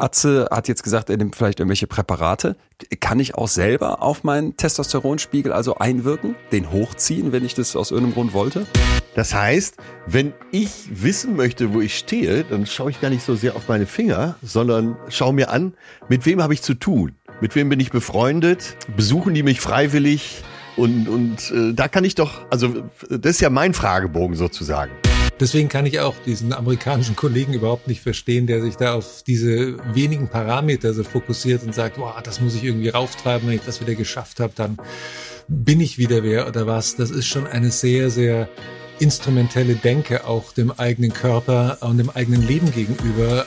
Atze hat jetzt gesagt, er nimmt vielleicht irgendwelche Präparate. Kann ich auch selber auf meinen Testosteronspiegel also einwirken, den hochziehen, wenn ich das aus irgendeinem Grund wollte? Das heißt, wenn ich wissen möchte, wo ich stehe, dann schaue ich gar nicht so sehr auf meine Finger, sondern schaue mir an, mit wem habe ich zu tun? Mit wem bin ich befreundet? Besuchen die mich freiwillig? Und, und äh, da kann ich doch, also das ist ja mein Fragebogen sozusagen. Deswegen kann ich auch diesen amerikanischen Kollegen überhaupt nicht verstehen, der sich da auf diese wenigen Parameter so fokussiert und sagt, boah, das muss ich irgendwie rauftreiben, wenn ich das wieder geschafft habe, dann bin ich wieder wer oder was. Das ist schon eine sehr, sehr instrumentelle Denke auch dem eigenen Körper und dem eigenen Leben gegenüber.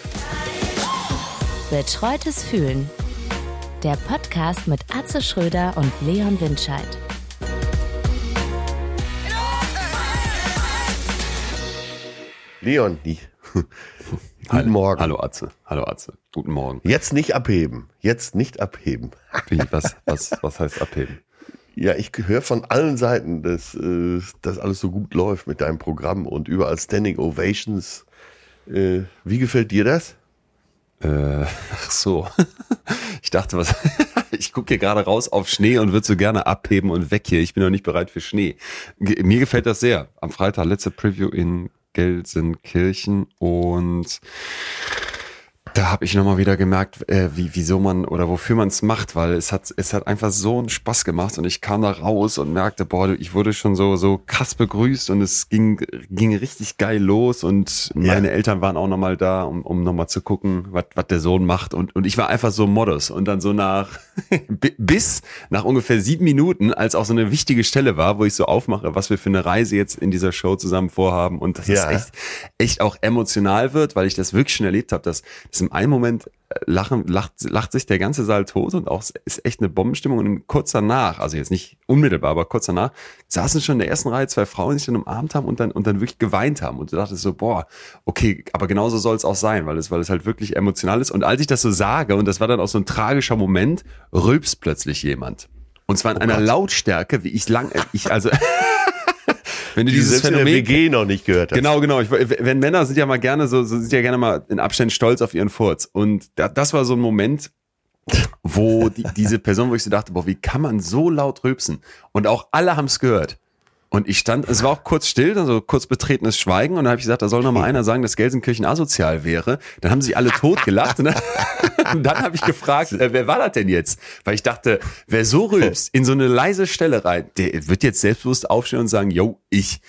Betreutes Fühlen. Der Podcast mit Atze Schröder und Leon Windscheid. Leon, die. Guten Morgen. Hallo Atze. Hallo Atze. Guten Morgen. Jetzt nicht abheben. Jetzt nicht abheben. Wie, was, was, was heißt abheben? Ja, ich höre von allen Seiten, dass äh, das alles so gut läuft mit deinem Programm und überall Standing Ovations. Äh, wie gefällt dir das? Äh, ach so. Ich dachte, was. Ich gucke hier gerade raus auf Schnee und würde so gerne abheben und weg hier. Ich bin noch nicht bereit für Schnee. Mir gefällt das sehr. Am Freitag letzte Preview in Gelsenkirchen und da habe ich nochmal wieder gemerkt, äh, wie, wieso man oder wofür man es macht, weil es hat, es hat einfach so einen Spaß gemacht und ich kam da raus und merkte, boah, ich wurde schon so, so krass begrüßt und es ging, ging richtig geil los und ja. meine Eltern waren auch nochmal da, um, um nochmal zu gucken, was was der Sohn macht und, und ich war einfach so modus und dann so nach, bis nach ungefähr sieben Minuten, als auch so eine wichtige Stelle war, wo ich so aufmache, was wir für eine Reise jetzt in dieser Show zusammen vorhaben und das ja. ist echt, echt auch emotional wird, weil ich das wirklich schon erlebt habe, dass, dass im einen Moment äh, lachen, lacht, lacht sich der ganze Saal tot und auch ist echt eine Bombenstimmung. Und kurz danach, also jetzt nicht unmittelbar, aber kurz danach, saßen schon in der ersten Reihe zwei Frauen, die sich dann umarmt haben und dann, und dann wirklich geweint haben. Und du dachtest so, boah, okay, aber genauso soll es auch sein, weil es, weil es halt wirklich emotional ist. Und als ich das so sage, und das war dann auch so ein tragischer Moment, rülpst plötzlich jemand. Und zwar in oh einer. Lautstärke, wie ich lang, ich also wenn du die dieses Phänomen in der WG noch nicht gehört hast. Genau, genau. Ich, wenn Männer sind ja mal gerne so, so sind ja gerne mal in Abständen stolz auf ihren Furz. Und da, das war so ein Moment, wo die, diese Person, wo ich so dachte, boah, wie kann man so laut rülpsen? Und auch alle haben es gehört. Und ich stand, es war auch kurz still, also kurz betretenes Schweigen. Und dann habe ich gesagt, da soll noch mal einer sagen, dass Gelsenkirchen asozial wäre. Dann haben sie alle tot gelacht. Und dann, dann habe ich gefragt, äh, wer war das denn jetzt? Weil ich dachte, wer so rülpst in so eine leise Stelle rein, der wird jetzt selbstbewusst aufstehen und sagen, yo, ich.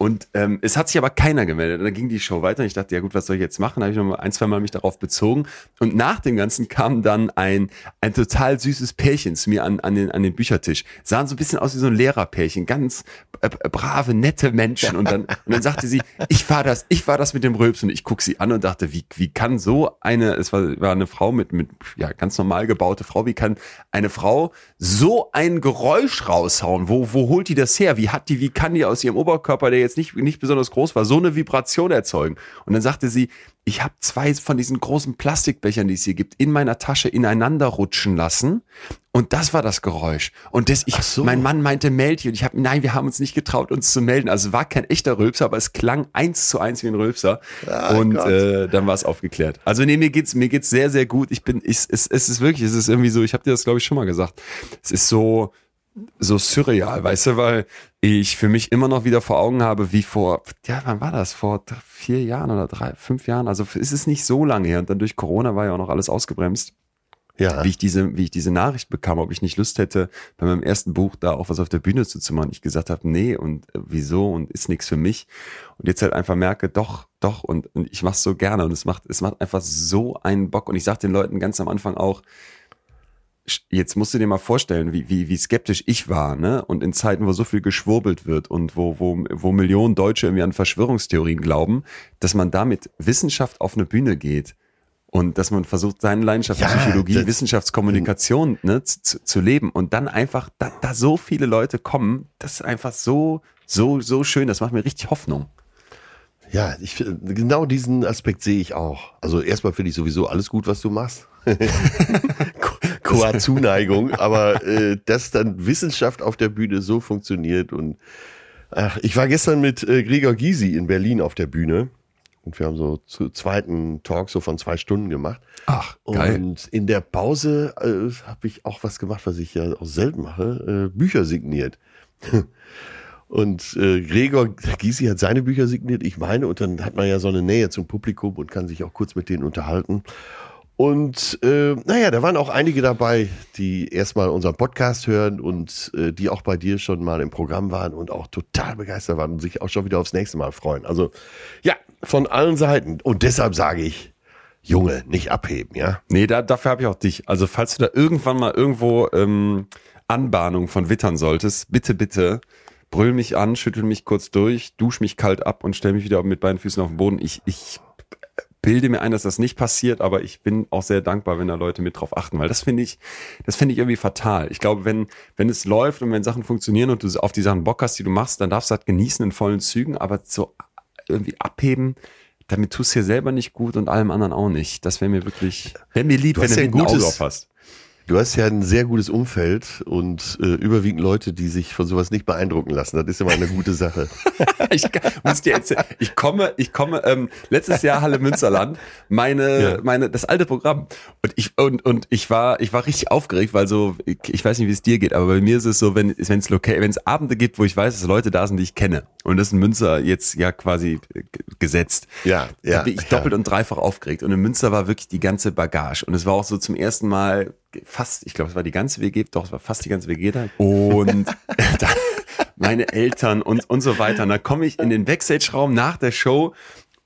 Und ähm, es hat sich aber keiner gemeldet. Und dann ging die Show weiter und ich dachte, ja gut, was soll ich jetzt machen? Da habe ich noch mal ein, zwei Mal mich darauf bezogen. Und nach dem Ganzen kam dann ein, ein total süßes Pärchen zu mir an, an, den, an den Büchertisch. Sahen so ein bisschen aus wie so ein Lehrerpärchen, ganz äh, brave, nette Menschen. Und dann, und dann sagte sie, ich war das, ich war das mit dem Rülps. Und ich guck sie an und dachte, wie, wie kann so eine, es war, war eine Frau mit, mit ja, ganz normal gebaute Frau, wie kann eine Frau so ein Geräusch raushauen? Wo, wo holt die das her? Wie hat die, wie kann die aus ihrem Oberkörper, der jetzt nicht, nicht besonders groß war, so eine Vibration erzeugen. Und dann sagte sie, ich habe zwei von diesen großen Plastikbechern, die es hier gibt, in meiner Tasche ineinander rutschen lassen. Und das war das Geräusch. Und das, ich, so. mein Mann meinte, meld dich. Und ich habe, nein, wir haben uns nicht getraut, uns zu melden. Also es war kein echter Rülpser, aber es klang eins zu eins wie ein Rülpser. Oh und äh, dann war es aufgeklärt. Also nee, mir geht's, mir geht's sehr, sehr gut. Ich bin, ich, es, es ist wirklich, es ist irgendwie so, ich habe dir das, glaube ich, schon mal gesagt. Es ist so, so surreal, weißt du, weil ich für mich immer noch wieder vor Augen habe, wie vor, ja, wann war das? Vor vier Jahren oder drei, fünf Jahren? Also ist es nicht so lange her. Und dann durch Corona war ja auch noch alles ausgebremst. Ja. Wie ich diese, wie ich diese Nachricht bekam, ob ich nicht Lust hätte, bei meinem ersten Buch da auch was auf der Bühne zu machen. Ich gesagt habe, nee, und äh, wieso und ist nichts für mich. Und jetzt halt einfach merke, doch, doch, und, und ich mach's so gerne und es macht, es macht einfach so einen Bock. Und ich sag den Leuten ganz am Anfang auch, jetzt musst du dir mal vorstellen, wie, wie, wie skeptisch ich war, ne? Und in Zeiten, wo so viel geschwurbelt wird und wo, wo, wo Millionen Deutsche irgendwie an Verschwörungstheorien glauben, dass man damit Wissenschaft auf eine Bühne geht und dass man versucht, seine Leidenschaft ja, Psychologie, Wissenschaftskommunikation ne, zu, zu leben und dann einfach, da, da so viele Leute kommen, das ist einfach so, so, so schön, das macht mir richtig Hoffnung. Ja, ich, genau diesen Aspekt sehe ich auch. Also erstmal finde ich sowieso alles gut, was du machst. Chor-Zuneigung, aber äh, dass dann Wissenschaft auf der Bühne so funktioniert und ach, ich war gestern mit äh, Gregor Gysi in Berlin auf der Bühne Und wir haben so zu zweiten Talk so von zwei Stunden gemacht. Ach, geil. Und in der Pause äh, habe ich auch was gemacht, was ich ja auch selten mache, äh, Bücher signiert. Und äh, Gregor Gysi hat seine Bücher signiert, ich meine, und dann hat man ja so eine Nähe zum Publikum und kann sich auch kurz mit denen unterhalten. Und äh, naja, da waren auch einige dabei, die erstmal unseren Podcast hören und äh, die auch bei dir schon mal im Programm waren und auch total begeistert waren und sich auch schon wieder aufs nächste Mal freuen. Also ja, von allen Seiten. Und deshalb sage ich, Junge, nicht abheben, ja? Nee, da, dafür habe ich auch dich. Also falls du da irgendwann mal irgendwo ähm, Anbahnung von wittern solltest, bitte, bitte, brüll mich an, schüttel mich kurz durch, dusch mich kalt ab und stell mich wieder mit beiden Füßen auf den Boden. Ich, ich bilde mir ein, dass das nicht passiert, aber ich bin auch sehr dankbar, wenn da Leute mit drauf achten, weil das finde ich, das finde ich irgendwie fatal. Ich glaube, wenn, wenn es läuft und wenn Sachen funktionieren und du auf die Sachen Bock hast, die du machst, dann darfst du halt genießen in vollen Zügen, aber so irgendwie abheben, damit tust du dir selber nicht gut und allem anderen auch nicht. Das wäre mir wirklich, wäre mir lieb, Du wenn du ja ein Auge gutes- auf hast. Du hast ja ein sehr gutes Umfeld und äh, überwiegend Leute, die sich von sowas nicht beeindrucken lassen. Das ist immer eine gute Sache. ich muss dir erzählen, ich komme, ich komme, ähm, letztes Jahr Halle Münsterland, meine, Ja. meine, das alte Programm. Und ich, und, und ich war, ich war richtig aufgeregt, weil so, ich, ich weiß nicht, wie es dir geht, aber bei mir ist es so, wenn, wenn es wenn es Abende gibt, wo ich weiß, dass Leute da sind, die ich kenne. Und das ist in Münster jetzt ja quasi gesetzt. Ja, Da ja. bin ich ja. doppelt und dreifach aufgeregt. Und in Münster war wirklich die ganze Bagage. Und es war auch so zum ersten Mal fast, ich glaube, es war die ganze WG, doch, es war fast die ganze WG da. Und da, meine Eltern und, und so weiter. Und da komme ich in den Backstage-Raum nach der Show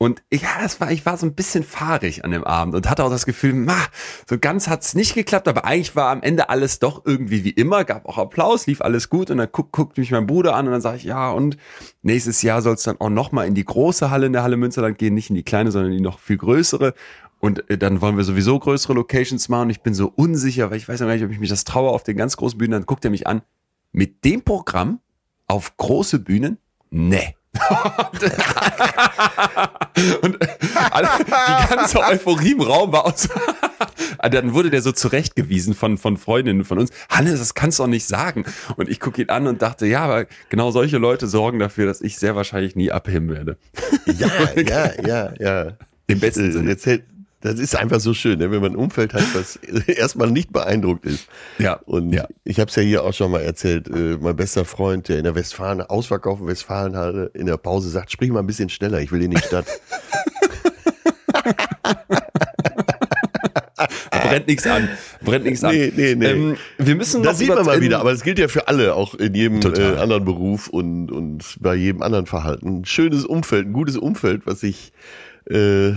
und ich, ja, es war, ich war so ein bisschen fahrig an dem Abend und hatte auch das Gefühl, ma, so ganz hat's nicht geklappt, aber eigentlich war am Ende alles doch irgendwie wie immer, gab auch Applaus, lief alles gut und dann guckt, guckt mich mein Bruder an und dann sage ich, ja, und nächstes Jahr soll es dann auch nochmal in die große Halle in der Halle Münsterland gehen, nicht in die kleine, sondern in die noch viel größere. Und äh, dann wollen wir sowieso größere Locations machen. Und ich bin so unsicher, weil ich weiß noch gar nicht, ob ich mich das traue auf den ganz großen Bühnen. Dann guckt er mich an. Mit dem Programm auf große Bühnen? Nee. und alle, die ganze Euphorie im Raum war aus. dann wurde der so zurechtgewiesen von, von Freundinnen von uns. Hannes, das kannst du doch nicht sagen. Und ich gucke ihn an und dachte, ja, aber genau solche Leute sorgen dafür, dass ich sehr wahrscheinlich nie abheben werde. Ja, ja, ja, ja. Im besten Äh, Sinne. erzähl- Das ist einfach so schön, ne? wenn man ein Umfeld hat, das erstmal nicht beeindruckt ist. Ja, Und ja. ich habe es ja hier auch schon mal erzählt, äh, mein bester Freund, der in der Westfalen, ausverkauften Westfalenhalle in der Pause sagt, sprich mal ein bisschen schneller, ich will in die Stadt. Brennt nichts an. Brennt nichts an. Nee, nee, nee. Ähm, wir müssen Das sieht man mal in- wieder, aber das gilt ja für alle, auch in jedem äh, anderen Beruf und, und bei jedem anderen Verhalten. Ein schönes Umfeld, ein gutes Umfeld, was sich, äh,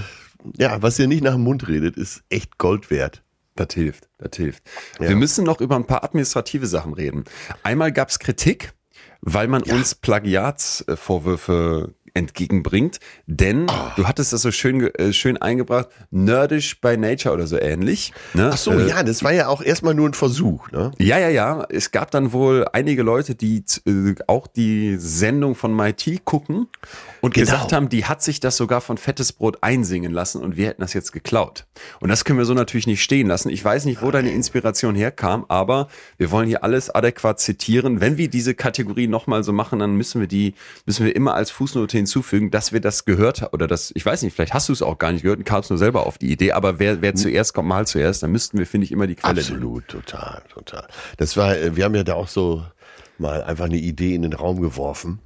ja, was dir nicht nach dem Mund redet, ist echt Gold wert. Das hilft, das hilft. Ja. Wir müssen noch über ein paar administrative Sachen reden. Einmal gab es Kritik, weil man uns Plagiatsvorwürfe entgegenbringt, denn Ah. du hattest das so schön, äh, schön eingebracht, nerdish by nature oder so ähnlich. Ne? Ach so, Äh, ja, das war ja auch erstmal nur ein Versuch, ne? Ja, ja, ja. Es gab dann wohl einige Leute, die äh, auch die Sendung von MIT gucken und Genau. gesagt haben, die hat sich das sogar von Fettes Brot einsingen lassen und wir hätten das jetzt geklaut. Und das können wir so natürlich nicht stehen lassen. Ich weiß nicht, wo deine Inspiration herkam, aber wir wollen hier alles adäquat zitieren. Wenn wir diese Kategorie nochmal so machen, dann müssen wir die, müssen wir immer als Fußnote hinzufügen, dass wir das gehört haben oder das, ich weiß nicht, vielleicht hast du es auch gar nicht gehört und kamst nur selber auf die Idee, aber wer, wer zuerst kommt, mal zuerst, dann müssten wir, finde ich, immer die Quelle. Absolut, total, total. Das war, äh, wir haben ja da auch so mal einfach eine Idee in den Raum geworfen.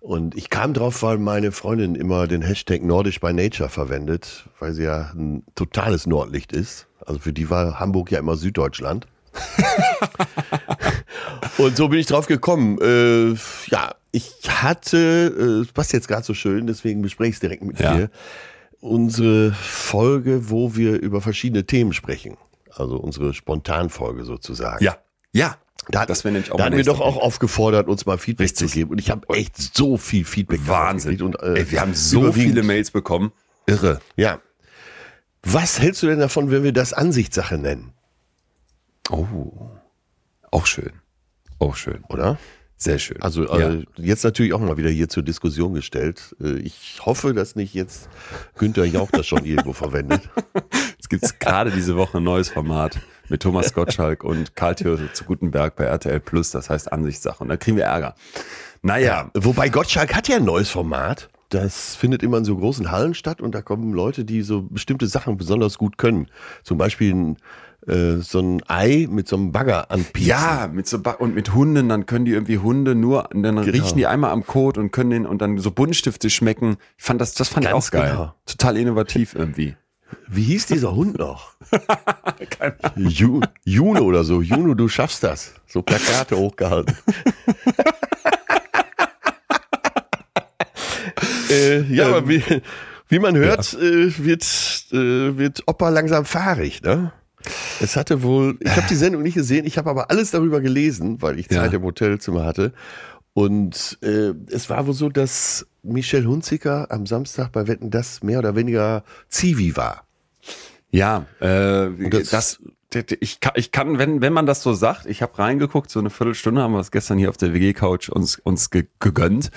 Und ich kam drauf, weil meine Freundin immer den Hashtag Nordisch by Nature verwendet, weil sie ja ein totales Nordlicht ist. Also für die war Hamburg ja immer Süddeutschland. Und so bin ich drauf gekommen. Äh, ja, ich hatte, äh, passt jetzt gerade so schön, deswegen bespreche ich es direkt mit Ja. dir, unsere Folge, wo wir über verschiedene Themen sprechen. Also unsere Spontanfolge sozusagen. Ja, ja. Da, Das wäre nämlich auch da hatten wir doch auch aufgefordert, uns mal Feedback Richtig. zu geben. Und ich habe echt so viel Feedback Wahnsinn. Und, äh, Ey, wir haben so viele Mails bekommen. Irre. Ja. Was hältst du denn davon, wenn wir das Ansichtssache nennen, Oh. Auch schön. Auch schön. oder? Sehr schön. Also ja. äh, jetzt natürlich auch mal wieder hier zur Diskussion gestellt. Äh, ich hoffe, dass nicht jetzt Günther Jauch das schon irgendwo verwendet. Jetzt gibt's gerade diese Woche ein neues Format mit Thomas Gottschalk und Karl Theodor zu Gutenberg bei RTL Plus. Das heißt Ansichtssache. Und da kriegen wir Ärger. Naja, Wobei Gottschalk hat ja ein neues Format. das findet immer in so großen Hallen statt und da kommen Leute, die so bestimmte Sachen besonders gut können. Zum Beispiel ein, äh, so ein Ei mit so einem Bagger anpieksen. Ja, mit so ba und mit Hunden, dann können die irgendwie Hunde nur, dann Genau. riechen die einmal am Kot und können den und dann so Buntstifte schmecken. Ich fand das, das fand Ganz ich auch geil. genau. Total innovativ irgendwie. Wie hieß dieser Hund noch? Ju, Juno oder so. Juno, du schaffst das. So Plakate hochgehalten. äh, ja, aber wie, wie man hört, äh, wird, äh, wird Opa langsam fahrig, ne? Es hatte wohl, ich habe die Sendung nicht gesehen, ich habe aber alles darüber gelesen, weil ich Zeit Ja. im Hotelzimmer hatte. Und äh, es war wohl so, dass Michelle Hunziker am Samstag bei Wetten das mehr oder weniger Zivi war. Ja, äh, das- das, ich kann, ich kann, wenn, wenn man das so sagt, ich habe reingeguckt, so eine Viertelstunde haben wir es gestern hier auf der WG-Couch uns, uns ge gegönnt.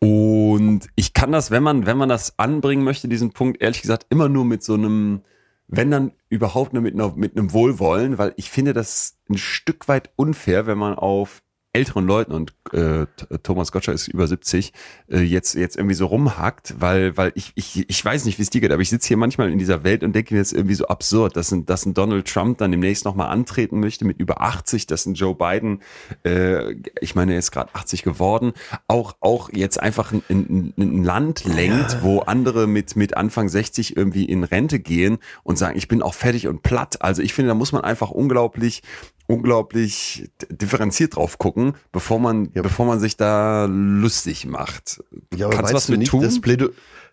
Und ich kann das, wenn man, wenn man das anbringen möchte, diesen Punkt, ehrlich gesagt, immer nur mit so einem, wenn dann überhaupt nur mit, einer, mit einem Wohlwollen, weil ich finde das ein Stück weit unfair, wenn man auf älteren Leuten und äh, T- Thomas Gottscher ist über 70 äh, jetzt jetzt irgendwie so rumhackt, weil weil ich ich ich weiß nicht, wie es dir geht, aber ich sitze hier manchmal in dieser Welt und denke mir jetzt irgendwie so absurd, dass ein, dass ein Donald Trump dann demnächst noch mal antreten möchte mit über 80, dass ein Joe Biden, äh, ich meine, er ist gerade 80 geworden, auch auch jetzt einfach ein, ein, ein Land lenkt, wo andere mit mit Anfang 60 irgendwie in Rente gehen und sagen, ich bin auch fertig und platt. Also ich finde, da muss man einfach unglaublich unglaublich differenziert drauf gucken, bevor man, Ja. bevor man sich da lustig macht. Ja, aber Kannst was du mit nicht, tun? Das, Plädo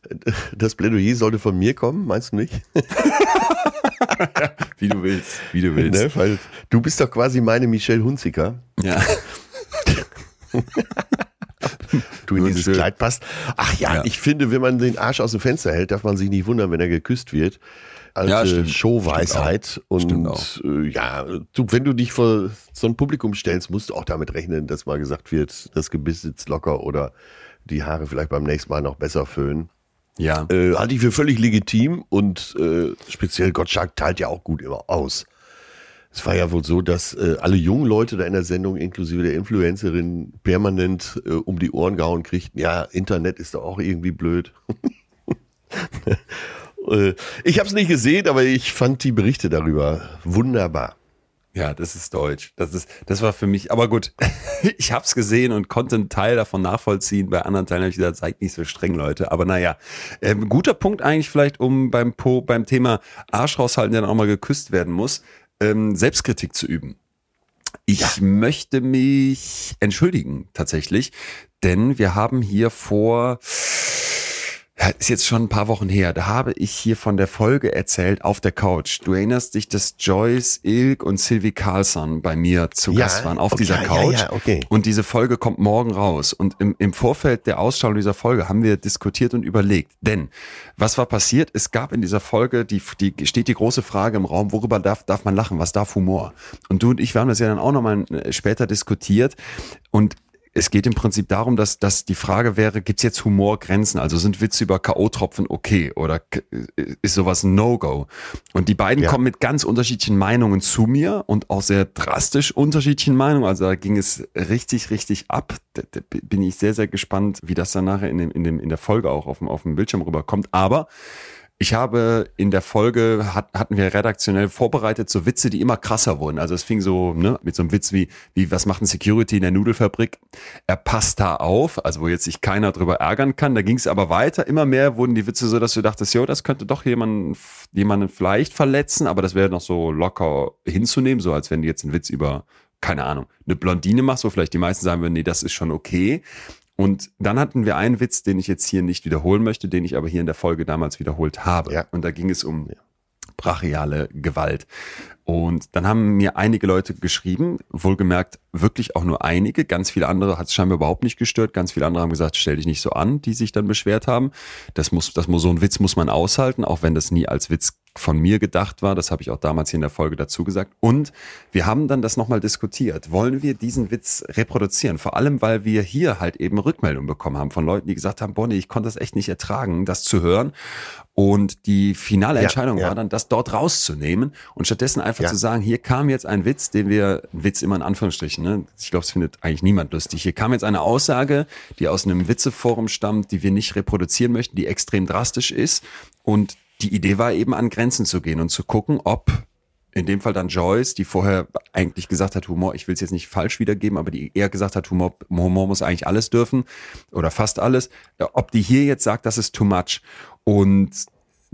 das Plädoyer sollte von mir kommen, meinst du nicht? Wie du willst, wie du willst. Ne? Weil du bist doch quasi meine Michelle Hunziker. Ja. Du in dieses schön. Kleid passt. Ach ja, Ja. ich finde, wenn man den Arsch aus dem Fenster hält, darf man sich nicht wundern, wenn er geküsst wird. Alte Ja. Showweisheit. Und. Äh, ja, du, wenn du dich vor so ein Publikum stellst, musst du auch damit rechnen, dass mal gesagt wird, das Gebiss sitzt locker oder die Haare vielleicht beim nächsten Mal noch besser föhnen. Ja. Äh, halte ich für völlig legitim und äh, speziell Gottschalk teilt ja auch gut immer aus. Es war ja wohl so, dass äh, alle jungen Leute da in der Sendung, inklusive der Influencerin, permanent äh, um die Ohren gehauen kriegten, ja, Internet ist doch auch irgendwie blöd. äh, ich habe es nicht gesehen, aber ich fand die Berichte darüber wunderbar. Ja, das ist Deutsch. Das ist, das war für mich, aber gut, ich hab's gesehen und konnte einen Teil davon nachvollziehen. Bei anderen Teilen habe ich gesagt, seid nicht so streng, Leute. Aber naja, ähm, guter Punkt eigentlich vielleicht, um beim Po, beim Thema Arsch raushalten, der dann auch mal geküsst werden muss, ähm, Selbstkritik zu üben. Ich möchte mich entschuldigen, tatsächlich, denn wir haben hier vor, ja, ist jetzt schon ein paar Wochen her, da habe ich hier von der Folge erzählt auf der Couch. Du erinnerst dich, dass Joyce, Ilk und Sylvie Carlson bei mir zu Ja, Gast waren auf okay, dieser ja, Couch. ja, okay. Und diese Folge kommt morgen raus. Und im, im Vorfeld der Ausstrahlung dieser Folge haben wir diskutiert und überlegt. Denn was war passiert? Es gab in dieser Folge, die, die steht die große Frage im Raum, worüber darf, darf man lachen? Was darf Humor? Und du und ich, wir haben das ja dann auch nochmal äh, später diskutiert. Und es geht im Prinzip darum, dass, dass die Frage wäre, gibt's jetzt Humorgrenzen? Also sind Witze über K.O.-Tropfen okay oder k- ist sowas ein No-Go? Und die beiden Ja. kommen mit ganz unterschiedlichen Meinungen zu mir und auch sehr drastisch unterschiedlichen Meinungen. Also da ging es richtig, richtig ab. Da, da bin ich sehr, sehr gespannt, wie das dann nachher in, dem, in, dem, in der Folge auch auf dem, auf dem Bildschirm rüberkommt. Aber ich habe in der Folge hat, hatten wir redaktionell vorbereitet so Witze, die immer krasser wurden. Also es fing so ne, mit so einem Witz wie wie was macht ein Security in der Nudelfabrik? Er passt da auf, also wo jetzt sich keiner drüber ärgern kann. Da ging es aber weiter. Immer mehr wurden die Witze so, dass du dachtest, jo, das könnte doch jemanden jemanden vielleicht verletzen, aber das wäre noch so locker hinzunehmen, so als wenn du jetzt einen Witz über keine Ahnung eine Blondine machst, wo vielleicht die meisten sagen würden, nee, das ist schon okay. Und dann hatten wir einen Witz, den ich jetzt hier nicht wiederholen möchte, den ich aber hier in der Folge damals wiederholt habe. Ja. Und da ging es um brachiale Gewalt. Und dann haben mir einige Leute geschrieben, wohlgemerkt wirklich auch nur einige, ganz viele andere hat es scheinbar überhaupt nicht gestört, ganz viele andere haben gesagt, stell dich nicht so an, die sich dann beschwert haben. Das muss, das muss so ein Witz muss man aushalten, auch wenn das nie als Witz von mir gedacht war. Das habe ich auch damals hier in der Folge dazu gesagt. Und wir haben dann das nochmal diskutiert. Wollen wir diesen Witz reproduzieren? Vor allem, weil wir hier halt eben Rückmeldungen bekommen haben von Leuten, die gesagt haben, Bonnie, ich konnte das echt nicht ertragen, das zu hören. Und die finale Ja, Entscheidung ja. war dann, das dort rauszunehmen und stattdessen einfach Ja. zu sagen, hier kam jetzt ein Witz, den wir, ein Witz immer in Anführungsstrichen, ne? ich glaube, es findet eigentlich niemand lustig. Hier kam jetzt eine Aussage, die aus einem Witzeforum stammt, die wir nicht reproduzieren möchten, die extrem drastisch ist. Und die Idee war eben an Grenzen zu gehen und zu gucken, ob in dem Fall dann Joyce, die vorher eigentlich gesagt hat, Humor, ich will es jetzt nicht falsch wiedergeben, aber die eher gesagt hat, Humor, Humor muss eigentlich alles dürfen oder fast alles, ob die hier jetzt sagt, das ist too much. Und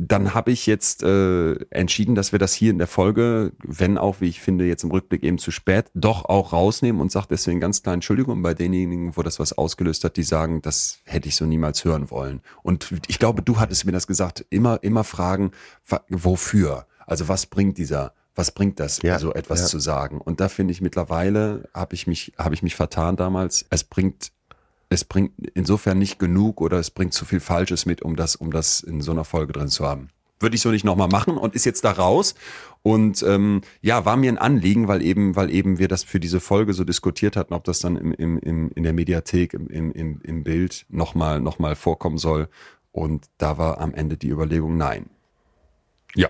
dann habe ich jetzt äh, entschieden, dass wir das hier in der Folge, wenn auch, wie ich finde, jetzt im Rückblick eben zu spät, doch auch rausnehmen und sage deswegen ganz klar Entschuldigung bei denjenigen, wo das was ausgelöst hat, die sagen, das hätte ich so niemals hören wollen. Und ich glaube, du hattest mir das gesagt, immer, immer fragen, wofür? Also was bringt dieser, was bringt das, Ja, so etwas ja. zu sagen? Und da finde ich mittlerweile, habe ich mich, habe ich mich vertan damals, es bringt es bringt insofern nicht genug oder es bringt zu viel Falsches mit, um das, um das in so einer Folge drin zu haben. Würde ich so nicht nochmal machen und ist jetzt da raus. Und ähm, ja, war mir ein Anliegen, weil eben, weil eben wir das für diese Folge so diskutiert hatten, ob das dann im, im, im, in der Mediathek, im, im, im, Bild nochmal noch mal vorkommen soll. Und da war am Ende die Überlegung, nein. Ja.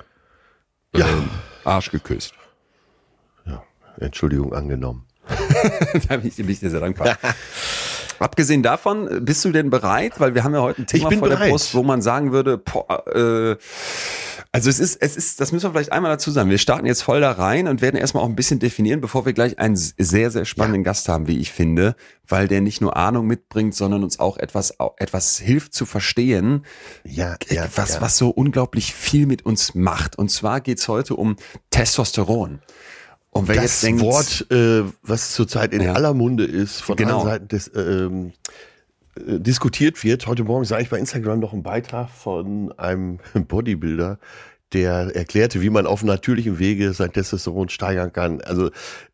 Ja. Ähm, Arsch geküsst. Ja, Entschuldigung angenommen. da bin ich, bin ich dir sehr dankbar. Abgesehen davon, bist du denn bereit? Weil wir haben ja heute ein Thema vor der bereit. Brust, wo man sagen würde, boah, äh, also es ist, es ist, das müssen wir vielleicht einmal dazu sagen. Wir starten jetzt voll da rein und werden erstmal auch ein bisschen definieren, bevor wir gleich einen sehr, sehr spannenden Gast haben, wie ich finde, weil der nicht nur Ahnung mitbringt, sondern uns auch etwas, etwas hilft zu verstehen, Ja, ja, was, ja. was so unglaublich viel mit uns macht. Und zwar geht's heute um Testosteron. Und wer das jetzt denkt, Wort, äh, was zurzeit in Ja. aller Munde ist, von Genau. allen Seiten des, ähm, äh, diskutiert wird. Heute Morgen sah ich bei Instagram noch einen Beitrag von einem Bodybuilder, der erklärte, wie man auf natürlichem Wege sein Testosteron steigern kann. Also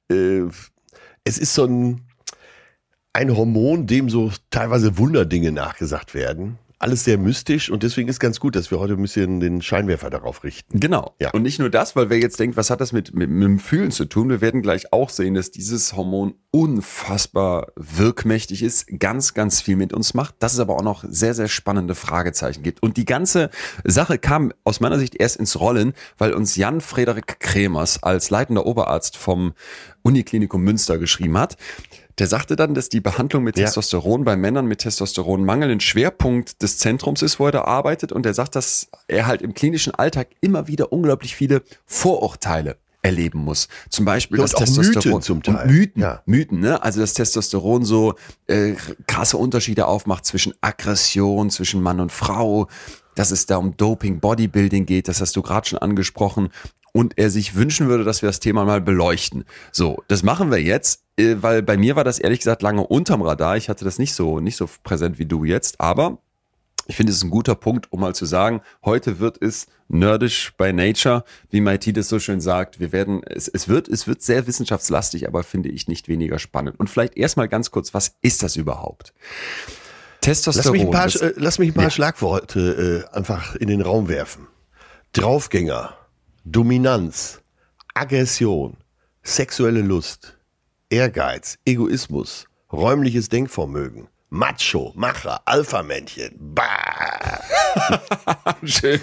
äh, es ist so ein, ein Hormon, dem so teilweise Wunderdinge nachgesagt werden. Alles sehr mystisch und deswegen ist ganz gut, dass wir heute ein bisschen den Scheinwerfer darauf richten. Genau. Ja. Und nicht nur das, weil wer jetzt denkt, was hat das mit, mit, mit dem Fühlen zu tun? Wir werden gleich auch sehen, dass dieses Hormon unfassbar wirkmächtig ist, ganz, ganz viel mit uns macht, dass es aber auch noch sehr, sehr spannende Fragezeichen gibt. Und die ganze Sache kam aus meiner Sicht erst ins Rollen, weil uns Jan Frederik Kremers als leitender Oberarzt vom Uniklinikum Münster geschrieben hat. Der sagte dann, dass die Behandlung mit Ja. Testosteron bei Männern mit Testosteronmangel ein Schwerpunkt des Zentrums ist, wo er da arbeitet. Und er sagt, dass er halt im klinischen Alltag immer wieder unglaublich viele Vorurteile erleben muss. Zum Beispiel das Testosteron. Mythen zum Teil. Und Mythen, Ja. Mythen, ne? Also dass Testosteron so äh, krasse Unterschiede aufmacht zwischen Aggression, zwischen Mann und Frau, dass es da um Doping, Bodybuilding geht, das hast du gerade schon angesprochen. Und er sich wünschen würde, dass wir das Thema mal beleuchten. So, das machen wir jetzt, äh, weil bei mir war das ehrlich gesagt lange unterm Radar. Ich hatte das nicht so, nicht so präsent wie du jetzt, aber ich finde, es ist ein guter Punkt, um mal zu sagen, heute wird es nerdisch by nature, wie Mighty das so schön sagt. Wir werden, es, es wird, es wird sehr wissenschaftslastig, aber finde ich nicht weniger spannend. Und vielleicht erstmal ganz kurz, was ist das überhaupt? Lass Testosteron. mich ein paar, das- äh, lass mich ein paar Ja. Schlagworte äh, einfach in den Raum werfen. Draufgänger, Dominanz, Aggression, sexuelle Lust, Ehrgeiz, Egoismus, räumliches Denkvermögen, Macho, Macher, Alpha-Männchen. Schön.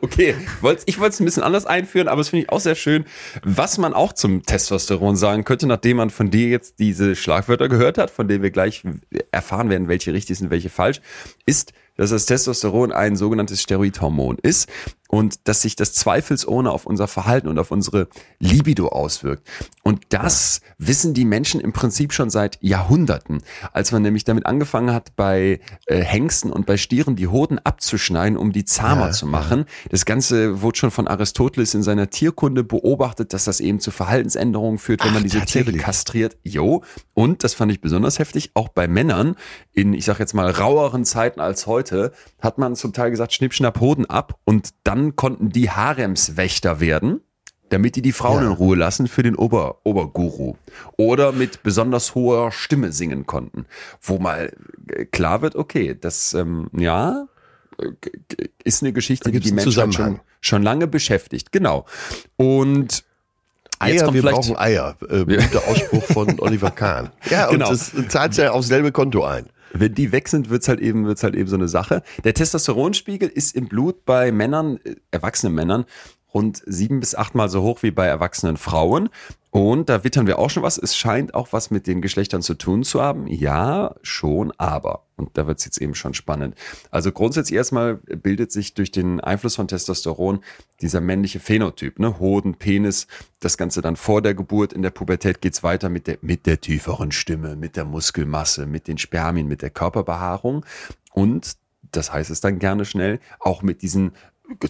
Okay, ich wollte es ein bisschen anders einführen, aber es finde ich auch sehr schön. Was man auch zum Testosteron sagen könnte, nachdem man von dir jetzt diese Schlagwörter gehört hat, von denen wir gleich erfahren werden, welche richtig sind, welche falsch, ist, dass das Testosteron ein sogenanntes Steroidhormon ist und dass sich das zweifelsohne auf unser Verhalten und auf unsere Libido auswirkt. Und das wissen die Menschen im Prinzip schon seit Jahrhunderten. Als man nämlich damit angefangen hat, bei äh, Hengsten und bei Stieren die Hoden abzuschneiden, um die zahmer Ja, zu machen. Das Ganze wurde schon von Aristoteles in seiner Tierkunde beobachtet, dass das eben zu Verhaltensänderungen führt, wenn Ach, man diese Tiere kastriert. Jo. Und das fand ich besonders heftig, auch bei Männern in, ich sag jetzt mal, raueren Zeiten als heute, hat man zum Teil gesagt, schnipp, schnapp, Hoden ab und dann konnten die Haremswächter werden, damit die die Frauen Ja. in Ruhe lassen für den Ober, Oberguru. Oder mit besonders hoher Stimme singen konnten. Wo mal äh, klar wird, okay, das, ähm, ja, äh, ist eine Geschichte, die die Menschheit schon, schon lange beschäftigt. Genau. Und Eier, wir brauchen Eier. Äh, guter Ausspruch von Oliver Kahn. Ja, Genau. und das zahlt ja aufs selbe Konto ein. Wenn die weg sind, wird's halt eben, wird's halt eben so eine Sache. Der Testosteronspiegel ist im Blut bei Männern, äh, erwachsenen Männern, rund sieben bis achtmal so hoch wie bei erwachsenen Frauen. Und da wittern wir auch schon was. Es scheint auch was mit den Geschlechtern zu tun zu haben. Ja, schon, aber. Und da wird es jetzt eben schon spannend. Also grundsätzlich erstmal bildet sich durch den Einfluss von Testosteron dieser männliche Phänotyp, ne? Hoden, Penis, das Ganze dann vor der Geburt. In der Pubertät geht's weiter mit der, mit der tieferen Stimme, mit der Muskelmasse, mit den Spermien, mit der Körperbehaarung. Und das heißt es dann gerne schnell, auch mit diesen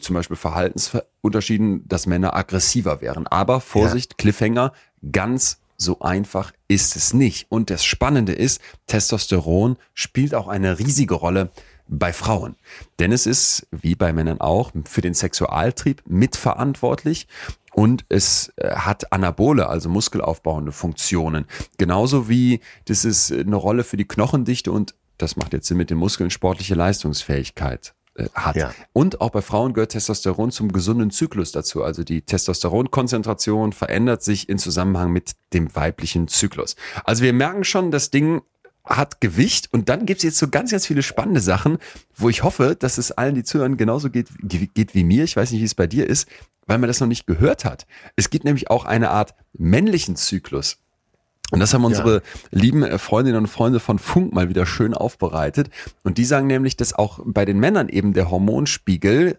zum Beispiel Verhaltensunterschieden, dass Männer aggressiver wären. Aber Vorsicht, ja. Cliffhanger, ganz so einfach ist es nicht. Und das Spannende ist, Testosteron spielt auch eine riesige Rolle bei Frauen. Denn es ist, wie bei Männern auch, für den Sexualtrieb mitverantwortlich und es äh, hat Anabole, also muskelaufbauende Funktionen. Genauso wie das ist eine Rolle für die Knochendichte und das macht jetzt Sinn mit den Muskeln sportliche Leistungsfähigkeit äh, hat. Ja. Und auch bei Frauen gehört Testosteron zum gesunden Zyklus dazu. Also die Testosteronkonzentration verändert sich in Zusammenhang mit dem weiblichen Zyklus. Also wir merken schon, das Ding hat Gewicht und dann gibt's jetzt so ganz, ganz viele spannende Sachen, wo ich hoffe, dass es allen, die zuhören, genauso geht, geht wie mir. Ich weiß nicht, wie es bei dir ist, weil man das noch nicht gehört hat. Es gibt nämlich auch eine Art männlichen Zyklus. Und das haben unsere ja. lieben äh, Freundinnen und Freunde von Funk mal wieder schön aufbereitet. Und die sagen nämlich, dass auch bei den Männern eben der Hormonspiegel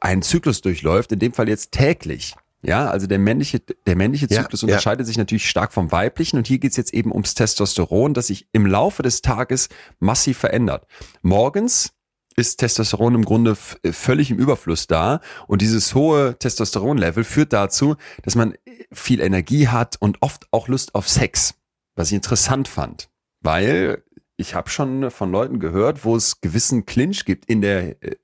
einen Zyklus durchläuft, in dem Fall jetzt täglich. Ja, also der männliche, der männliche Zyklus ja, unterscheidet ja. sich natürlich stark vom weiblichen und hier geht's jetzt eben ums Testosteron, das sich im Laufe des Tages massiv verändert. Morgens ist Testosteron im Grunde äh, völlig im Überfluss da. Und dieses hohe Testosteronlevel führt dazu, dass man viel Energie hat und oft auch Lust auf Sex. Was ich interessant fand. Weil ich habe schon von Leuten gehört, wo es gewissen Clinch gibt in der, äh,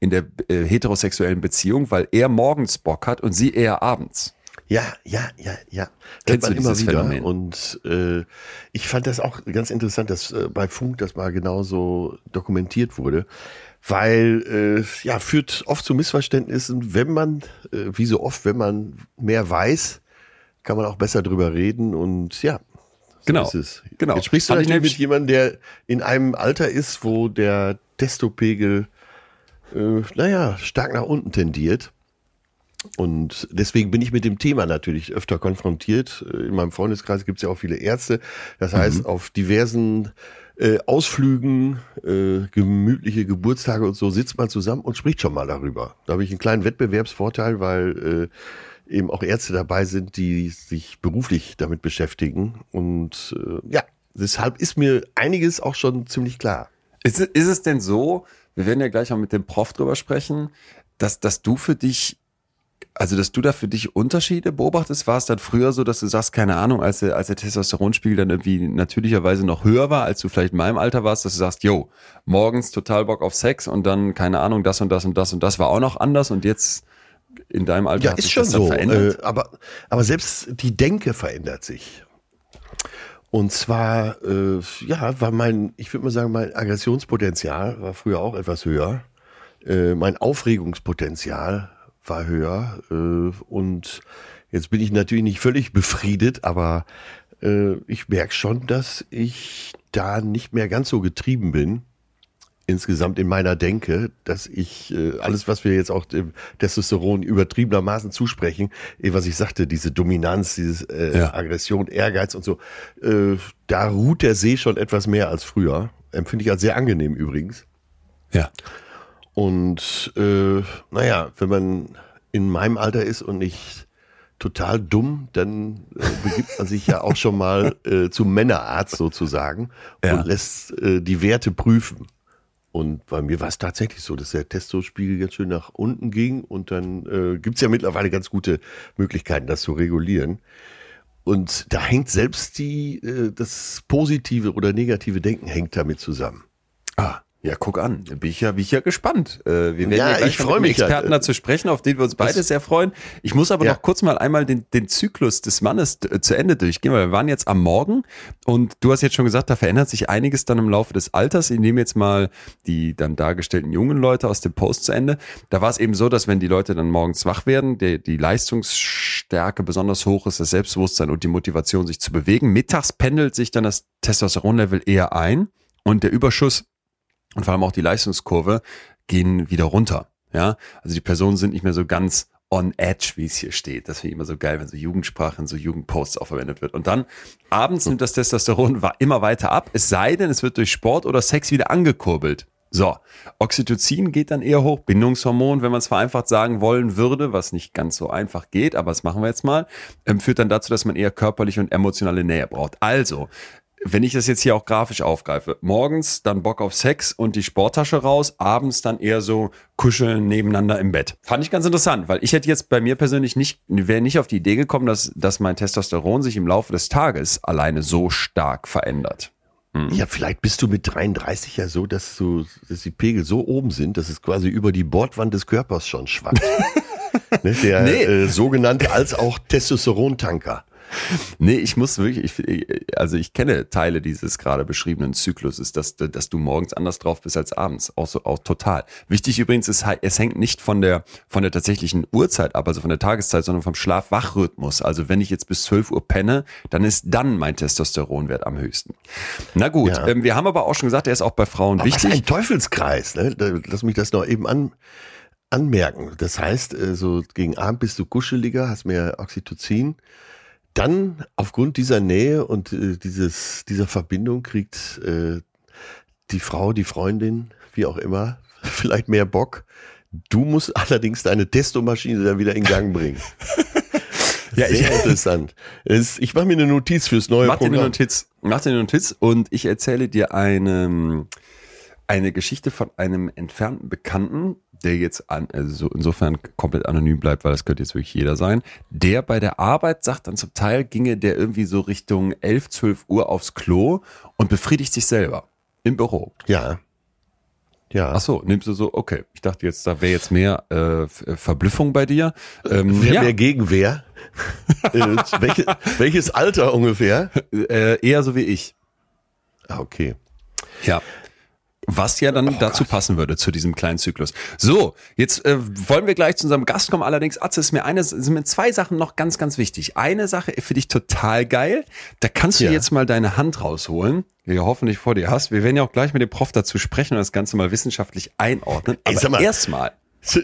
in der äh, heterosexuellen Beziehung, weil er morgens Bock hat und sie eher abends. Ja, ja, ja, ja. Kennst man immer wieder. Phänomen? Und äh, ich fand das auch ganz interessant, dass äh, bei Funk das mal genauso dokumentiert wurde, weil äh, ja führt oft zu Missverständnissen, wenn man, äh, wie so oft, wenn man mehr weiß, kann man auch besser drüber reden und ja. So genau. genau. Jetzt sprichst du natürlich mit jemandem, der in einem Alter ist, wo der Testopegel, äh, naja, stark nach unten tendiert. Und deswegen bin ich mit dem Thema natürlich öfter konfrontiert. Äh, in meinem Freundeskreis gibt es ja auch viele Ärzte. Das heißt, mhm. auf diversen äh, Ausflügen, äh, gemütliche Geburtstage und so sitzt man zusammen und spricht schon mal darüber. Da habe ich einen kleinen Wettbewerbsvorteil, weil äh, eben auch Ärzte dabei sind, die sich beruflich damit beschäftigen. Und äh, ja, deshalb ist mir einiges auch schon ziemlich klar. Ist, ist es denn so, wir werden ja gleich auch mit dem Prof drüber sprechen, dass, dass du für dich also, dass du da für dich Unterschiede beobachtest, war es dann früher so, dass du sagst, keine Ahnung, als der, als der Testosteronspiegel dann irgendwie natürlicherweise noch höher war, als du vielleicht in meinem Alter warst, dass du sagst, yo, morgens total Bock auf Sex und dann, keine Ahnung, das und das und das und das war auch noch anders und jetzt in deinem Alter ja, ist schon das so, verändert? Äh, aber, aber selbst die Denke verändert sich. Und zwar, äh, ja, war mein, ich würde mal sagen, mein Aggressionspotenzial war früher auch etwas höher. Äh, mein Aufregungspotenzial war höher. Äh, und jetzt bin ich natürlich nicht völlig befriedet, aber äh, ich merke schon, dass ich da nicht mehr ganz so getrieben bin. Insgesamt in meiner Denke, dass ich äh, alles, was wir jetzt auch dem Testosteron übertriebenermaßen zusprechen, eh, was ich sagte, diese Dominanz, diese äh, ja. Aggression, Ehrgeiz und so, äh, da ruht der See schon etwas mehr als früher. Empfinde ich als sehr angenehm übrigens. Ja. Und äh, naja, wenn man in meinem Alter ist und nicht total dumm, dann äh, begibt man sich ja auch schon mal äh, zum Männerarzt sozusagen ja. und lässt äh, die Werte prüfen. Und bei mir war es tatsächlich so, dass der Testospiegel ganz schön nach unten ging und dann äh, gibt ja mittlerweile ganz gute Möglichkeiten, das zu regulieren. Und da hängt selbst die, äh, das positive oder negative Denken hängt damit zusammen. Ah. Ja, guck an. Bin ich ja, bin ich ja gespannt. Äh, wir werden ja, ja ich mit Experten halt. dazu sprechen, auf den wir uns beide das, sehr freuen. Ich muss aber ja. noch kurz mal einmal den, den Zyklus des Mannes zu Ende durchgehen, weil wir waren jetzt am Morgen und du hast jetzt schon gesagt, da verändert sich einiges dann im Laufe des Alters. Ich nehme jetzt mal die dann dargestellten jungen Leute aus dem Post zu Ende. Da war es eben so, dass wenn die Leute dann morgens wach werden, die, die Leistungsstärke besonders hoch ist, das Selbstbewusstsein und die Motivation, sich zu bewegen. Mittags pendelt sich dann das Testosteronlevel eher ein und der Überschuss und vor allem auch die Leistungskurve gehen wieder runter. Ja, also die Personen sind nicht mehr so ganz on edge, wie es hier steht. Das finde ich immer so geil, wenn so Jugendsprache in so Jugendposts auch verwendet wird. Und dann abends nimmt das Testosteron immer weiter ab, es sei denn, es wird durch Sport oder Sex wieder angekurbelt. So, Oxytocin geht dann eher hoch, Bindungshormon, wenn man es vereinfacht sagen wollen würde, was nicht ganz so einfach geht, aber das machen wir jetzt mal, ähm, führt dann dazu, dass man eher körperliche und emotionale Nähe braucht. Also, wenn ich das jetzt hier auch grafisch aufgreife, morgens dann Bock auf Sex und die Sporttasche raus, abends dann eher so kuscheln nebeneinander im Bett. Fand ich ganz interessant, weil ich hätte jetzt bei mir persönlich nicht, wäre nicht auf die Idee gekommen, dass, dass mein Testosteron sich im Laufe des Tages alleine so stark verändert. Hm. Ja, vielleicht bist du mit 33 ja so, dass, du, dass die Pegel so oben sind, dass es quasi über die Bordwand des Körpers schon schwappt. ne, der nee. äh, sogenannte als auch Testosterontanker. Nee, ich muss wirklich, ich, also ich kenne Teile dieses gerade beschriebenen Zykluses, dass, dass du morgens anders drauf bist als abends. Auch so, auch total. Wichtig übrigens ist, es hängt nicht von der, von der tatsächlichen Uhrzeit ab, also von der Tageszeit, sondern vom Schlaf-Wach-Rhythmus. Also wenn ich jetzt bis 12 Uhr penne, dann ist dann mein Testosteronwert am höchsten. Na gut, ja. ähm, wir haben aber auch schon gesagt, er ist auch bei Frauen aber wichtig. Was ein Teufelskreis, ne? Lass mich das noch eben an, anmerken. Das heißt, äh, so gegen Abend bist du kuscheliger, hast mehr Oxytocin dann aufgrund dieser Nähe und äh, dieses, dieser Verbindung kriegt äh, die Frau, die Freundin, wie auch immer, vielleicht mehr Bock. Du musst allerdings deine Testomaschine dann wieder in Gang bringen. ja, Sehr ich, interessant. Es, ich mache mir eine Notiz fürs neue mach Programm. Dir eine Notiz, mach dir eine Notiz und ich erzähle dir eine, eine Geschichte von einem entfernten Bekannten, der jetzt an, also insofern komplett anonym bleibt, weil das könnte jetzt wirklich jeder sein, der bei der Arbeit sagt dann zum Teil, ginge der irgendwie so Richtung 11, 12 Uhr aufs Klo und befriedigt sich selber im Büro. Ja. Ja. Ach so, nimmst du so, okay. Ich dachte jetzt, da wäre jetzt mehr äh, Verblüffung bei dir. Ähm, Wer ja. mehr Gegenwehr? äh, welche, welches Alter ungefähr? Äh, eher so wie ich. Ah, okay. Ja. Was ja dann oh, dazu Gott. passen würde, zu diesem kleinen Zyklus. So, jetzt äh, wollen wir gleich zu unserem Gast kommen. Allerdings, Atze, ist mir eine, sind mir zwei Sachen noch ganz, ganz wichtig. Eine Sache finde ich total geil. Da kannst du ja. jetzt mal deine Hand rausholen, die du hoffentlich vor dir hast. Wir werden ja auch gleich mit dem Prof dazu sprechen und das Ganze mal wissenschaftlich einordnen. Aber erstmal.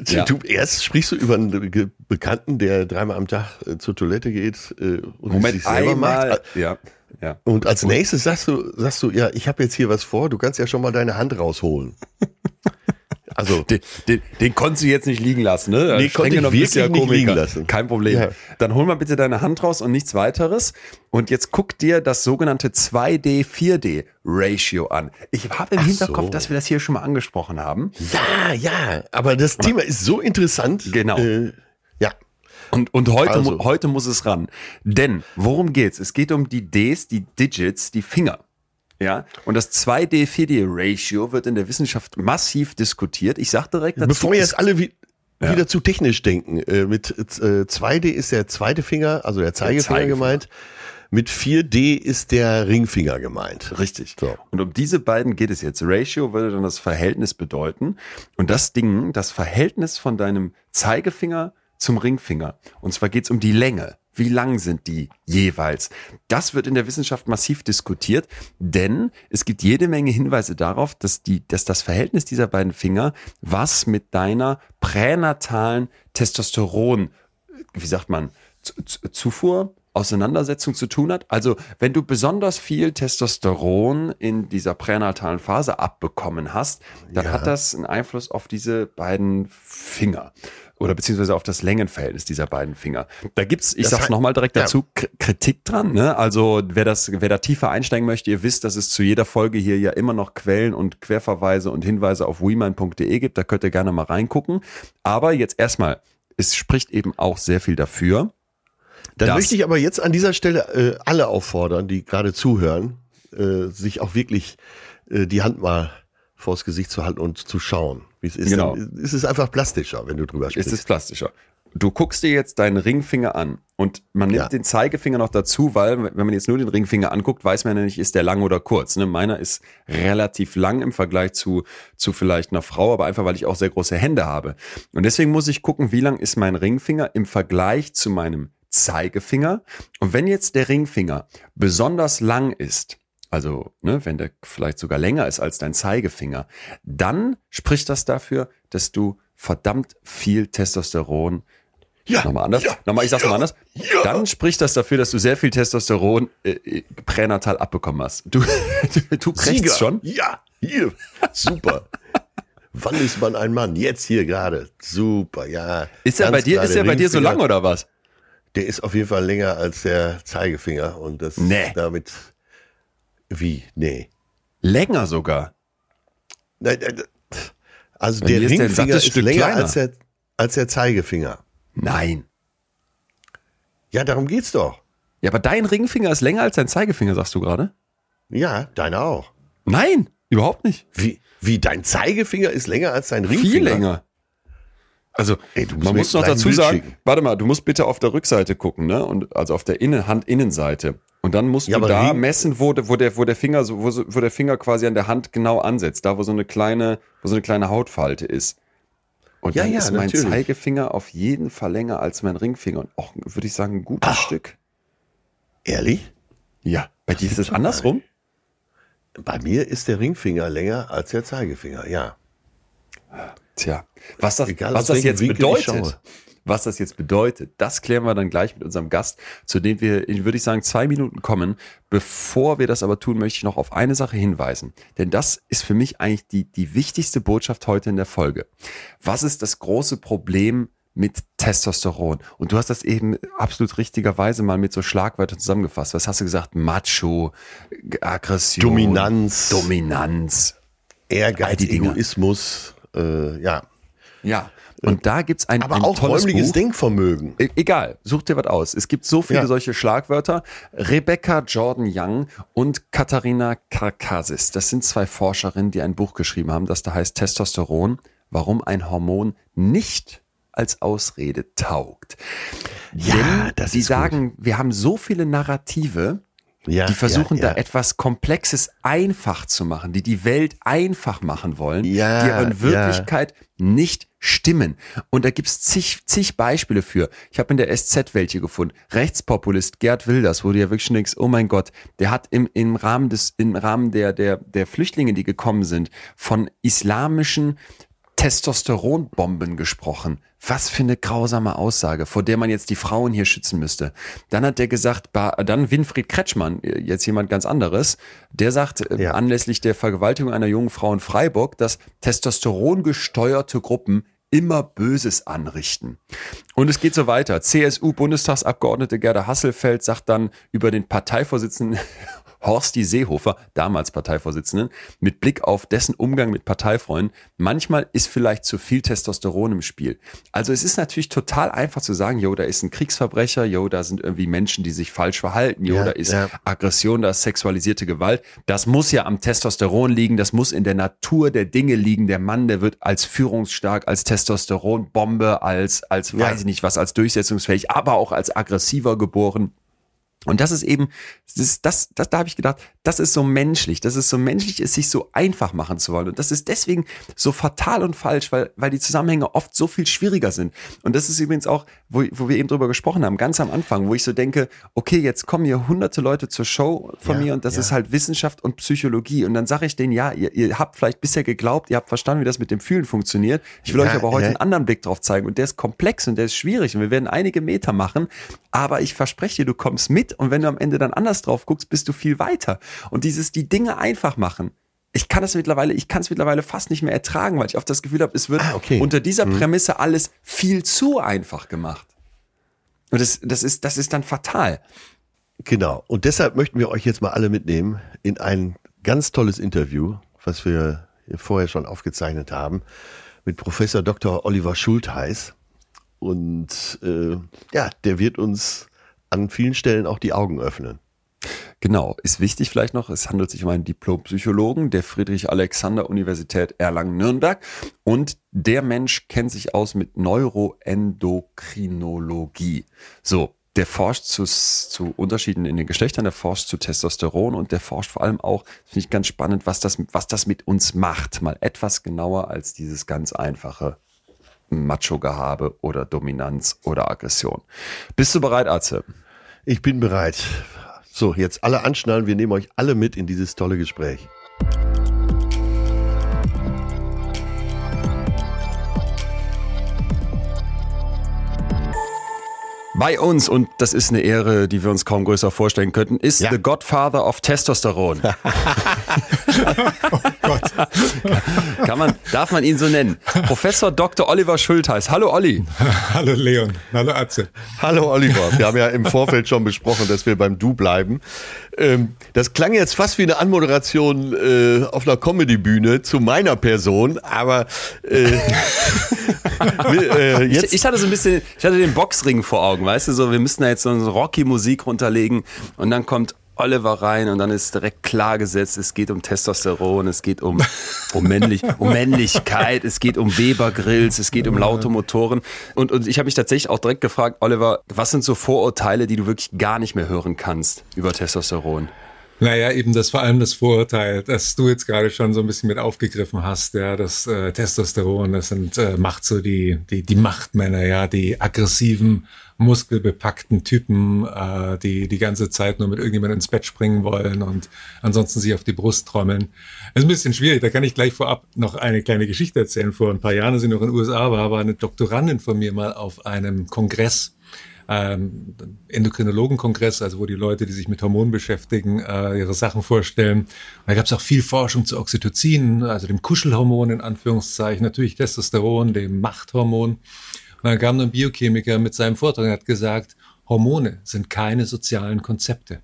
Ja. Du erst sprichst du über einen Bekannten, der dreimal am Tag äh, zur Toilette geht äh, und Moment, sich selber einmal, macht. Ja. Ja. Und als nächstes sagst du, sagst du, ja, ich habe jetzt hier was vor, du kannst ja schon mal deine Hand rausholen. Also den, den, den konntest du jetzt nicht liegen lassen, ne? Nee, konnte ich wirklich ja nicht liegen lassen. Kein Problem. Ja. Dann hol mal bitte deine Hand raus und nichts weiteres. Und jetzt guck dir das sogenannte 2D, 4D Ratio an. Ich habe im Ach Hinterkopf, so. dass wir das hier schon mal angesprochen haben. Ja, ja, aber das Thema ist so interessant. Genau. Äh. Und, und heute, also. heute muss es ran. Denn, worum geht's? Es geht um die Ds, die Digits, die Finger. Ja, und das 2D-4D-Ratio wird in der Wissenschaft massiv diskutiert. Ich sage direkt dazu. Bevor wir jetzt alle wie, ja. wieder zu technisch denken, äh, mit äh, 2D ist der zweite Finger, also der Zeigefinger, der Zeigefinger. gemeint. Mit 4D ist der Ringfinger gemeint. Richtig. So. Und um diese beiden geht es jetzt. Ratio würde dann das Verhältnis bedeuten. Und das Ding, das Verhältnis von deinem Zeigefinger zum Ringfinger. Und zwar geht es um die Länge. Wie lang sind die jeweils? Das wird in der Wissenschaft massiv diskutiert, denn es gibt jede Menge Hinweise darauf, dass, die, dass das Verhältnis dieser beiden Finger was mit deiner pränatalen Testosteron, wie sagt man, Zufuhr, Auseinandersetzung zu tun hat. Also wenn du besonders viel Testosteron in dieser pränatalen Phase abbekommen hast, dann ja. hat das einen Einfluss auf diese beiden Finger oder beziehungsweise auf das Längenverhältnis dieser beiden Finger. Da gibt's, ich das sag's nochmal direkt ja. dazu, Kritik dran. Ne? Also wer das, wer da tiefer einsteigen möchte, ihr wisst, dass es zu jeder Folge hier ja immer noch Quellen und Querverweise und Hinweise auf weman.de gibt. Da könnt ihr gerne mal reingucken. Aber jetzt erstmal, es spricht eben auch sehr viel dafür. Dann möchte ich aber jetzt an dieser Stelle äh, alle auffordern, die gerade zuhören, äh, sich auch wirklich äh, die Hand mal vors Gesicht zu halten und zu schauen, wie es ist. Genau. es ist einfach plastischer, wenn du drüber sprichst. Es ist plastischer. Du guckst dir jetzt deinen Ringfinger an und man nimmt ja. den Zeigefinger noch dazu, weil wenn man jetzt nur den Ringfinger anguckt, weiß man ja nicht, ist der lang oder kurz. Ne? Meiner ist relativ lang im Vergleich zu, zu vielleicht einer Frau, aber einfach, weil ich auch sehr große Hände habe. Und deswegen muss ich gucken, wie lang ist mein Ringfinger im Vergleich zu meinem Zeigefinger. Und wenn jetzt der Ringfinger besonders lang ist, also ne, wenn der vielleicht sogar länger ist als dein Zeigefinger, dann spricht das dafür, dass du verdammt viel Testosteron Ja. Nochmal anders. Ja. Nochmal, ich sag's Ja. nochmal anders. Ja. Dann spricht das dafür, dass du sehr viel Testosteron äh, äh, pränatal abbekommen hast. Du, du, du prächst schon. Ja, hier. Super. Wann ist man ein Mann? Jetzt hier gerade. Super, ja. Ist er bei dir, ist er der bei dir so lang oder was? Der ist auf jeden Fall länger als der Zeigefinger und das Nee. damit wie? Nee. Länger sogar. Nein, nein, Also Bei der ist Ringfinger ist Stück länger kleiner. als der, als der Zeigefinger. Nein. Ja, darum geht's doch. Ja, aber dein Ringfinger ist länger als dein Zeigefinger, sagst du gerade? Ja, deiner auch. Nein, überhaupt nicht. Wie, wie dein Zeigefinger ist länger als dein Ringfinger? Viel länger. Also, Ey, man muss noch dazu Bild sagen, schicken. warte mal, du musst bitte auf der Rückseite gucken, ne? Und also auf der Innen Handinnenseite. Und dann musst Ja, du da messen, wo, der- wo der, wo der Finger, wo, wo der Finger quasi an der Hand genau ansetzt, da wo so eine kleine, wo so eine kleine Hautfalte ist. Und Ja, dann ja, ist mein natürlich. Zeigefinger auf jeden Fall länger als mein Ringfinger. Und auch, würde ich sagen, ein gutes Ach. Stück. Ehrlich? Ja. Bei dir ist es andersrum? Bei mir ist der Ringfinger länger als der Zeigefinger, ja. Tja, was das, Egal, was das jetzt bedeutet. Was das jetzt bedeutet, das klären wir dann gleich mit unserem Gast, zu dem wir, in, würde ich sagen, zwei Minuten kommen. Bevor wir das aber tun, möchte ich noch auf eine Sache hinweisen. Denn das ist für mich eigentlich die, die wichtigste Botschaft heute in der Folge. Was ist das große Problem mit Testosteron? Und du hast das eben absolut richtigerweise mal mit so Schlagwörtern zusammengefasst. Was hast du gesagt? Macho, Aggression, Dominanz. Dominanz. Ehrgeiz. Egoismus, äh, ja. Ja. Und da gibt's ein, Aber ein auch tolles räumliches Buch. Denkvermögen. E- Egal, such dir was aus. Es gibt so viele Ja. solche Schlagwörter. Rebecca Jordan Young und Katharina Karkasis. Das sind zwei Forscherinnen, die ein Buch geschrieben haben, das da heißt Testosteron, warum ein Hormon nicht als Ausrede taugt. Ja, Denn das die ist gut. sagen, wir haben so viele Narrative, Ja, die versuchen ja, ja. da etwas Komplexes einfach zu machen, die die Welt einfach machen wollen, die aber in. Wirklichkeit nicht stimmen. Und da gibt's zig, zig Beispiele für. Ich habe in der SZ welche gefunden. Rechtspopulist Gerd Wilders, wo du ja wirklich denkst, oh mein Gott, der hat im, im Rahmen des, im Rahmen der, der, der Flüchtlinge, die gekommen sind, von islamischen Testosteronbomben gesprochen. Was für eine grausame Aussage, vor der man jetzt die Frauen hier schützen müsste. Dann hat der gesagt, dann Winfried Kretschmann, jetzt jemand ganz anderes, der sagt äh, Ja. anlässlich der Vergewaltigung einer jungen Frau in Freiburg, dass testosterongesteuerte Gruppen immer Böses anrichten. Und es geht so weiter. CSU-Bundestagsabgeordnete Gerda Hasselfeld sagt dann über den Parteivorsitzenden Horsti Seehofer, damals Parteivorsitzenden, mit Blick auf dessen Umgang mit Parteifreunden, manchmal ist vielleicht zu viel Testosteron im Spiel. Also es ist natürlich total einfach zu sagen, jo, da ist ein Kriegsverbrecher, jo, da sind irgendwie Menschen, die sich falsch verhalten, jo, Ja, da ist ja. Aggression, da ist sexualisierte Gewalt. Das muss ja am Testosteron liegen, das muss in der Natur der Dinge liegen. Der Mann, der wird als führungsstark, als Testosteronbombe, als, als Ja. weiß ich nicht was, als durchsetzungsfähig, aber auch als aggressiver geboren. Und das ist eben, das, ist- das, das da habe ich gedacht, das ist so menschlich, das ist so menschlich, es sich so einfach machen zu wollen. Und das ist deswegen so fatal und falsch, weil, weil die Zusammenhänge oft so viel schwieriger sind. Und das ist übrigens auch, wo, wo wir eben drüber gesprochen haben, ganz am Anfang, wo ich so denke, okay, jetzt kommen hier hunderte Leute zur Show von Ja, mir und das ja. ist halt Wissenschaft und Psychologie. Und dann sage ich denen, ja, ihr, ihr habt vielleicht bisher geglaubt, ihr habt verstanden, wie das mit dem Fühlen funktioniert. Ich will Ja, euch aber heute einen anderen Blick drauf zeigen. Und der ist komplex und der ist schwierig. Und wir werden einige Meter machen. Aber ich verspreche dir, du kommst mit. Und wenn du am Ende dann anders drauf guckst, bist du viel weiter. Und dieses, die Dinge einfach machen. Ich kann das mittlerweile, ich kann es mittlerweile fast nicht mehr ertragen, weil ich oft das Gefühl habe, es wird Ah, okay. unter dieser Prämisse alles viel zu einfach gemacht. Und das, das ist, das ist dann fatal. Genau. Und deshalb möchten wir euch jetzt mal alle mitnehmen in ein ganz tolles Interview, was wir vorher schon aufgezeichnet haben, mit Professor Dr. Oliver Schultheiß. Und äh, ja, der wird uns an vielen Stellen auch die Augen öffnen. Genau, ist wichtig vielleicht noch, es handelt sich um einen Diplompsychologen der Friedrich-Alexander-Universität Erlangen-Nürnberg und der Mensch kennt sich aus mit Neuroendokrinologie. So, der forscht zu, zu Unterschieden in den Geschlechtern, der forscht zu Testosteron und der forscht vor allem auch, finde ich ganz spannend, was das, was das mit uns macht. Mal etwas genauer als dieses ganz einfache Macho-Gehabe oder Dominanz oder Aggression. Bist du bereit, Atze? Ich bin bereit. So, jetzt alle anschnallen. Wir nehmen euch alle mit in dieses tolle Gespräch. Bei uns, und das ist eine Ehre, die wir uns kaum größer vorstellen könnten, ist Ja. The Godfather of Testosteron. Oh Gott. Man, darf man ihn so nennen? Professor Dr. Oliver Schultheiß. Hallo Olli. Hallo Leon. Hallo Atze. Hallo Oliver, wir haben ja im Vorfeld schon besprochen, dass wir beim Du bleiben. Ähm, das klang jetzt fast wie eine Anmoderation äh, auf einer Comedy-Bühne zu meiner Person, aber äh, wir, äh, Ich, jetzt ich hatte so ein bisschen, ich hatte den Boxring vor Augen, weißt du, so, wir müssten da jetzt so eine Rocky-Musik runterlegen und dann kommt Oliver rein und dann ist direkt klar gesetzt, es geht um Testosteron, es geht um, um, männlich, um Männlichkeit, es geht um Weber-Grills, es geht um laute Motoren. Und, und ich habe mich tatsächlich auch direkt gefragt, Oliver, was sind so Vorurteile, die du wirklich gar nicht mehr hören kannst über Testosteron? Naja, eben das vor allem das Vorurteil, das du jetzt gerade schon so ein bisschen mit aufgegriffen hast, ja, das äh, Testosteron, das sind äh, macht so die, die, die Machtmänner, ja, die aggressiven, muskelbepackten Typen, äh, die die ganze Zeit nur mit irgendjemandem ins Bett springen wollen und ansonsten sich auf die Brust trommeln. Das ist ein bisschen schwierig, da kann ich gleich vorab noch eine kleine Geschichte erzählen. Vor ein paar Jahren, als ich noch in den USA war, war eine Doktorandin von mir mal auf einem Kongress ähm, Endokrinologenkongress, also wo die Leute, die sich mit Hormonen beschäftigen, äh, ihre Sachen vorstellen. Und da gab es auch viel Forschung zu Oxytocin, also dem Kuschelhormon in Anführungszeichen, natürlich Testosteron, dem Machthormon. Und dann kam ein Biochemiker mit seinem Vortrag und hat gesagt, Hormone sind keine sozialen Konzepte.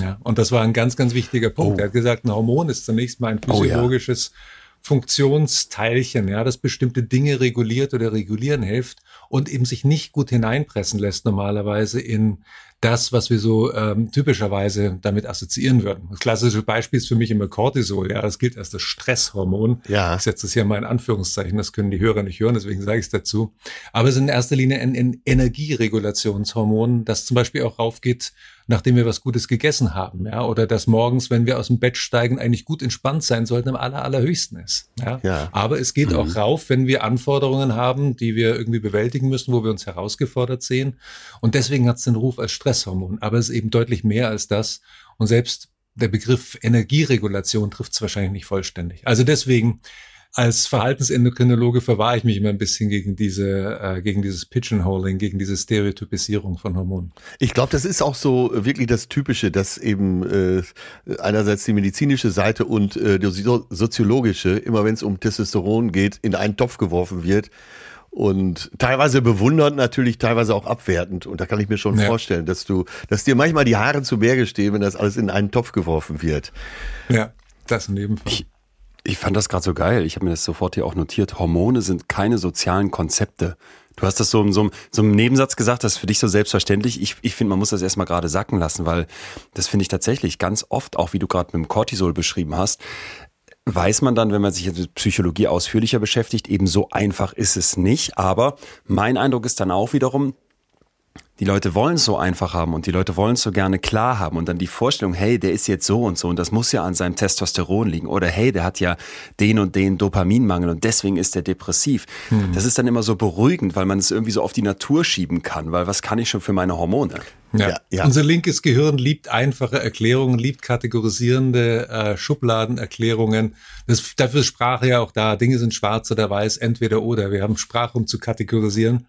Ja, und das war ein ganz, ganz wichtiger Punkt. Oh. Er hat gesagt, ein Hormon ist zunächst mal ein Oh ja. physiologisches Funktionsteilchen, ja, das bestimmte Dinge reguliert oder regulieren hilft und eben sich nicht gut hineinpressen lässt normalerweise in das, was wir so ähm, typischerweise damit assoziieren würden. Das klassische Beispiel ist für mich immer Cortisol. Ja, das gilt als das Stresshormon. Ja. Ich setze es hier mal in Anführungszeichen. Das können die Hörer nicht hören, deswegen sage ich es dazu. Aber es ist in erster Linie ein, ein Energieregulationshormon, das zum Beispiel auch raufgeht, nachdem wir was Gutes gegessen haben, ja, oder das morgens, wenn wir aus dem Bett steigen, eigentlich gut entspannt sein sollten, am aller, allerhöchsten ist. Ja. Ja. Aber es geht auch rauf, wenn wir Anforderungen haben, die wir irgendwie bewältigen müssen, wo wir uns herausgefordert sehen. Und deswegen hat es den Ruf als Stresshormon. Aber es ist eben deutlich mehr als das. Und selbst der Begriff Energieregulation trifft es wahrscheinlich nicht vollständig. Also deswegen als Verhaltensendokrinologe verwahre ich mich immer ein bisschen gegen diese, äh, gegen dieses Pigeonholing, gegen diese Stereotypisierung von Hormonen. Ich glaube, das ist auch so äh, wirklich das Typische, dass eben äh, einerseits die medizinische Seite und äh, die so soziologische, immer wenn es um Testosteron geht, in einen Topf geworfen wird. Und teilweise bewundernd, natürlich teilweise auch abwertend. Und da kann ich mir schon Ja. vorstellen, dass du, dass dir manchmal die Haare zu Berge stehen, wenn das alles in einen Topf geworfen wird. Ja, das in jedem Fall. Ich fand das gerade so geil. Ich habe mir das sofort hier auch notiert. Hormone sind keine sozialen Konzepte. Du hast das so in so, so einem Nebensatz gesagt, das ist für dich so selbstverständlich. Ich, ich finde, man muss das erstmal gerade sacken lassen, weil das finde ich tatsächlich ganz oft, auch wie du gerade mit dem Cortisol beschrieben hast, weiß man dann, wenn man sich jetzt mit Psychologie ausführlicher beschäftigt, eben so einfach ist es nicht. Aber mein Eindruck ist dann auch wiederum, die Leute wollen es so einfach haben und die Leute wollen es so gerne klar haben und dann die Vorstellung, hey, der ist jetzt so und so und das muss ja an seinem Testosteron liegen oder hey, der hat ja den und den Dopaminmangel und deswegen ist der depressiv. Das ist dann immer so beruhigend, weil man es irgendwie so auf die Natur schieben kann, weil was kann ich schon für meine Hormone? Ja. Ja, ja. Unser linkes Gehirn liebt einfache Erklärungen, liebt kategorisierende äh, Schubladenerklärungen. Das, dafür ist Sprache ja auch da. Dinge sind schwarz oder weiß, entweder oder. Wir haben Sprache, um zu kategorisieren.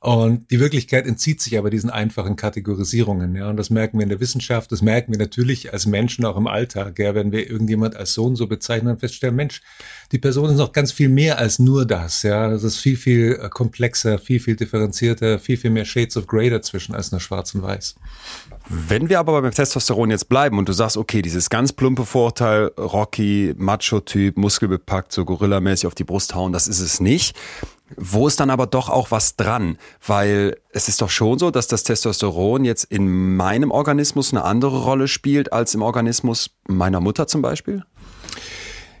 Und die Wirklichkeit entzieht sich aber diesen einfachen Kategorisierungen. Ja, und das merken wir in der Wissenschaft, das merken wir natürlich als Menschen auch im Alltag. Ja, wenn wir irgendjemand als Sohn so bezeichnen und feststellen, Mensch, die Person ist noch ganz viel mehr als nur das. Ja, das ist viel, viel äh, komplexer, viel, viel differenzierter, viel, viel mehr Shades of Grey dazwischen als nur schwarz und weiß. Wenn wir aber beim Testosteron jetzt bleiben und du sagst, okay, dieses ganz plumpe Vorurteil, Rocky, Macho-Typ, muskelbepackt, so gorillamäßig auf die Brust hauen, das ist es nicht. Wo ist dann aber doch auch was dran? Weil es ist doch schon so, dass das Testosteron jetzt in meinem Organismus eine andere Rolle spielt als im Organismus meiner Mutter zum Beispiel?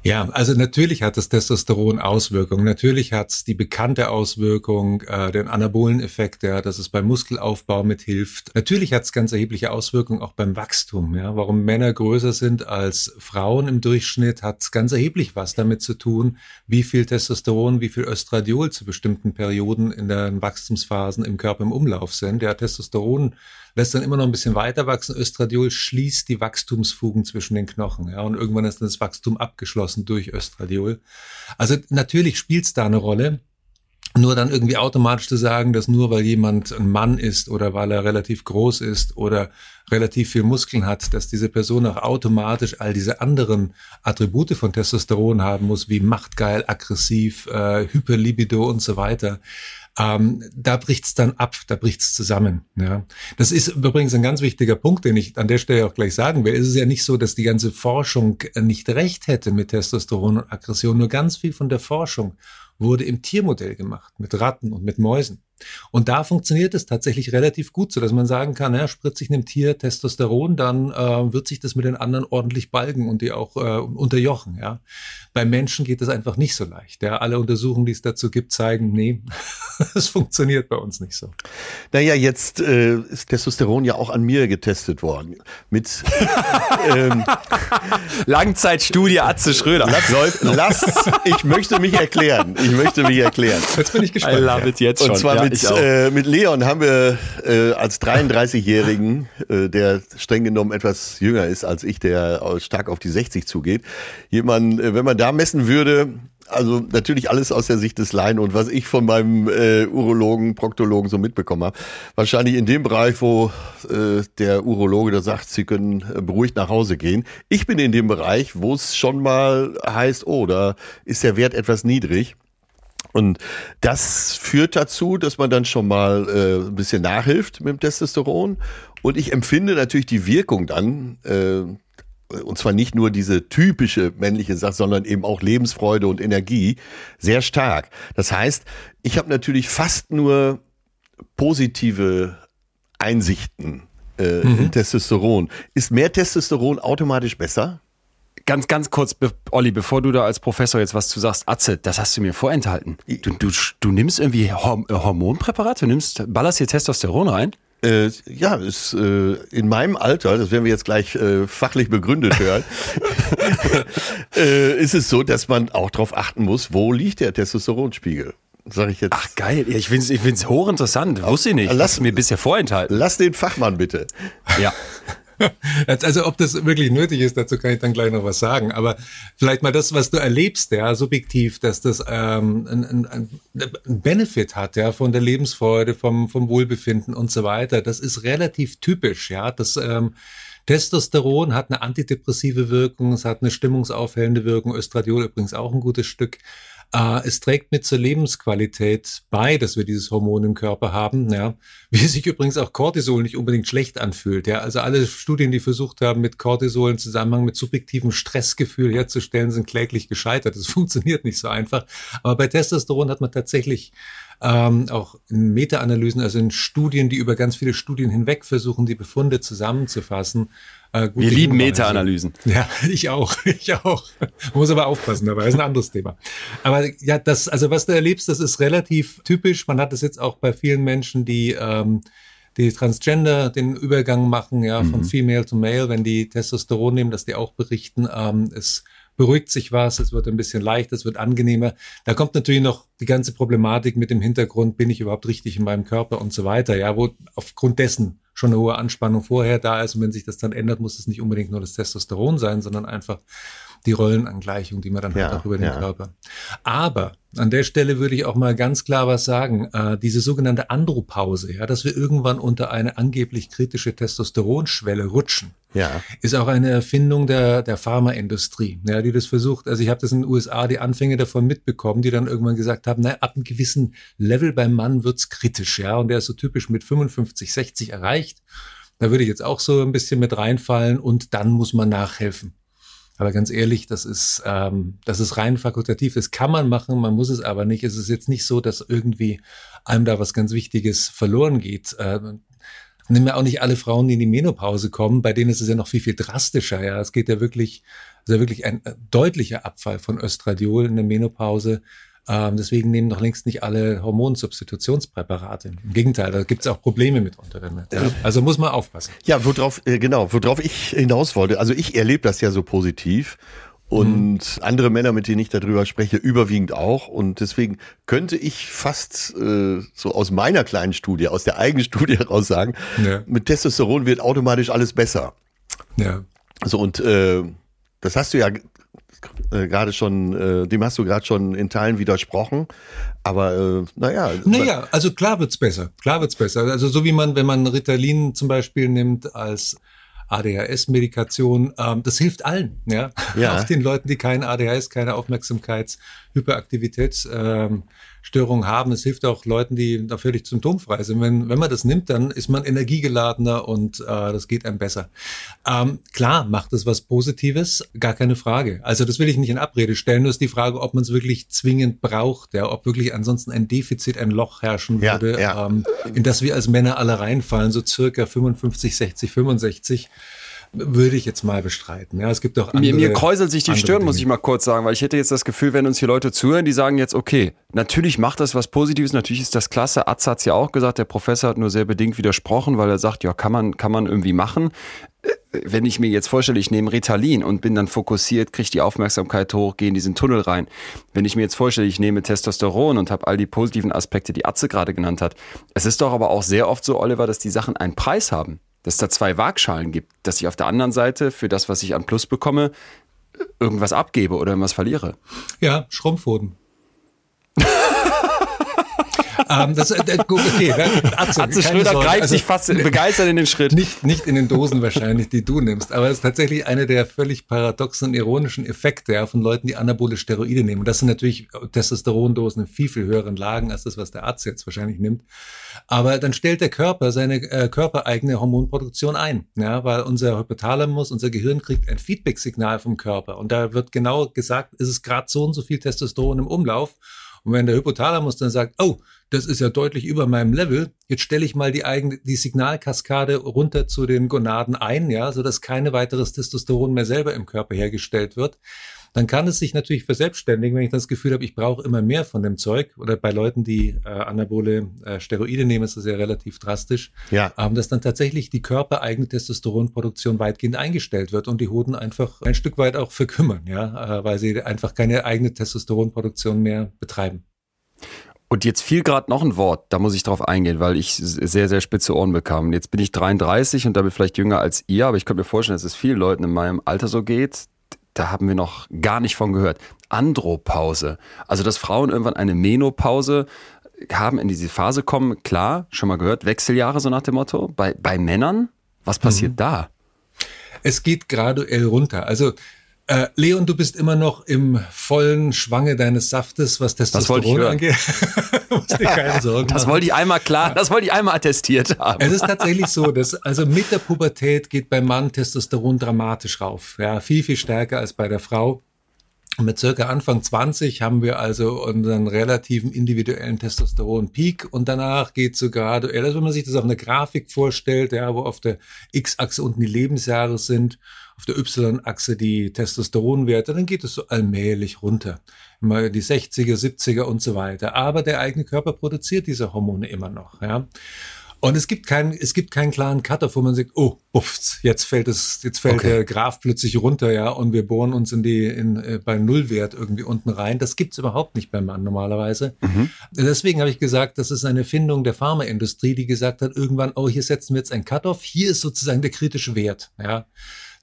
Ja, also natürlich hat das Testosteron Auswirkungen. Natürlich hat es die bekannte Auswirkung, äh, den anabolen Effekt, ja, dass es beim Muskelaufbau mithilft. Natürlich hat es ganz erhebliche Auswirkungen auch beim Wachstum. Ja. Warum Männer größer sind als Frauen im Durchschnitt, hat ganz erheblich was damit zu tun, wie viel Testosteron, wie viel Östradiol zu bestimmten Perioden in den Wachstumsphasen im Körper im Umlauf sind. Ja, Testosteron lässt dann immer noch ein bisschen weiter wachsen. Östradiol schließt die Wachstumsfugen zwischen den Knochen. Ja, und irgendwann ist dann das Wachstum abgeschlossen durch Östradiol. Also natürlich spielt es da eine Rolle. nur dann irgendwie automatisch zu sagen, dass nur weil jemand ein Mann ist oder weil er relativ groß ist oder relativ viel Muskeln hat, dass diese Person auch automatisch all diese anderen Attribute von Testosteron haben muss, wie machtgeil, aggressiv, äh, Hyperlibido und so weiter. Ähm, da bricht's dann ab, da bricht's zusammen. Ja. Das ist übrigens ein ganz wichtiger Punkt, den ich an der Stelle auch gleich sagen will. Es ist ja nicht so, dass die ganze Forschung nicht recht hätte mit Testosteron und Aggression. Nur ganz viel von der Forschung wurde im Tiermodell gemacht, mit Ratten und mit Mäusen. Und da funktioniert es tatsächlich relativ gut, so dass man sagen kann, ja, spritze ich einem Tier Testosteron, dann äh, wird sich das mit den anderen ordentlich balgen und die auch äh, unterjochen. Ja. Bei Menschen geht das einfach nicht so leicht. Ja. Alle Untersuchungen, die es dazu gibt, zeigen, nee, es funktioniert bei uns nicht so. Naja, jetzt äh, ist Testosteron ja auch an mir getestet worden. Mit ähm, Langzeitstudie Atze Schröder. Lass, lass, ich möchte mich erklären. Ich möchte mich erklären. Jetzt bin ich gespannt. I love it jetzt schon. Und zwar Ja, mit, äh, mit Leon haben wir äh, als 33-Jährigen, äh, der streng genommen etwas jünger ist als ich, der stark auf die 60 zugeht, jemand, äh, wenn man da messen würde, also natürlich alles aus der Sicht des Laien und was ich von meinem äh, Urologen, Proktologen so mitbekommen habe, wahrscheinlich in dem Bereich, wo äh, der Urologe da sagt, sie können äh, beruhigt nach Hause gehen. Ich bin in dem Bereich, wo es schon mal heißt, oh, da ist der Wert etwas niedrig. Und das führt dazu, dass man dann schon mal äh, ein bisschen nachhilft mit dem Testosteron. Und ich empfinde natürlich die Wirkung dann, äh, und zwar nicht nur diese typische männliche Sache, sondern eben auch Lebensfreude und Energie sehr stark. Das heißt, ich habe natürlich fast nur positive Einsichten äh, in Testosteron. Ist mehr Testosteron automatisch besser? Ganz, ganz kurz, be Olli, bevor du da als Professor jetzt was zu sagst, Atze, das hast du mir vorenthalten. Du, du, du nimmst irgendwie Horm äh, Hormonpräparate, du nimmst, ballerst hier Testosteron rein? Äh, ja, ist äh, in meinem Alter, das werden wir jetzt gleich äh, fachlich begründet hören, äh, ist es so, dass man auch darauf achten muss, wo liegt der Testosteronspiegel. Sag ich jetzt. Ach geil, ich find's, ich find's hochinteressant, wusste ich nicht. Lass- Lass mir bisher vorenthalten. Lass den Fachmann bitte. Ja. Also ob das wirklich nötig ist, dazu kann ich dann gleich noch was sagen. Aber vielleicht mal das, was du erlebst, ja, subjektiv, dass das ähm, ein, ein ein Benefit hat, ja, von der Lebensfreude, vom, vom Wohlbefinden und so weiter. Das ist relativ typisch, ja. Das ähm, Testosteron hat eine antidepressive Wirkung, es hat eine stimmungsaufhellende Wirkung, Östradiol übrigens auch ein gutes Stück. Äh, es trägt mit zur Lebensqualität bei, dass wir dieses Hormon im Körper haben, ja. Wie sich übrigens auch Cortisol nicht unbedingt schlecht anfühlt, ja. Also alle Studien, die versucht haben, mit Cortisol in Zusammenhang mit subjektivem Stressgefühl herzustellen, sind kläglich gescheitert. Das funktioniert nicht so einfach. Aber bei Testosteron hat man tatsächlich ähm, auch in Meta-Analysen, also in Studien, die über ganz viele Studien hinweg versuchen, die Befunde zusammenzufassen. Äh, Wir lieben. Meta-Analysen. Ja, ich auch, ich auch. Man muss aber aufpassen dabei, das ist ein anderes Thema. Aber ja, das, also was du erlebst, das ist relativ typisch. Man hat es jetzt auch bei vielen Menschen, die ähm, die Transgender den Übergang machen, ja, von Female to Male, wenn die Testosteron nehmen, dass die auch berichten, ähm, es beruhigt sich was, es wird ein bisschen leichter, es wird angenehmer. Da kommt natürlich noch die ganze Problematik mit dem Hintergrund, bin ich überhaupt richtig in meinem Körper und so weiter, ja, wo aufgrund dessen schon eine hohe Anspannung vorher da ist und wenn sich das dann ändert, muss es nicht unbedingt nur das Testosteron sein, sondern einfach die Rollenangleichung, die man dann Ja, hat auch über den ja. Körper. Aber an der Stelle würde ich auch mal ganz klar was sagen. Äh, diese sogenannte Andropause, ja, dass wir irgendwann unter eine angeblich kritische Testosteronschwelle rutschen, Ja. ist auch eine Erfindung der, der Pharmaindustrie, ja, die das versucht. Also ich habe das in den USA die Anfänge davon mitbekommen, die dann irgendwann gesagt haben, na, ab einem gewissen Level beim Mann wird's kritisch, ja, und der ist so typisch mit 55, 60 erreicht. Da würde ich jetzt auch so ein bisschen mit reinfallen und dann muss man nachhelfen. Aber ganz ehrlich, das ist, ähm, das ist rein fakultativ. Das kann man machen, man muss es aber nicht. Es ist jetzt nicht so, dass irgendwie einem da was ganz Wichtiges verloren geht. Äh, Nimm ja auch nicht alle Frauen, die in die Menopause kommen, bei denen ist es ja noch viel, viel drastischer. Ja, es geht ja wirklich, also wirklich ein äh, deutlicher Abfall von Östradiol in der Menopause. Ähm, deswegen nehmen noch längst nicht alle Hormonsubstitutionspräparate. Im Gegenteil, da gibt es auch Probleme mitunter damit. Ja. Also muss man aufpassen. Ja, worauf, äh, genau, worauf ich hinaus wollte. Also ich erlebe das ja so positiv und andere Männer, mit denen ich darüber spreche, überwiegend auch. Und deswegen könnte ich fast äh, so aus meiner kleinen Studie, aus der eigenen Studie heraus sagen, Ja. mit Testosteron wird automatisch alles besser. Ja. Also und äh, das hast du ja äh, gerade schon, äh, dem hast du gerade schon in Teilen widersprochen. Aber äh, naja. Naja, also klar wird's besser. Klar wird's besser. Also so wie man, wenn man Ritalin zum Beispiel nimmt als ADHS-Medikation, ähm, das hilft allen, ja. ja. Auch den Leuten, die keinen ADHS, keine Aufmerksamkeits-, Hyperaktivitätsstörung ähm, haben. Es hilft auch Leuten, die da völlig symptomfrei sind. Wenn, wenn man das nimmt, dann ist man energiegeladener und äh, das geht einem besser. Ähm, klar macht es was Positives, gar keine Frage. Also das will ich nicht in Abrede stellen. Nur ist die Frage, ob man es wirklich zwingend braucht, ja, ob wirklich ansonsten ein Defizit, ein Loch herrschen würde, ja, ja. Ähm, in das wir als Männer alle reinfallen, so circa 55, 60, 65 würde ich jetzt mal bestreiten. Ja, es gibt auch andere, mir, mir kräuselt sich die Stirn, muss ich mal kurz sagen, weil ich hätte jetzt das Gefühl, wenn uns hier Leute zuhören, die sagen jetzt, okay, natürlich macht das was Positives, natürlich ist das klasse. Atz hat es ja auch gesagt, der Professor hat nur sehr bedingt widersprochen, weil er sagt, ja, kann man, kann man irgendwie machen äh, wenn ich mir jetzt vorstelle, ich nehme Ritalin und bin dann fokussiert, kriege die Aufmerksamkeit hoch, gehe in diesen Tunnel rein. Wenn ich mir jetzt vorstelle, ich nehme Testosteron und habe all die positiven Aspekte, die Atze gerade genannt hat. Es ist doch aber auch sehr oft so, Oliver, dass die Sachen einen Preis haben dass es da zwei Waagschalen gibt, dass ich auf der anderen Seite für das, was ich an Plus bekomme, irgendwas abgebe oder irgendwas verliere. Ja, Schrumpfhoden. Ähm, das, äh, okay, ne? Atze, Atze Schröder Sorge. greift also, sich fast begeistert in den Schritt. Nicht, nicht in den Dosen wahrscheinlich, die du nimmst, aber es ist tatsächlich einer der völlig paradoxen, ironischen Effekte ja, von Leuten, die anabole Steroide nehmen. Und das sind natürlich Testosterondosen in viel, viel höheren Lagen als das, was der Arzt jetzt wahrscheinlich nimmt. Aber dann stellt der Körper seine äh, körpereigene Hormonproduktion ein, ja, weil unser Hypothalamus, unser Gehirn kriegt ein Feedback-Signal vom Körper. Und da wird genau gesagt, ist es gerade so und so viel Testosteron im Umlauf. Und wenn der Hypothalamus dann sagt, oh, das ist ja deutlich über meinem Level, jetzt stelle ich mal die eigene, die Signalkaskade runter zu den Gonaden ein, ja, so dass keine weiteres Testosteron mehr selber im Körper hergestellt wird. Dann kann es sich natürlich verselbstständigen, wenn ich das Gefühl habe, ich brauche immer mehr von dem Zeug. Oder bei Leuten, die äh, anabole äh, Steroide nehmen, ist das ja relativ drastisch. Ja. Ähm, dass dann tatsächlich die körpereigene Testosteronproduktion weitgehend eingestellt wird und die Hoden einfach ein Stück weit auch verkümmern, ja, äh, weil sie einfach keine eigene Testosteronproduktion mehr betreiben. Und jetzt fiel gerade noch ein Wort, da muss ich drauf eingehen, weil ich sehr, sehr spitze Ohren bekam. Jetzt bin ich 33 und damit vielleicht jünger als ihr, aber ich könnte mir vorstellen, dass es vielen Leuten in meinem Alter so geht. Da haben wir noch gar nicht von gehört. Andropause. Also, dass Frauen irgendwann eine Menopause haben, in diese Phase kommen, klar, schon mal gehört, Wechseljahre so nach dem Motto. Bei, bei Männern, was passiert mhm. da? Es geht graduell runter. Also äh, Leon, du bist immer noch im vollen Schwange deines Saftes, was Testosteron angeht. Musst dir keine Sorgen das wollte ich einmal klar, das wollte ich einmal attestiert haben. Es ist tatsächlich so, dass also mit der Pubertät geht beim Mann Testosteron dramatisch rauf. Ja, viel, viel stärker als bei der Frau. Mit circa Anfang 20 haben wir also unseren relativen individuellen Testosteron-Peak und danach geht so graduell, also wenn man sich das auf einer Grafik vorstellt, ja, wo auf der X-Achse unten die Lebensjahre sind auf der Y-Achse die Testosteronwerte, dann geht es so allmählich runter. Immer die 60er, 70er und so weiter. Aber der eigene Körper produziert diese Hormone immer noch, ja. Und es gibt keinen, es gibt keinen klaren Cutter, wo man sagt, oh, uffs, jetzt fällt es, jetzt fällt okay. der Graph plötzlich runter, ja, und wir bohren uns in die, in, äh, beim Nullwert irgendwie unten rein. Das gibt's überhaupt nicht beim Mann normalerweise. Mhm. Deswegen habe ich gesagt, das ist eine Erfindung der Pharmaindustrie, die gesagt hat, irgendwann, oh, hier setzen wir jetzt ein Cut-off, hier ist sozusagen der kritische Wert, ja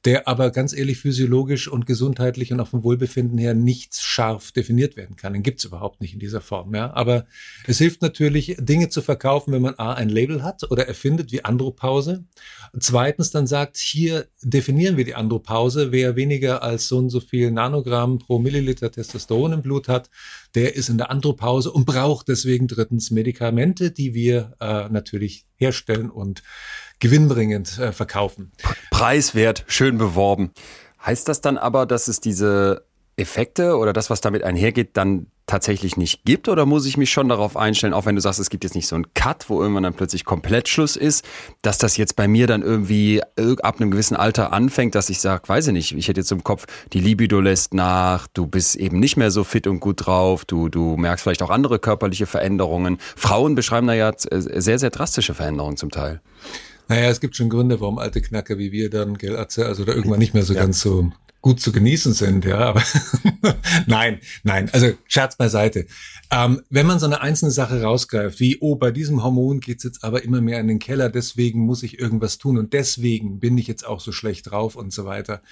der aber ganz ehrlich physiologisch und gesundheitlich und auch vom Wohlbefinden her nicht scharf definiert werden kann. Den gibt's überhaupt nicht in dieser Form. Ja? Aber es hilft natürlich, Dinge zu verkaufen, wenn man A, ein Label hat oder erfindet wie Andropause. Zweitens dann sagt, hier definieren wir die Andropause. Wer weniger als so und so viel Nanogramm pro Milliliter Testosteron im Blut hat, der ist in der Andropause und braucht deswegen drittens Medikamente, die wir äh, natürlich herstellen und gewinnbringend äh, verkaufen. Preiswert, schön beworben. Heißt das dann aber, dass es diese Effekte oder das, was damit einhergeht, dann tatsächlich nicht gibt? Oder muss ich mich schon darauf einstellen, auch wenn du sagst, es gibt jetzt nicht so einen Cut, wo irgendwann dann plötzlich komplett Schluss ist, dass das jetzt bei mir dann irgendwie ab einem gewissen Alter anfängt, dass ich sage, weiß ich nicht, ich hätte jetzt im Kopf, die Libido lässt nach, du bist eben nicht mehr so fit und gut drauf, du, du merkst vielleicht auch andere körperliche Veränderungen. Frauen beschreiben da ja sehr, sehr drastische Veränderungen zum Teil. Naja, es gibt schon Gründe, warum alte Knacker wie wir dann, gell, Atze, also da irgendwann nicht mehr so ja. ganz so gut zu genießen sind, ja. Aber nein, nein, also Scherz beiseite. Ähm, wenn man so eine einzelne Sache rausgreift, wie, oh, bei diesem Hormon geht's jetzt aber immer mehr in den Keller, deswegen muss ich irgendwas tun und deswegen bin ich jetzt auch so schlecht drauf und so weiter.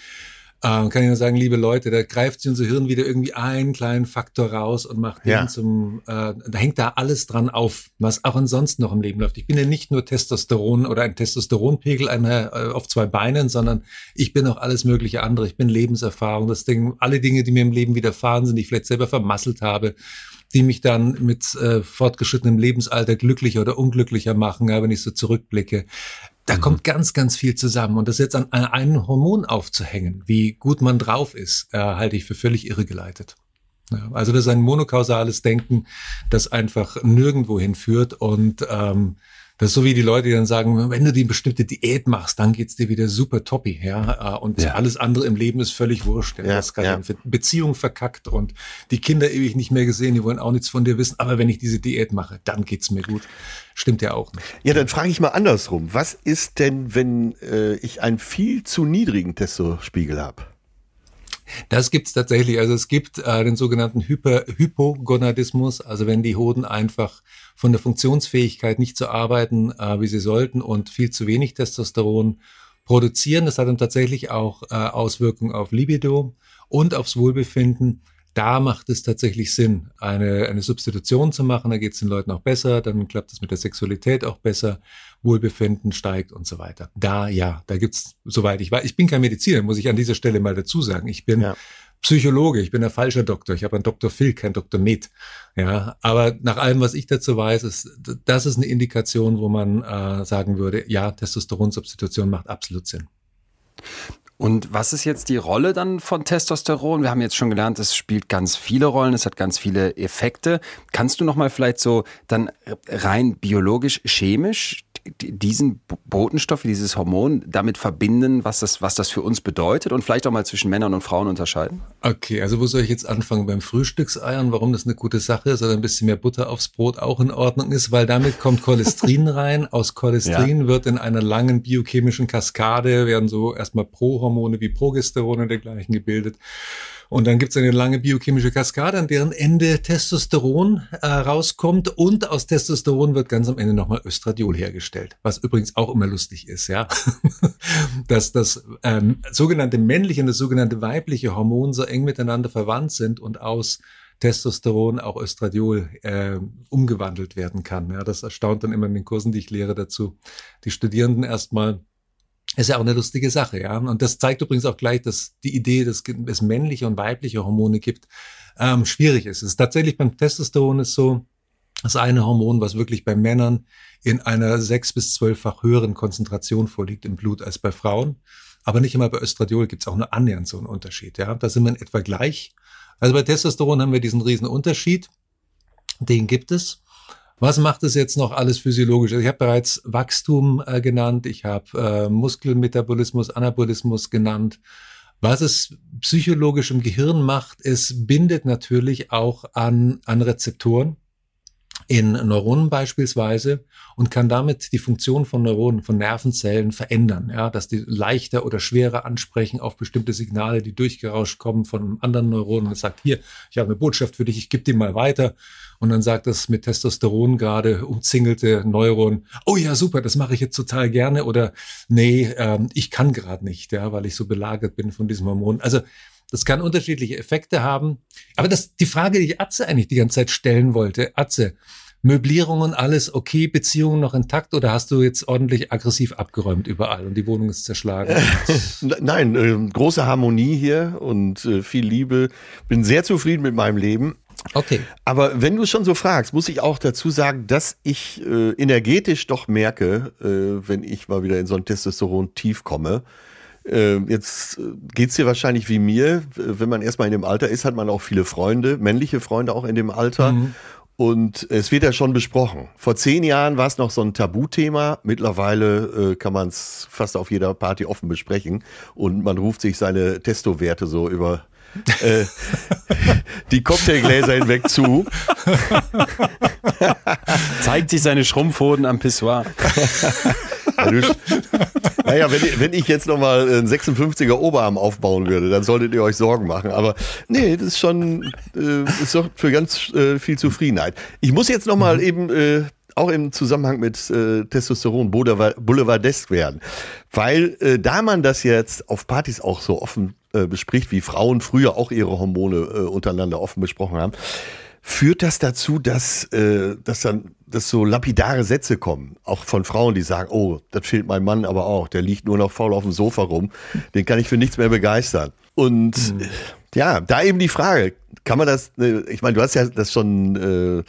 Äh, kann ich nur sagen, liebe Leute, da greift sie unser Hirn wieder irgendwie einen kleinen Faktor raus und macht Ja. den zum, äh, da hängt da alles dran auf, was auch ansonsten noch im Leben läuft. Ich bin ja nicht nur Testosteron oder ein Testosteronpegel einer, äh, auf zwei Beinen, sondern ich bin auch alles mögliche andere. Ich bin Lebenserfahrung, das Ding, alle Dinge, die mir im Leben widerfahren sind, die ich vielleicht selber vermasselt habe, die mich dann mit äh, fortgeschrittenem Lebensalter glücklicher oder unglücklicher machen, ja, wenn ich so zurückblicke. Da kommt ganz, ganz viel zusammen. Und das jetzt an, an einem Hormon aufzuhängen, wie gut man drauf ist, äh, halte ich für völlig irregeleitet. Ja, also das ist ein monokausales Denken, das einfach nirgendwo hinführt. Und ähm, das ist so wie die Leute, die dann sagen, wenn du die bestimmte Diät machst, dann geht's dir wieder super toppi. Ja? äh, Und Ja. alles andere im Leben ist völlig wurscht. Ja? Du hast gerade ja. Beziehung verkackt und die Kinder ewig nicht mehr gesehen, die wollen auch nichts von dir wissen. Aber wenn ich diese Diät mache, dann geht's mir gut. Stimmt ja auch nicht. Ja, dann frage ich mal andersrum. Was ist denn, wenn äh, ich einen viel zu niedrigen Testospiegel habe? Das gibt's tatsächlich. Also es gibt äh, den sogenannten Hyper Hypogonadismus, also wenn die Hoden einfach von der Funktionsfähigkeit nicht so arbeiten, äh, wie sie sollten und viel zu wenig Testosteron produzieren. Das hat dann tatsächlich auch äh, Auswirkungen auf Libido und aufs Wohlbefinden. Da macht es tatsächlich Sinn, eine, eine Substitution zu machen. Da geht es den Leuten auch besser, dann klappt es mit der Sexualität auch besser, Wohlbefinden steigt und so weiter. Da, ja, da gibt's, soweit ich weiß, ich bin kein Mediziner, muss ich an dieser Stelle mal dazu sagen. Ich bin Ja. Psychologe, ich bin der falsche Doktor. Ich habe einen Dr. Phil, kein Dr. Med. Ja, aber nach allem, was ich dazu weiß, ist, das ist eine Indikation, wo man äh, sagen würde, ja, Testosteronsubstitution macht absolut Sinn. Und was ist jetzt die Rolle dann von Testosteron? Wir haben jetzt schon gelernt, es spielt ganz viele Rollen, es hat ganz viele Effekte. Kannst du noch mal vielleicht so dann rein biologisch, chemisch diesen Botenstoff, dieses Hormon damit verbinden, was das, was das für uns bedeutet und vielleicht auch mal zwischen Männern und Frauen unterscheiden? Okay, also wo soll ich jetzt anfangen? Beim Frühstückseiern, warum das eine gute Sache ist oder ein bisschen mehr Butter aufs Brot auch in Ordnung ist, weil damit kommt Cholesterin rein. Aus Cholesterin wird in einer langen biochemischen Kaskade, werden so erstmal Prohormone wie Progesteron und dergleichen gebildet. Und dann gibt es eine lange biochemische Kaskade, an deren Ende Testosteron äh, rauskommt und aus Testosteron wird ganz am Ende nochmal Östradiol hergestellt, was übrigens auch immer lustig ist, ja, dass das ähm, sogenannte männliche und das sogenannte weibliche Hormon so eng miteinander verwandt sind und aus Testosteron auch Östradiol äh, umgewandelt werden kann. Ja, das erstaunt dann immer in den Kursen, die ich lehre dazu. Die Studierenden erstmal ist ja auch eine lustige Sache, ja. Und das zeigt übrigens auch gleich, dass die Idee, dass es männliche und weibliche Hormone gibt, ähm, schwierig ist. Es ist tatsächlich beim Testosteron ist so, das eine Hormon, was wirklich bei Männern in einer sechs- bis zwölffach höheren Konzentration vorliegt im Blut als bei Frauen. Aber nicht immer bei Östradiol gibt es auch nur annähernd so einen Unterschied. Ja, da sind wir in etwa gleich. Also bei Testosteron haben wir diesen riesen Unterschied. Den gibt es. Was macht es jetzt noch alles physiologisch? Also ich habe bereits Wachstum äh, genannt, ich habe äh, Muskelmetabolismus, Anabolismus genannt. Was es psychologisch im Gehirn macht, es bindet natürlich auch an, an Rezeptoren in Neuronen beispielsweise und kann damit die Funktion von Neuronen, von Nervenzellen verändern, ja, dass die leichter oder schwerer ansprechen auf bestimmte Signale, die durchgerauscht kommen von anderen Neuron und sagt, hier, ich habe eine Botschaft für dich, ich gebe die mal weiter und dann sagt das mit Testosteron gerade umzingelte Neuron, oh ja, super, das mache ich jetzt total gerne oder nee, ähm, ich kann gerade nicht, ja, weil ich so belagert bin von diesem Hormon. Also das kann unterschiedliche Effekte haben. Aber das, die Frage, die ich Atze eigentlich die ganze Zeit stellen wollte, Atze, Möblierung und alles okay, Beziehungen noch intakt oder hast du jetzt ordentlich aggressiv abgeräumt überall und die Wohnung ist zerschlagen? N- Nein, äh, große Harmonie hier und äh, viel Liebe. Bin sehr zufrieden mit meinem Leben. Okay. Aber wenn du schon so fragst, muss ich auch dazu sagen, dass ich äh, energetisch doch merke, äh, wenn ich mal wieder in so ein Testosteron-Tief komme. Äh, jetzt äh, geht's dir wahrscheinlich wie mir. Wenn man erstmal in dem Alter ist, hat man auch viele Freunde, männliche Freunde auch in dem Alter. Mhm. Und es wird ja schon besprochen. Vor zehn Jahren war es noch so ein Tabuthema. Mittlerweile äh, kann man es fast auf jeder Party offen besprechen. Und man ruft sich seine Testo-Werte so über äh, die Cocktailgläser hinweg zu. Zeigt sich seine Schrumpfhoden am Pissoir. Naja, wenn, ich- wenn ich jetzt nochmal einen 56er Oberarm aufbauen würde, dann solltet ihr euch Sorgen machen. Aber nee, das ist schon, äh, ist sorgt für ganz äh, viel Zufriedenheit. Ich muss jetzt nochmal eben, äh, auch im Zusammenhang mit äh, Testosteron Boulevard- Boulevardesk werden. Weil äh, da man das jetzt auf Partys auch so offen äh, bespricht, wie Frauen früher auch ihre Hormone äh, untereinander offen besprochen haben, führt das dazu, dass, äh, dass dann dass so lapidare Sätze kommen, auch von Frauen, die sagen, oh, das fehlt mein Mann aber auch, der liegt nur noch faul auf dem Sofa rum, den kann ich für nichts mehr begeistern. Und mhm. ja, da eben die Frage, kann man das, äh, ich meine, du hast ja das schon äh,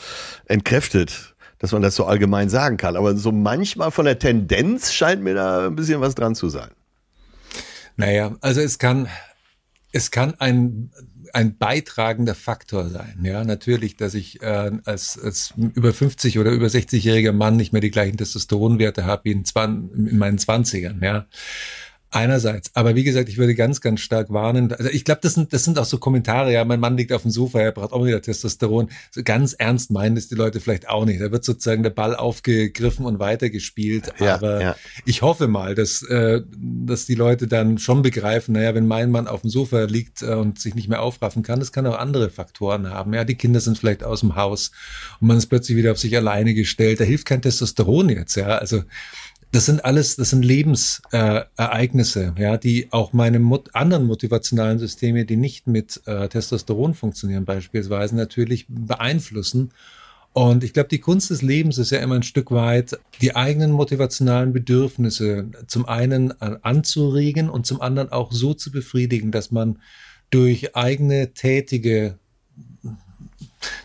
entkräftet, dass man das so allgemein sagen kann, aber so manchmal von der Tendenz scheint mir da ein bisschen was dran zu sein. Naja, also es kann, es kann ein ein beitragender Faktor sein. Ja, natürlich, dass ich äh, als, als über 50 oder über 60-jähriger Mann nicht mehr die gleichen Testosteronwerte habe wie in, in meinen 20ern. Ja, Einerseits. Aber wie gesagt, ich würde ganz, ganz stark warnen. Also ich glaube, das sind, das sind auch so Kommentare. Ja, mein Mann liegt auf dem Sofa, er braucht auch wieder Testosteron. So ganz ernst meinen es die Leute vielleicht auch nicht. Da wird sozusagen der Ball aufgegriffen und weitergespielt. Ja, Aber ja. ich hoffe mal, dass, äh, dass die Leute dann schon begreifen, naja, wenn mein Mann auf dem Sofa liegt äh, und sich nicht mehr aufraffen kann, das kann auch andere Faktoren haben. Ja, die Kinder sind vielleicht aus dem Haus und man ist plötzlich wieder auf sich alleine gestellt. Da hilft kein Testosteron jetzt. Ja, also das sind alles, das sind Lebensereignisse, äh, ja, die auch meine Mut anderen motivationalen Systeme, die nicht mit äh, Testosteron funktionieren, beispielsweise natürlich beeinflussen. Und ich glaube, die Kunst des Lebens ist ja immer ein Stück weit, die eigenen motivationalen Bedürfnisse zum einen äh, anzuregen und zum anderen auch so zu befriedigen, dass man durch eigene tätige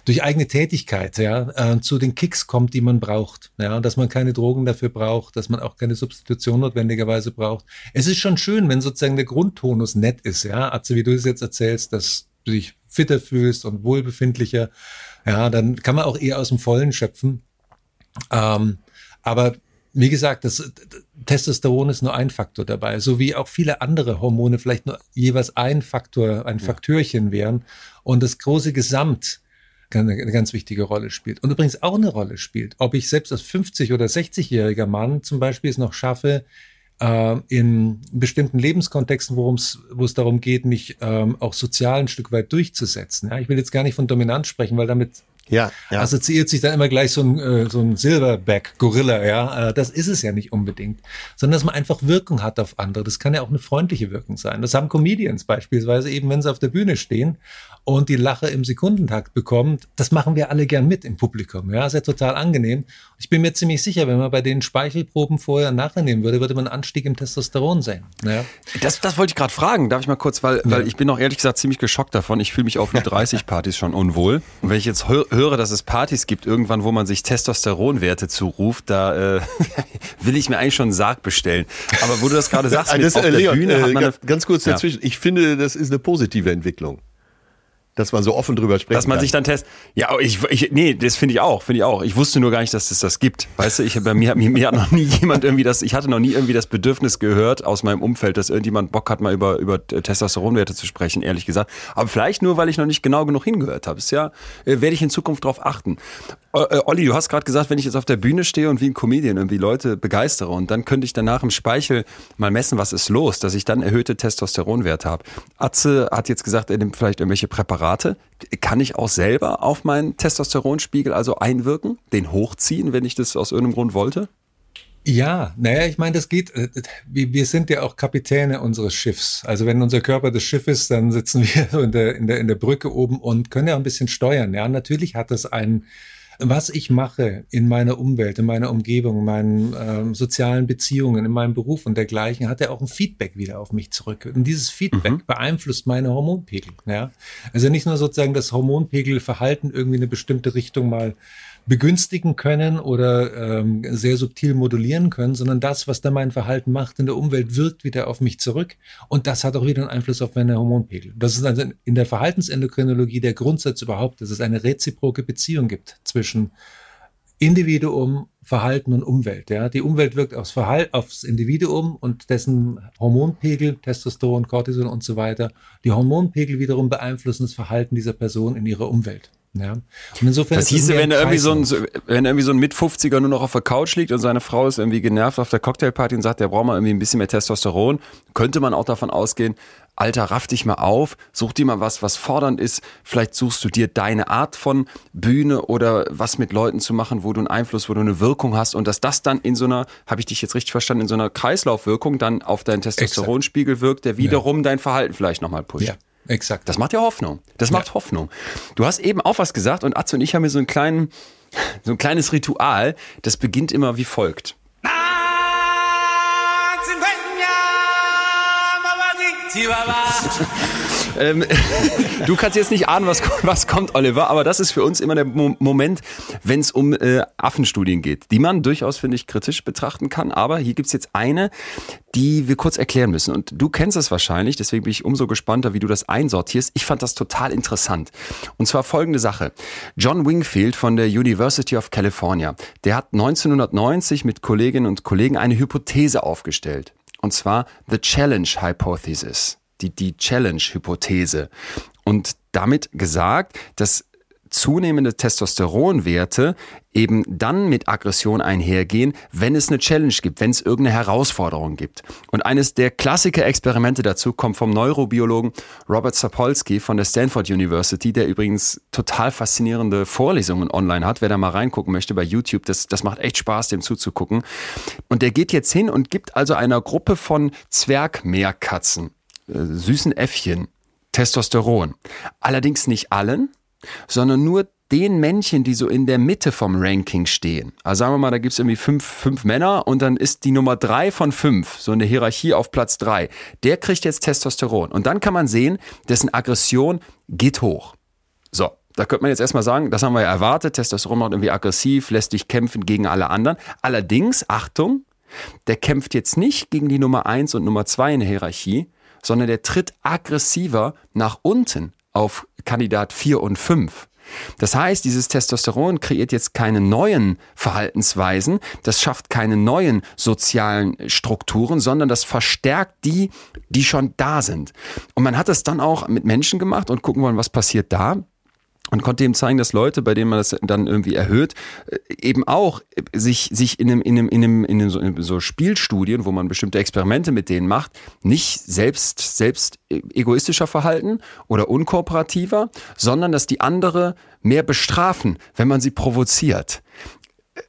durch eigene Tätigkeit ja, äh, zu den Kicks kommt, die man braucht. Ja, dass man keine Drogen dafür braucht, dass man auch keine Substitution notwendigerweise braucht. Es ist schon schön, wenn sozusagen der Grundtonus nett ist, ja, also wie du es jetzt erzählst, dass du dich fitter fühlst und wohlbefindlicher, ja, dann kann man auch eher aus dem Vollen schöpfen. Ähm, aber wie gesagt, das Testosteron ist nur ein Faktor dabei, so wie auch viele andere Hormone vielleicht nur jeweils ein Faktor, ein Faktörchen wären. Und das große Gesamt eine ganz wichtige Rolle spielt. Und übrigens auch eine Rolle spielt, ob ich selbst als 50- oder 60-jähriger Mann zum Beispiel es noch schaffe, äh, in bestimmten Lebenskontexten, worum es, wo es darum geht, mich ähm, auch sozial ein Stück weit durchzusetzen. Ja, ich will jetzt gar nicht von Dominanz sprechen, weil damit ja, ja. assoziiert sich dann immer gleich so ein, äh, so ein Silverback-Gorilla, ja. Äh, das ist es ja nicht unbedingt. Sondern dass man einfach Wirkung hat auf andere. Das kann ja auch eine freundliche Wirkung sein. Das haben Comedians beispielsweise eben, wenn sie auf der Bühne stehen und die Lache im Sekundentakt bekommt, das machen wir alle gern mit im Publikum. Ja, ist ja total angenehm. Ich bin mir ziemlich sicher, wenn man bei den Speichelproben vorher und nachher nehmen würde, würde man einen Anstieg im Testosteron sehen. Ja. Das, das wollte ich gerade fragen. Darf ich mal kurz, weil, weil ich bin auch ehrlich gesagt ziemlich geschockt davon. Ich fühle mich auf 30 Partys schon unwohl. Und wenn ich jetzt höre, dass es Partys gibt, irgendwann, wo man sich Testosteronwerte zuruft, da äh, will ich mir eigentlich schon einen Sarg bestellen. Aber wo du das gerade sagst, mit das, auf äh, der Leon, Bühne hat man äh, ganz kurz dazwischen. Ja. Ich finde, das ist eine positive Entwicklung dass man so offen drüber spricht. Dass man kann. sich dann testet. Ja, ich, ich nee, das finde ich auch, finde ich auch. Ich wusste nur gar nicht, dass es das gibt. Weißt du, ich bei mir, mir, mir hat noch nie jemand irgendwie das, ich hatte noch nie irgendwie das Bedürfnis gehört aus meinem Umfeld, dass irgendjemand Bock hat, mal über, über Testosteronwerte zu sprechen, ehrlich gesagt. Aber vielleicht nur, weil ich noch nicht genau genug hingehört habe. Ist ja, äh, werde ich in Zukunft drauf achten. Äh, Olli, du hast gerade gesagt, wenn ich jetzt auf der Bühne stehe und wie ein Comedian irgendwie Leute begeistere und dann könnte ich danach im Speichel mal messen, was ist los, dass ich dann erhöhte Testosteronwerte habe. Atze hat jetzt gesagt, er nimmt vielleicht irgendwelche Präparate. Kann ich auch selber auf meinen Testosteronspiegel also einwirken, den hochziehen, wenn ich das aus irgendeinem Grund wollte? Ja, naja, ich meine, das geht, äh, wir sind ja auch Kapitäne unseres Schiffs. Also wenn unser Körper das Schiff ist, dann sitzen wir in der, in der, in der Brücke oben und können ja ein bisschen steuern. Ja, natürlich hat das einen was ich mache in meiner Umwelt, in meiner Umgebung, in meinen ähm, sozialen Beziehungen, in meinem Beruf und dergleichen, hat er auch ein Feedback wieder auf mich zurück. Und dieses Feedback mhm. beeinflusst meine Hormonpegel. Ja? Also nicht nur sozusagen das Hormonpegelverhalten irgendwie in eine bestimmte Richtung mal begünstigen können oder ähm, sehr subtil modulieren können, sondern das, was da mein Verhalten macht in der Umwelt, wirkt wieder auf mich zurück und das hat auch wieder einen Einfluss auf meine Hormonpegel. Das ist also in der Verhaltensendokrinologie der Grundsatz überhaupt, dass es eine reziproke Beziehung gibt zwischen Individuum, Verhalten und Umwelt. Ja, die Umwelt wirkt aufs Verhalten, aufs Individuum und dessen Hormonpegel, Testosteron, Cortisol und so weiter. Die Hormonpegel wiederum beeinflussen das Verhalten dieser Person in ihrer Umwelt. Ja. Und insofern das hieße, wenn er irgendwie so ein, wenn irgendwie so ein Mit-50er nur noch auf der Couch liegt und seine Frau ist irgendwie genervt auf der Cocktailparty und sagt, der braucht mal irgendwie ein bisschen mehr Testosteron, könnte man auch davon ausgehen, Alter, raff dich mal auf, such dir mal was, was fordernd ist. Vielleicht suchst du dir deine Art von Bühne oder was mit Leuten zu machen, wo du einen Einfluss, wo du eine Wirkung hast und dass das dann in so einer, habe ich dich jetzt richtig verstanden, in so einer Kreislaufwirkung dann auf deinen Testosteronspiegel wirkt, der wiederum ja. dein Verhalten vielleicht nochmal pusht. Ja. Exakt. Das macht ja Hoffnung. Das macht ja. Hoffnung. Du hast eben auch was gesagt und Atze und ich haben hier so einen kleinen, so ein kleines Ritual. Das beginnt immer wie folgt. ähm, du kannst jetzt nicht ahnen, was, was kommt, Oliver, aber das ist für uns immer der Mo Moment, wenn es um äh, Affenstudien geht, die man durchaus, finde ich, kritisch betrachten kann. Aber hier gibt's jetzt eine, die wir kurz erklären müssen. Und du kennst es wahrscheinlich, deswegen bin ich umso gespannter, wie du das einsortierst. Ich fand das total interessant. Und zwar folgende Sache. John Wingfield von der University of California, der hat 1990 mit Kolleginnen und Kollegen eine Hypothese aufgestellt. Und zwar The Challenge Hypothesis die, die Challenge-Hypothese. Und damit gesagt, dass zunehmende Testosteronwerte eben dann mit Aggression einhergehen, wenn es eine Challenge gibt, wenn es irgendeine Herausforderung gibt. Und eines der Klassiker-Experimente dazu kommt vom Neurobiologen Robert Sapolsky von der Stanford University, der übrigens total faszinierende Vorlesungen online hat. Wer da mal reingucken möchte bei YouTube, das, das macht echt Spaß, dem zuzugucken. Und der geht jetzt hin und gibt also einer Gruppe von Zwergmeerkatzen süßen Äffchen Testosteron. Allerdings nicht allen, sondern nur den Männchen, die so in der Mitte vom Ranking stehen. Also sagen wir mal, da gibt's irgendwie fünf, fünf Männer und dann ist die Nummer drei von fünf, so eine Hierarchie auf Platz drei. Der kriegt jetzt Testosteron. Und dann kann man sehen, dessen Aggression geht hoch. So, da könnte man jetzt erstmal sagen, das haben wir ja erwartet, Testosteron macht irgendwie aggressiv, lässt dich kämpfen gegen alle anderen. Allerdings, Achtung, der kämpft jetzt nicht gegen die Nummer eins und Nummer zwei in der Hierarchie, sondern der tritt aggressiver nach unten auf Kandidat 4 und 5. Das heißt, dieses Testosteron kreiert jetzt keine neuen Verhaltensweisen, das schafft keine neuen sozialen Strukturen, sondern das verstärkt die, die schon da sind. Und man hat das dann auch mit Menschen gemacht und gucken wollen, was passiert da und konnte ihm zeigen, dass Leute, bei denen man das dann irgendwie erhöht, äh, eben auch sich, sich in einem, in einem, in einem, in einem so, in so Spielstudien, wo man bestimmte Experimente mit denen macht, nicht selbst, selbst egoistischer verhalten oder unkooperativer, sondern dass die andere mehr bestrafen, wenn man sie provoziert.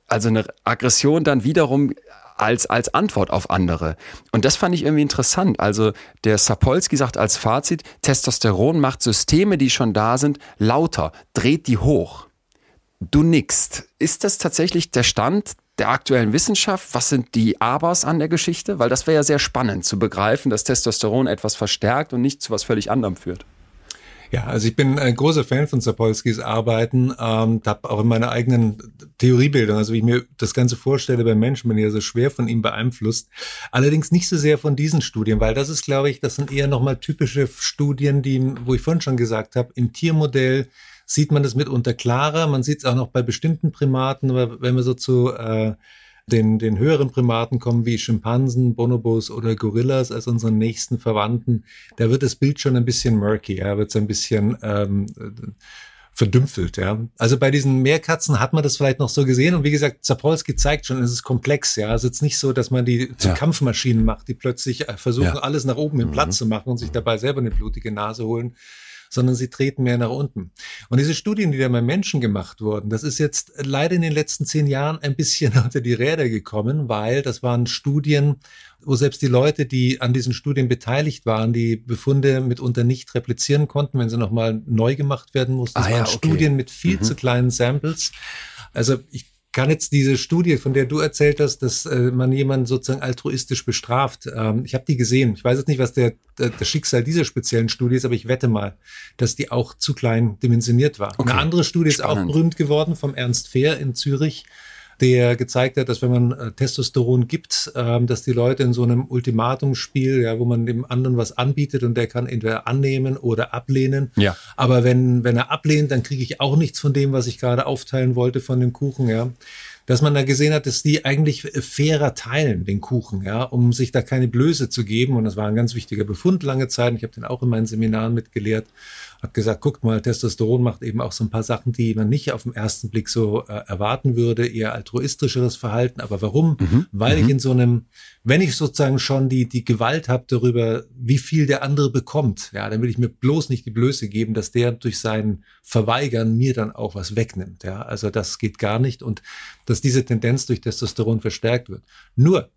Also eine Aggression dann wiederum als, als Antwort auf andere. Und das fand ich irgendwie interessant. Also der Sapolsky sagt als Fazit, Testosteron macht Systeme, die schon da sind, lauter, dreht die hoch. Du nickst. Ist das tatsächlich der Stand der aktuellen Wissenschaft? Was sind die Abers an der Geschichte? Weil das wäre ja sehr spannend zu begreifen, dass Testosteron etwas verstärkt und nicht zu was völlig anderem führt. Ja, also ich bin ein großer Fan von Sapolskys Arbeiten, ähm, habe auch in meiner eigenen Theoriebildung, also wie ich mir das Ganze vorstelle bei Menschen, bin ja so schwer von ihm beeinflusst. Allerdings nicht so sehr von diesen Studien, weil das ist, glaube ich, das sind eher nochmal typische Studien, die, wo ich vorhin schon gesagt habe, im Tiermodell sieht man das mitunter klarer. Man sieht es auch noch bei bestimmten Primaten, aber wenn wir so zu äh, den, den höheren Primaten kommen wie Schimpansen, Bonobos oder Gorillas als unseren nächsten Verwandten, da wird das Bild schon ein bisschen murky, ja, wird es ein bisschen ähm, verdümpfelt, ja. Also bei diesen Meerkatzen hat man das vielleicht noch so gesehen und wie gesagt, Zapolsky zeigt schon, es ist komplex, ja. Es ist nicht so, dass man die zu ja. Kampfmaschinen macht, die plötzlich äh, versuchen, ja. alles nach oben im mhm. Platz zu machen und sich dabei selber eine blutige Nase holen, sondern sie treten mehr nach unten. Und diese Studien, die da bei Menschen gemacht wurden, das ist jetzt leider in den letzten zehn Jahren ein bisschen unter die Räder gekommen, weil das waren Studien, wo selbst die Leute, die an diesen Studien beteiligt waren, die Befunde mitunter nicht replizieren konnten, wenn sie nochmal neu gemacht werden mussten. Das ah, waren ja, okay. Studien mit viel mhm. zu kleinen Samples. Also ich kann jetzt diese Studie, von der du erzählt hast, dass äh, man jemanden sozusagen altruistisch bestraft, ähm, ich habe die gesehen. Ich weiß jetzt nicht, was der, der, das Schicksal dieser speziellen Studie ist, aber ich wette mal, dass die auch zu klein dimensioniert war. Okay. Eine andere Studie Spannend. ist auch berühmt geworden vom Ernst Fehr in Zürich der gezeigt hat, dass wenn man äh, Testosteron gibt, ähm, dass die Leute in so einem Ultimatumspiel, ja, wo man dem anderen was anbietet und der kann entweder annehmen oder ablehnen. Ja. Aber wenn, wenn er ablehnt, dann kriege ich auch nichts von dem, was ich gerade aufteilen wollte von dem Kuchen, ja. dass man da gesehen hat, dass die eigentlich fairer teilen, den Kuchen, ja, um sich da keine Blöße zu geben. Und das war ein ganz wichtiger Befund lange Zeit. Ich habe den auch in meinen Seminaren mitgelehrt hat gesagt, guckt mal, Testosteron macht eben auch so ein paar Sachen, die man nicht auf den ersten Blick so äh, erwarten würde, eher altruistischeres Verhalten. Aber warum? Mhm. Weil mhm. ich in so einem, wenn ich sozusagen schon die, die Gewalt habe darüber, wie viel der andere bekommt, ja, dann will ich mir bloß nicht die Blöße geben, dass der durch sein Verweigern mir dann auch was wegnimmt. Ja, also das geht gar nicht und dass diese Tendenz durch Testosteron verstärkt wird. Nur,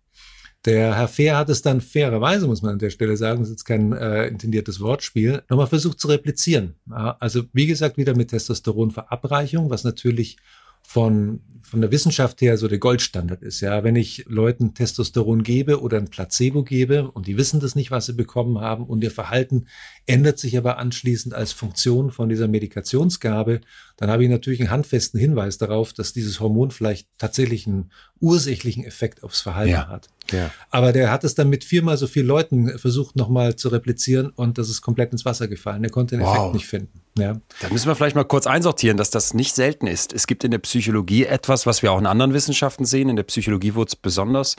der Herr Fair hat es dann fairerweise, muss man an der Stelle sagen, das ist jetzt kein äh, intendiertes Wortspiel, nochmal versucht zu replizieren. Also wie gesagt, wieder mit Testosteronverabreichung, was natürlich von, von der Wissenschaft her so der Goldstandard ist. Ja, wenn ich Leuten Testosteron gebe oder ein Placebo gebe und die wissen das nicht, was sie bekommen haben und ihr Verhalten ändert sich aber anschließend als Funktion von dieser Medikationsgabe, dann habe ich natürlich einen handfesten Hinweis darauf, dass dieses Hormon vielleicht tatsächlich einen ursächlichen Effekt aufs Verhalten ja. hat. Ja. Aber der hat es dann mit viermal so vielen Leuten versucht nochmal zu replizieren und das ist komplett ins Wasser gefallen. Er konnte den wow. Effekt nicht finden. Ja. Da müssen wir vielleicht mal kurz einsortieren, dass das nicht selten ist. Es gibt in der Psychologie etwas, was wir auch in anderen Wissenschaften sehen. In der Psychologie wurde es besonders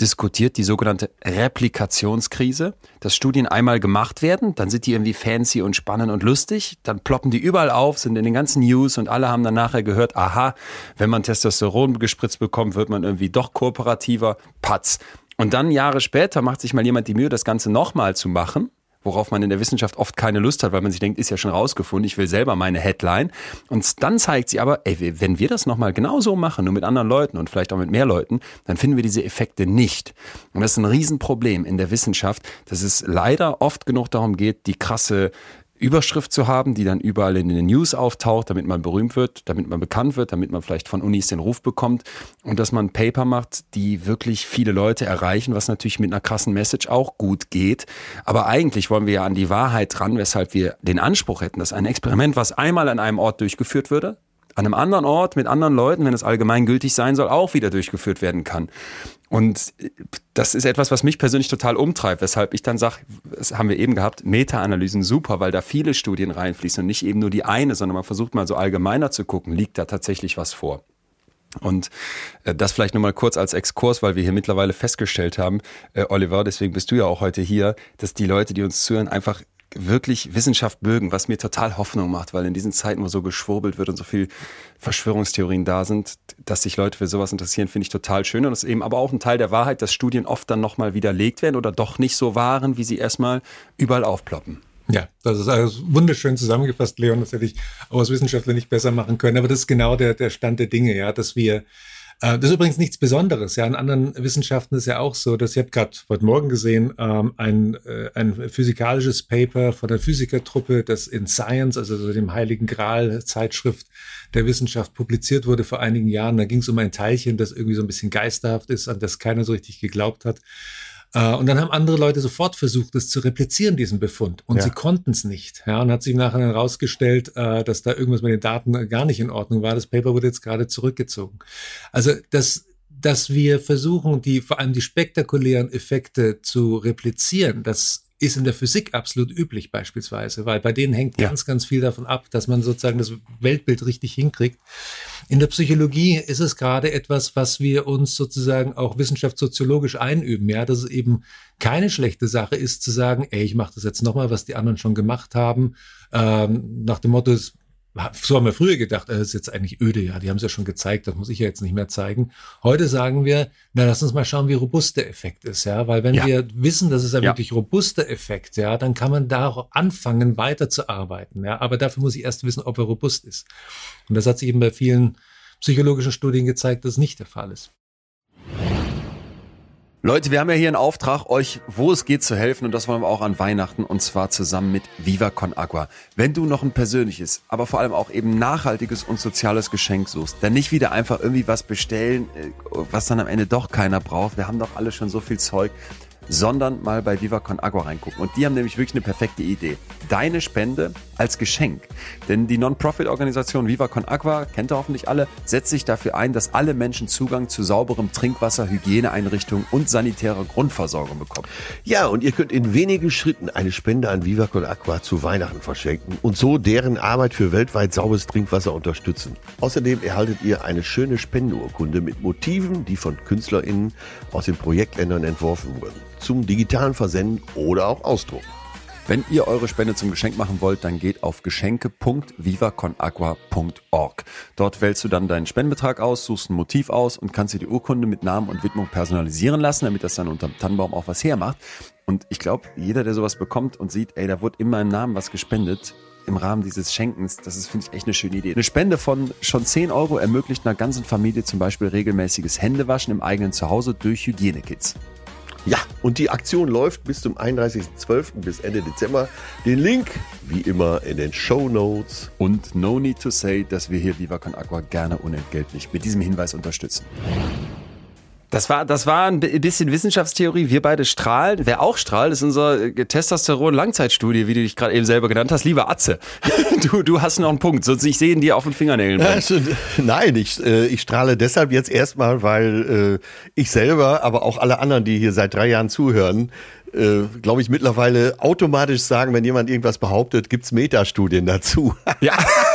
diskutiert, die sogenannte Replikationskrise. Dass Studien einmal gemacht werden, dann sind die irgendwie fancy und spannend und lustig, dann ploppen die überall auf, sind in den ganzen News und alle haben dann nachher gehört, aha, wenn man Testosteron gespritzt bekommt, wird man irgendwie doch kooperativer. Patz. Und dann Jahre später macht sich mal jemand die Mühe, das Ganze nochmal zu machen worauf man in der Wissenschaft oft keine Lust hat, weil man sich denkt, ist ja schon rausgefunden, ich will selber meine Headline. Und dann zeigt sie aber, ey, wenn wir das nochmal genauso machen, nur mit anderen Leuten und vielleicht auch mit mehr Leuten, dann finden wir diese Effekte nicht. Und das ist ein Riesenproblem in der Wissenschaft, dass es leider oft genug darum geht, die krasse Überschrift zu haben, die dann überall in den News auftaucht, damit man berühmt wird, damit man bekannt wird, damit man vielleicht von Unis den Ruf bekommt und dass man Paper macht, die wirklich viele Leute erreichen, was natürlich mit einer krassen Message auch gut geht. Aber eigentlich wollen wir ja an die Wahrheit ran, weshalb wir den Anspruch hätten, dass ein Experiment, was einmal an einem Ort durchgeführt würde, an einem anderen Ort mit anderen Leuten, wenn es allgemeingültig sein soll, auch wieder durchgeführt werden kann. Und das ist etwas, was mich persönlich total umtreibt, weshalb ich dann sage, das haben wir eben gehabt, Meta-Analysen super, weil da viele Studien reinfließen und nicht eben nur die eine, sondern man versucht mal so allgemeiner zu gucken, liegt da tatsächlich was vor. Und äh, das vielleicht nur mal kurz als Exkurs, weil wir hier mittlerweile festgestellt haben, äh, Oliver, deswegen bist du ja auch heute hier, dass die Leute, die uns zuhören, einfach wirklich Wissenschaft mögen, was mir total Hoffnung macht, weil in diesen Zeiten, wo so geschwurbelt wird und so viel Verschwörungstheorien da sind, dass sich Leute für sowas interessieren, finde ich total schön. Und es ist eben aber auch ein Teil der Wahrheit, dass Studien oft dann nochmal widerlegt werden oder doch nicht so waren, wie sie erstmal überall aufploppen. Ja, das ist also wunderschön zusammengefasst, Leon. Das hätte ich aus Wissenschaftler nicht besser machen können. Aber das ist genau der, der Stand der Dinge, ja, dass wir das ist übrigens nichts Besonderes. Ja, in anderen Wissenschaften ist ja auch so, dass ich habe gerade heute Morgen gesehen, ähm, ein, äh, ein physikalisches Paper von der Physikertruppe, das in Science, also so dem Heiligen Gral Zeitschrift der Wissenschaft publiziert wurde vor einigen Jahren. Da ging es um ein Teilchen, das irgendwie so ein bisschen geisterhaft ist, an das keiner so richtig geglaubt hat. Äh, und dann haben andere Leute sofort versucht, das zu replizieren, diesen Befund. Und ja. sie konnten es nicht. Ja, und hat sich nachher herausgestellt, äh, dass da irgendwas mit den Daten gar nicht in Ordnung war. Das Paper wurde jetzt gerade zurückgezogen. Also das, dass wir versuchen, die, vor allem die spektakulären Effekte zu replizieren, das ist in der Physik absolut üblich beispielsweise, weil bei denen hängt ja. ganz, ganz viel davon ab, dass man sozusagen das Weltbild richtig hinkriegt. In der Psychologie ist es gerade etwas, was wir uns sozusagen auch wissenschaftssoziologisch einüben, ja, dass es eben keine schlechte Sache ist zu sagen, ey, ich mache das jetzt nochmal, was die anderen schon gemacht haben, ähm, nach dem Motto, so haben wir früher gedacht, das ist jetzt eigentlich öde, ja, die haben es ja schon gezeigt, das muss ich ja jetzt nicht mehr zeigen. Heute sagen wir, na, lass uns mal schauen, wie robust der Effekt ist, ja, weil wenn ja. wir wissen, das ist ein ja. wirklich robuster Effekt, ja, dann kann man da auch anfangen, weiterzuarbeiten, ja, aber dafür muss ich erst wissen, ob er robust ist. Und das hat sich eben bei vielen psychologischen Studien gezeigt, dass es nicht der Fall ist. Leute, wir haben ja hier einen Auftrag, euch, wo es geht, zu helfen und das wollen wir auch an Weihnachten und zwar zusammen mit Viva Con Agua. Wenn du noch ein persönliches, aber vor allem auch eben nachhaltiges und soziales Geschenk suchst, dann nicht wieder einfach irgendwie was bestellen, äh, was dann am Ende doch keiner braucht. Wir haben doch alle schon so viel Zeug sondern mal bei Viva Con Agua reingucken. Und die haben nämlich wirklich eine perfekte Idee. Deine Spende als Geschenk. Denn die Non-Profit-Organisation Viva Con Agua, kennt ihr hoffentlich alle, setzt sich dafür ein, dass alle Menschen Zugang zu sauberem Trinkwasser, Hygieneeinrichtungen und sanitärer Grundversorgung bekommen. Ja, und ihr könnt in wenigen Schritten eine Spende an Viva Con Aqua zu Weihnachten verschenken und so deren Arbeit für weltweit sauberes Trinkwasser unterstützen. Außerdem erhaltet ihr eine schöne Spendenurkunde mit Motiven, die von KünstlerInnen aus den Projektländern entworfen wurden, zum digitalen Versenden oder auch Ausdruck. Wenn ihr eure Spende zum Geschenk machen wollt, dann geht auf geschenke.vivaconagua.org. Dort wählst du dann deinen Spendenbetrag aus, suchst ein Motiv aus und kannst dir die Urkunde mit Namen und Widmung personalisieren lassen, damit das dann unterm Tannenbaum auch was hermacht. Und ich glaube, jeder, der sowas bekommt und sieht, ey, da wurde in meinem Namen was gespendet, im Rahmen dieses Schenkens, das ist, finde ich, echt eine schöne Idee. Eine Spende von schon 10 Euro ermöglicht einer ganzen Familie zum Beispiel regelmäßiges Händewaschen im eigenen Zuhause durch Hygienekits. Ja, und die Aktion läuft bis zum 31.12. bis Ende Dezember. Den Link, wie immer, in den Show Notes. Und no need to say, dass wir hier Viva Aqua gerne unentgeltlich mit diesem Hinweis unterstützen. Das war, das war ein bisschen Wissenschaftstheorie. Wir beide strahlen. Wer auch strahlt, ist unser Testosteron-Langzeitstudie, wie du dich gerade eben selber genannt hast. Lieber Atze, du, du hast noch einen Punkt. Sonst ich sehe ihn dir auf den Fingernägeln. Ja, nein, ich, äh, ich strahle deshalb jetzt erstmal, weil äh, ich selber, aber auch alle anderen, die hier seit drei Jahren zuhören, äh, glaube ich, mittlerweile automatisch sagen, wenn jemand irgendwas behauptet, gibt's Metastudien dazu. Ja.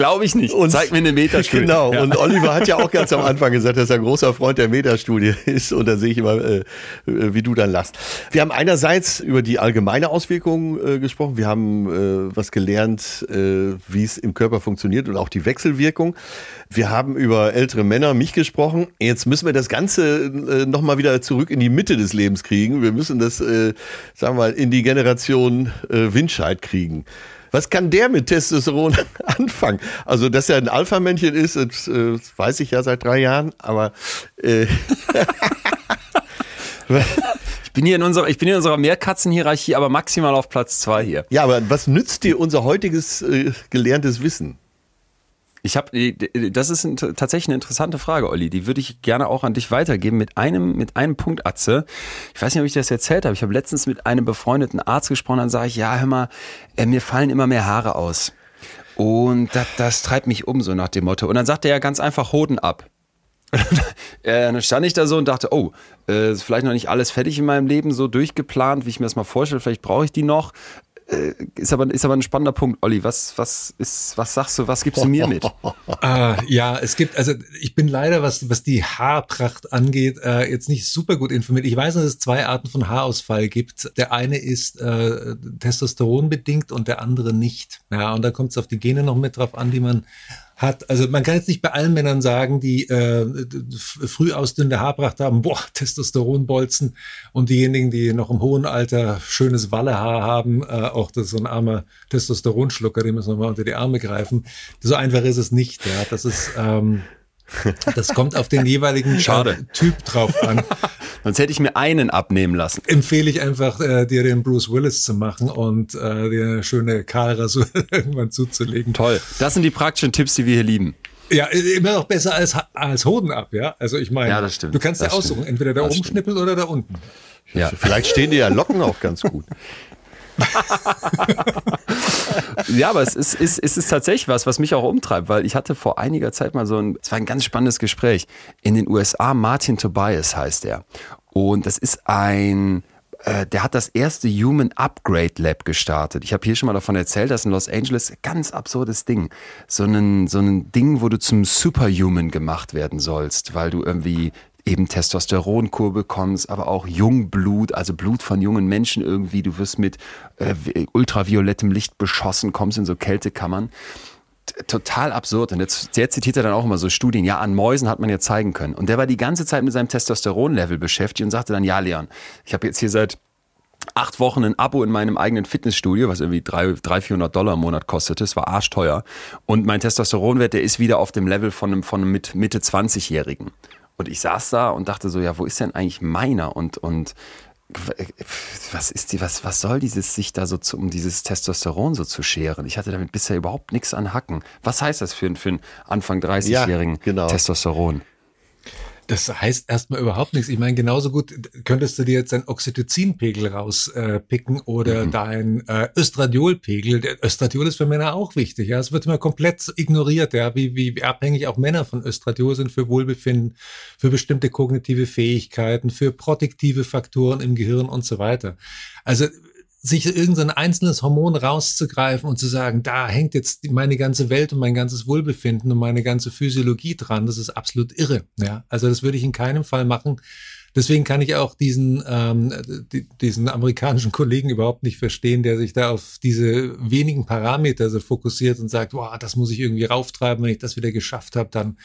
Glaube ich nicht. Und, Zeig mir eine Metastudie. Genau. Ja. Und Oliver hat ja auch ganz am Anfang gesagt, dass er ein großer Freund der Metastudie ist. Und da sehe ich immer, äh, wie du dann lachst. Wir haben einerseits über die allgemeine Auswirkung äh, gesprochen. Wir haben äh, was gelernt, äh, wie es im Körper funktioniert und auch die Wechselwirkung. Wir haben über ältere Männer, mich gesprochen. Jetzt müssen wir das Ganze äh, nochmal wieder zurück in die Mitte des Lebens kriegen. Wir müssen das, äh, sagen wir mal, in die Generation äh, Windscheid kriegen. Was kann der mit Testosteron anfangen? Also, dass er ein Alpha-Männchen ist, das, äh, das, weiß ich ja seit drei Jahren, aber äh, Ich bin hier in unserer, ich bin in unserer Mehrkatzenhierarchie, aber maximal auf Platz zwei hier. Ja, aber was nützt dir unser heutiges äh, gelerntes Wissen? Ich habe, das ist ein, tatsächlich eine interessante Frage, Olli. Die würde ich gerne auch an dich weitergeben mit einem, mit einem Punkt, Atze. Ich weiß nicht, ob ich das erzählt habe. Ich habe letztens mit einem befreundeten Arzt gesprochen. Dann sage ich, ja, hör mal, äh, mir fallen immer mehr Haare aus. Und das, das treibt mich um, so nach dem Motto. Und dann sagte er ganz einfach Hoden ab. dann stand ich da so und dachte, oh, äh, ist vielleicht noch nicht alles fertig in meinem Leben so durchgeplant, wie ich mir das mal vorstelle. Vielleicht brauche ich die noch. Äh, ist aber, ist aber ein spannender Punkt, Olli. Was, was ist, was sagst du, was gibst du mir mit? ah, ja, es gibt, also ich bin leider, was, was die Haarpracht angeht, äh, jetzt nicht super gut informiert. Ich weiß, dass es zwei Arten von Haarausfall gibt. Der eine ist äh, testosteronbedingt und der andere nicht. Ja, und da kommt es auf die Gene noch mit drauf an, die man hat, also man kann jetzt nicht bei allen Männern sagen, die äh, früh ausdünnende Haarpracht haben, boah, Testosteronbolzen und diejenigen, die noch im hohen Alter schönes Wallehaar haben, äh, auch das ist so ein armer Testosteronschlucker, dem müssen wir mal unter die Arme greifen. So einfach ist es nicht, ja. Das ist ähm, das kommt auf den jeweiligen Schade. Typ drauf an. Sonst hätte ich mir einen abnehmen lassen. Empfehle ich einfach, äh, dir den Bruce Willis zu machen und äh, dir eine schöne Kahlrasur irgendwann zuzulegen. Toll. Das sind die praktischen Tipps, die wir hier lieben. Ja, immer noch besser als, als Hoden ab, ja. Also ich meine, ja, das stimmt. du kannst dir aussuchen, entweder da das oben stimmt. schnippeln oder da unten. Ja. Vielleicht stehen dir ja Locken auch ganz gut. ja, aber es ist, ist, ist, ist tatsächlich was, was mich auch umtreibt, weil ich hatte vor einiger Zeit mal so ein, es war ein ganz spannendes Gespräch. In den USA, Martin Tobias heißt er. Und das ist ein, äh, der hat das erste Human Upgrade Lab gestartet. Ich habe hier schon mal davon erzählt, dass in Los Angeles ganz absurdes Ding. So ein, so ein Ding, wo du zum Superhuman gemacht werden sollst, weil du irgendwie eben Testosteronkur bekommst, aber auch Jungblut, also Blut von jungen Menschen irgendwie. Du wirst mit äh, ultraviolettem Licht beschossen, kommst in so Kältekammern. Total absurd. Und jetzt, der zitiert er dann auch immer so Studien. Ja, an Mäusen hat man ja zeigen können. Und der war die ganze Zeit mit seinem Testosteronlevel beschäftigt und sagte dann, ja, Leon, ich habe jetzt hier seit acht Wochen ein Abo in meinem eigenen Fitnessstudio, was irgendwie 300, 400 Dollar im Monat kostete. Es war arschteuer. Und mein Testosteronwert, der ist wieder auf dem Level von einem, von einem Mitte 20-Jährigen. Und ich saß da und dachte so, ja, wo ist denn eigentlich meiner? Und, und was ist die, was, was soll dieses sich da so zu, um dieses Testosteron so zu scheren? Ich hatte damit bisher überhaupt nichts an Hacken. Was heißt das für, für einen Anfang 30-jährigen ja, genau. Testosteron? Das heißt erstmal überhaupt nichts. Ich meine, genauso gut könntest du dir jetzt deinen Oxytocinpegel rauspicken äh, oder mhm. dein äh, Östradiolpegel. Der Östradiol ist für Männer auch wichtig. Ja, es wird immer komplett ignoriert, ja, wie, wie, wie abhängig auch Männer von Östradiol sind für Wohlbefinden, für bestimmte kognitive Fähigkeiten, für protektive Faktoren im Gehirn und so weiter. Also sich irgendein einzelnes Hormon rauszugreifen und zu sagen, da hängt jetzt meine ganze Welt und mein ganzes Wohlbefinden und meine ganze Physiologie dran, das ist absolut irre. Ja, also das würde ich in keinem Fall machen. Deswegen kann ich auch diesen, ähm, diesen amerikanischen Kollegen überhaupt nicht verstehen, der sich da auf diese wenigen Parameter so fokussiert und sagt, wow, das muss ich irgendwie rauftreiben, wenn ich das wieder geschafft habe, dann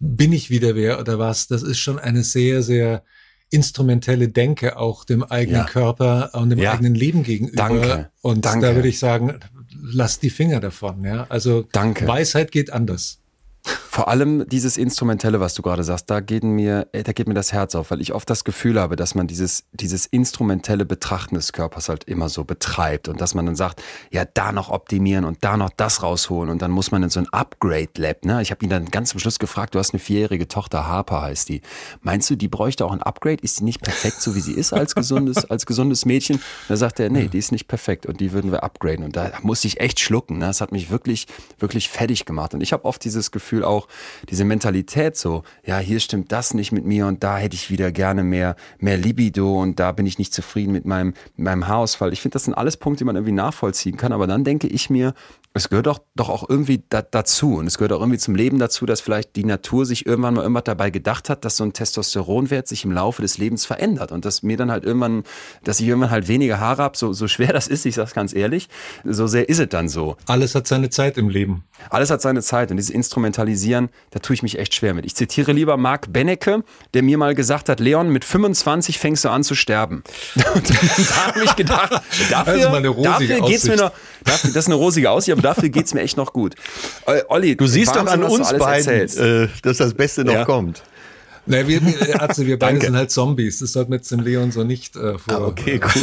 bin ich wieder wer oder was. Das ist schon eine sehr, sehr instrumentelle Denke auch dem eigenen ja. Körper und dem ja. eigenen Leben gegenüber. Danke. Und Danke. da würde ich sagen, lass die Finger davon. Ja, also Danke. Weisheit geht anders. Vor allem dieses Instrumentelle, was du gerade sagst, da geht mir, äh, da geht mir das Herz auf, weil ich oft das Gefühl habe, dass man dieses, dieses instrumentelle Betrachten des Körpers halt immer so betreibt und dass man dann sagt, ja, da noch optimieren und da noch das rausholen und dann muss man in so ein Upgrade-Lab, ne? Ich habe ihn dann ganz zum Schluss gefragt, du hast eine vierjährige Tochter, Harper heißt die. Meinst du, die bräuchte auch ein Upgrade? Ist sie nicht perfekt, so wie sie ist als gesundes, als gesundes Mädchen? Da sagt er, nee, die ist nicht perfekt und die würden wir upgraden. Und da musste ich echt schlucken, ne? Das hat mich wirklich, wirklich fertig gemacht. Und ich habe oft dieses Gefühl auch, diese Mentalität so, ja, hier stimmt das nicht mit mir und da hätte ich wieder gerne mehr, mehr Libido und da bin ich nicht zufrieden mit meinem, mit meinem Haarausfall. Ich finde, das sind alles Punkte, die man irgendwie nachvollziehen kann, aber dann denke ich mir, es gehört doch, doch auch irgendwie da, dazu und es gehört auch irgendwie zum Leben dazu, dass vielleicht die Natur sich irgendwann mal irgendwas dabei gedacht hat, dass so ein Testosteronwert sich im Laufe des Lebens verändert und dass mir dann halt irgendwann, dass ich irgendwann halt weniger Haare habe, so, so schwer das ist, ich sag's ganz ehrlich, so sehr ist es dann so. Alles hat seine Zeit im Leben. Alles hat seine Zeit und dieses Instrumentalisieren, da tue ich mich echt schwer mit. Ich zitiere lieber Marc Benecke, der mir mal gesagt hat, Leon, mit 25 fängst du an zu sterben. Und da habe ich gedacht, dafür, dafür geht's mir noch, dafür, das ist eine rosige Aussicht, aber dafür geht's mir echt noch gut. Äh, Olli, du siehst Wahnsinn, doch an uns beiden, äh, dass das Beste noch ja. kommt. Naja, wir, also wir beide sind halt Zombies. Das sollte man jetzt dem Leon so nicht äh, vor. Ah, okay, gut.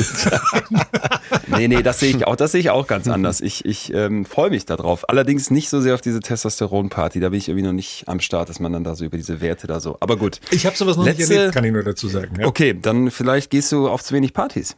nee, nee, das sehe ich auch, das sehe ich auch ganz anders. Ich, ich ähm, freue mich darauf. Allerdings nicht so sehr auf diese Testosteron-Party. Da bin ich irgendwie noch nicht am Start, dass man dann da so über diese Werte da so. Aber gut. Ich habe sowas noch Letzte, nicht erlebt, kann ich nur dazu sagen. Ja. Okay, dann vielleicht gehst du auf zu wenig Partys.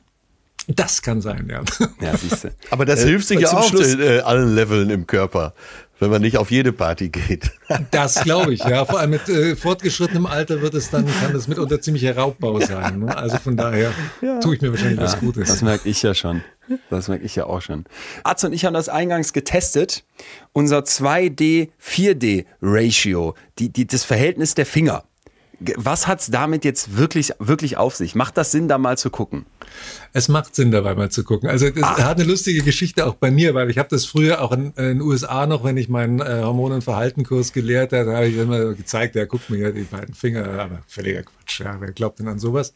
Das kann sein, ja. Ja, siehst du. Aber das äh, hilft sich ja auch Schluss, in äh, allen Leveln im Körper wenn man nicht auf jede Party geht. Das glaube ich, ja. Vor allem mit äh, fortgeschrittenem Alter wird es dann, kann das mitunter ziemlicher Raubbau sein. Ne? Also von daher ja. tue ich mir wahrscheinlich ja, was Gutes. Das merke ich ja schon. Das merke ich ja auch schon. Arzt und ich haben das eingangs getestet. Unser 2D, 4D Ratio, die, die, das Verhältnis der Finger. Was hat's damit jetzt wirklich, wirklich auf sich? Macht das Sinn, da mal zu gucken? Es macht Sinn, dabei mal zu gucken. Also es Ach. hat eine lustige Geschichte auch bei mir, weil ich habe das früher auch in, in, den USA noch, wenn ich meinen äh, Hormon- und Verhaltenkurs gelehrt habe, da habe ich immer gezeigt, ja, guck mir ja die beiden Finger, aber völliger Quatsch, ja, wer glaubt denn an sowas?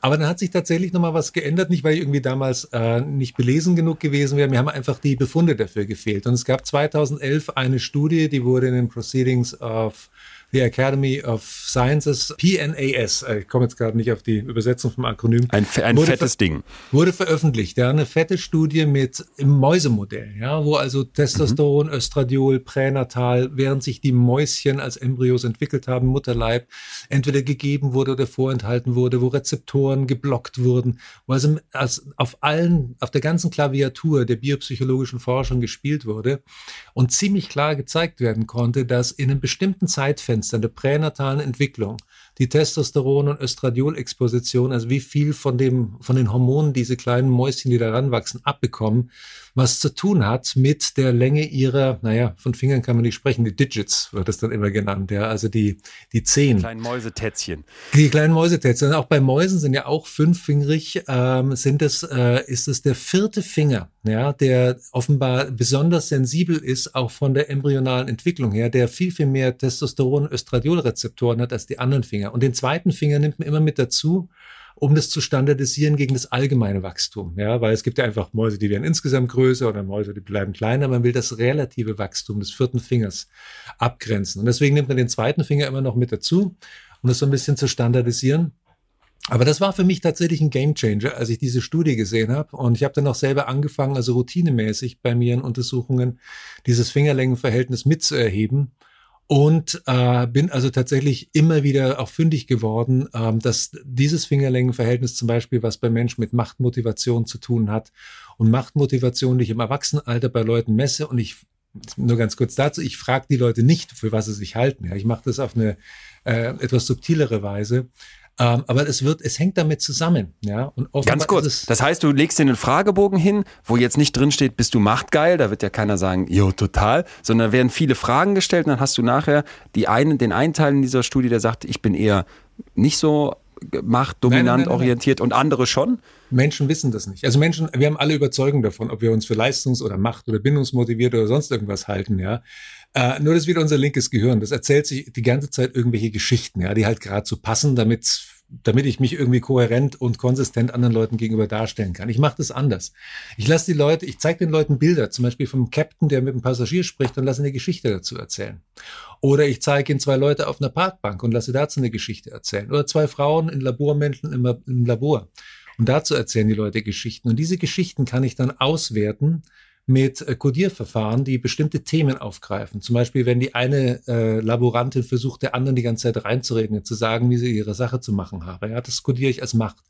Aber dann hat sich tatsächlich nochmal was geändert, nicht weil ich irgendwie damals äh, nicht belesen genug gewesen wäre, mir haben einfach die Befunde dafür gefehlt. Und es gab 2011 eine Studie, die wurde in den Proceedings of the Academy of Sciences, PNAS, äh, ich komme jetzt gerade nicht auf die Übersetzung vom Akronym. Ein, ein fettes Ding. Wurde veröffentlicht, ja, eine fette Studie mit im Mäusemodell, ja, wo also Testosteron, mhm. Östradiol, Pränatal, während sich die Mäuschen als Embryos entwickelt haben, Mutterleib, entweder gegeben wurde oder vorenthalten wurde, wo Rezeptoren geblockt wurden, wo also auf allen, auf der ganzen Klaviatur der biopsychologischen Forschung gespielt wurde und ziemlich klar gezeigt werden konnte, dass in einem bestimmten Zeitfenster Zeitfenster der pränatalen Entwicklung. Die Testosteron- und Östradiol-Exposition, also wie viel von dem, von den Hormonen diese kleinen Mäuschen, die daran wachsen, abbekommen, was zu tun hat mit der Länge ihrer, naja, von Fingern kann man nicht sprechen, die Digits wird es dann immer genannt, ja, also die, die Zehen. Die kleinen Mäusetätzchen. Die kleinen Mäusetätzchen. Auch bei Mäusen sind ja auch fünffingerig, ähm, sind es, äh, ist es der vierte Finger, ja, der offenbar besonders sensibel ist, auch von der embryonalen Entwicklung her, der viel, viel mehr Testosteron, Östradiol-Rezeptoren hat als die anderen Finger. Und den zweiten Finger nimmt man immer mit dazu, um das zu standardisieren gegen das allgemeine Wachstum. Ja, weil es gibt ja einfach Mäuse, die werden insgesamt größer oder Mäuse, die bleiben kleiner. Man will das relative Wachstum des vierten Fingers abgrenzen. Und deswegen nimmt man den zweiten Finger immer noch mit dazu, um das so ein bisschen zu standardisieren. Aber das war für mich tatsächlich ein Gamechanger, als ich diese Studie gesehen habe. Und ich habe dann auch selber angefangen, also routinemäßig bei mir in Untersuchungen dieses Fingerlängenverhältnis mitzuerheben Und äh, bin also tatsächlich immer wieder auch fündig geworden, ähm, dass dieses Fingerlängenverhältnis zum Beispiel, was bei Menschen mit Machtmotivation zu tun hat und Machtmotivation, die ich im Erwachsenenalter bei Leuten messe und ich nur ganz kurz dazu, ich frage die Leute nicht, für was sie sich halten. Ja, ich mache das auf eine äh, etwas subtilere Weise. Ähm, aber es wird, es hängt damit zusammen, ja. Und Ganz kurz. Das heißt, du legst dir einen Fragebogen hin, wo jetzt nicht drin steht, bist du machtgeil? Da wird ja keiner sagen, jo, total, sondern werden viele Fragen gestellt und dann hast du nachher die einen, den einen Teil in dieser Studie, der sagt, ich bin eher nicht so machtdominant orientiert und andere schon? Menschen wissen das nicht. Also Menschen, wir haben alle Überzeugung davon, ob wir uns für leistungs- oder macht- oder bindungsmotiviert oder sonst irgendwas halten, ja. Äh, nur das ist wieder unser linkes Gehirn. Das erzählt sich die ganze Zeit irgendwelche Geschichten, ja, die halt gerade so passen, damit damit ich mich irgendwie kohärent und konsistent anderen Leuten gegenüber darstellen kann. Ich mache das anders. Ich lasse die Leute, ich zeige den Leuten Bilder, zum Beispiel vom Captain, der mit dem Passagier spricht und lasse eine Geschichte dazu erzählen. Oder ich zeige ihnen zwei Leute auf einer Parkbank und lasse dazu eine Geschichte erzählen. Oder zwei Frauen in Labormenschen im, im Labor. Und dazu erzählen die Leute Geschichten. Und diese Geschichten kann ich dann auswerten mit äh, Codierverfahren, die bestimmte Themen aufgreifen. Zum Beispiel, wenn die eine äh, Laborantin versucht, der anderen die ganze Zeit reinzureden, zu sagen, wie sie ihre Sache zu machen habe. Ja, das kodiere ich als Macht.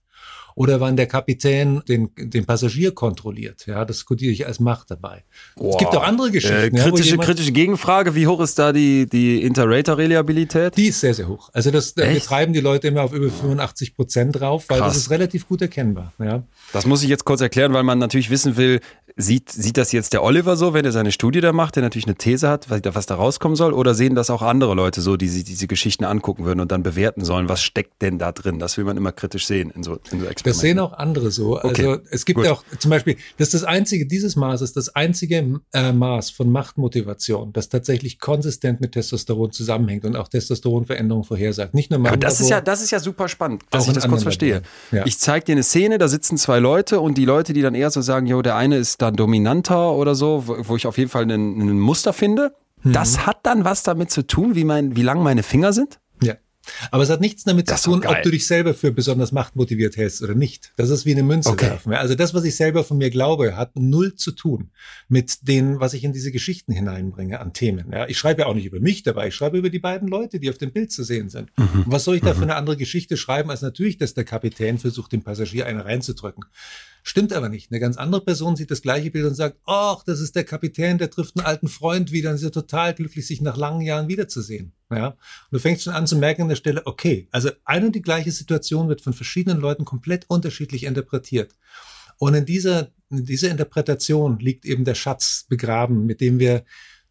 Oder wann der Kapitän den, den Passagier kontrolliert. Ja, das kodiere ich als Macht dabei. Boah. Es gibt auch andere Geschichten. Äh, kritische, ja, kritische Gegenfrage, wie hoch ist da die, die Inter-Rater-Reliabilität? Die ist sehr, sehr hoch. Also das, Echt? wir treiben die Leute immer auf über 85 Prozent drauf, weil Krass. das ist relativ gut erkennbar. Ja. Das muss ich jetzt kurz erklären, weil man natürlich wissen will, Sieht, sieht das jetzt der Oliver so, wenn er seine Studie da macht, der natürlich eine These hat, was, was da rauskommen soll? Oder sehen das auch andere Leute so, die sich diese Geschichten angucken würden und dann bewerten sollen, was steckt denn da drin? Das will man immer kritisch sehen in so, in so Experimenten. Das sehen auch andere so. Okay. Also es gibt Gut. auch zum Beispiel, das ist das einzige, dieses Maß ist das einzige äh, Maß von Machtmotivation, das tatsächlich konsistent mit Testosteron zusammenhängt und auch Testosteronveränderungen vorhersagt. Nicht nur Aber das ist ja, das ist ja super spannend, dass ich das kurz verstehe. Ja. Ich zeige dir eine Szene, da sitzen zwei Leute und die Leute, die dann eher so sagen, jo, der eine ist dann dominanter oder so, wo, wo ich auf jeden Fall ein Muster finde. Mhm. Das hat dann was damit zu tun, wie, mein, wie lang meine Finger sind? Ja. Aber es hat nichts damit das zu tun, ob du dich selber für besonders machtmotiviert hältst oder nicht. Das ist wie eine Münze okay. werfen. Also das, was ich selber von mir glaube, hat null zu tun mit dem, was ich in diese Geschichten hineinbringe an Themen. Ja, ich schreibe ja auch nicht über mich dabei, ich schreibe über die beiden Leute, die auf dem Bild zu sehen sind. Mhm. Was soll ich da mhm. für eine andere Geschichte schreiben, als natürlich, dass der Kapitän versucht, dem Passagier eine reinzudrücken. Stimmt aber nicht. Eine ganz andere Person sieht das gleiche Bild und sagt, ach, das ist der Kapitän, der trifft einen alten Freund wieder und ist ja total glücklich, sich nach langen Jahren wiederzusehen. Ja? Und du fängst schon an zu merken an der Stelle, okay, also eine und die gleiche Situation wird von verschiedenen Leuten komplett unterschiedlich interpretiert. Und in dieser, in dieser Interpretation liegt eben der Schatz begraben, mit dem wir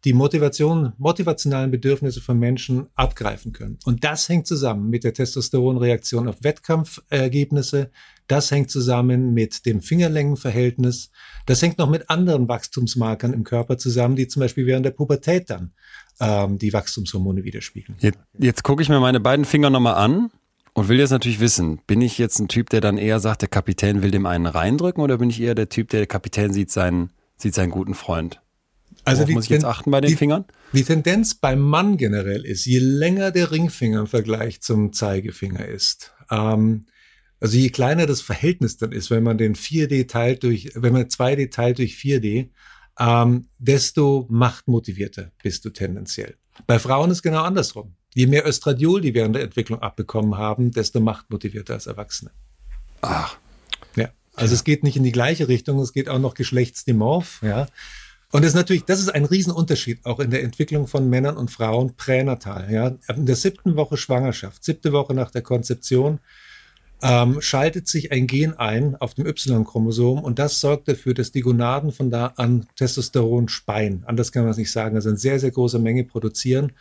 die Motivation, motivationalen Bedürfnisse von Menschen abgreifen können. Und das hängt zusammen mit der Testosteronreaktion auf Wettkampfergebnisse, das hängt zusammen mit dem Fingerlängenverhältnis. Das hängt noch mit anderen Wachstumsmarkern im Körper zusammen, die zum Beispiel während der Pubertät dann ähm, die Wachstumshormone widerspiegeln. Jetzt, jetzt gucke ich mir meine beiden Finger nochmal an und will jetzt natürlich wissen, bin ich jetzt ein Typ, der dann eher sagt, der Kapitän will dem einen reindrücken oder bin ich eher der Typ, der, der Kapitän sieht seinen, sieht seinen guten Freund? Also Worauf muss ich jetzt achten bei den die, Fingern? Die Tendenz beim Mann generell ist, je länger der Ringfinger im Vergleich zum Zeigefinger ist, ähm, also je kleiner das Verhältnis dann ist, wenn man den 4D teilt durch, wenn man 2D teilt durch 4D, ähm, desto machtmotivierter bist du tendenziell. Bei Frauen ist genau andersrum. Je mehr Östradiol die während der Entwicklung abbekommen haben, desto machtmotivierter als Erwachsene. Ach. Ja. Also ja. es geht nicht in die gleiche Richtung, es geht auch noch geschlechtsdimorph, ja. Und das ist natürlich, das ist ein Riesenunterschied auch in der Entwicklung von Männern und Frauen pränatal. Ja, in der siebten Woche Schwangerschaft, siebte Woche nach der Konzeption, ähm, schaltet sich ein Gen ein auf dem Y-Chromosom und das sorgt dafür, dass die Gonaden von da an Testosteron speien. Anders kann man es nicht sagen. Also eine sehr, sehr große Menge produzieren.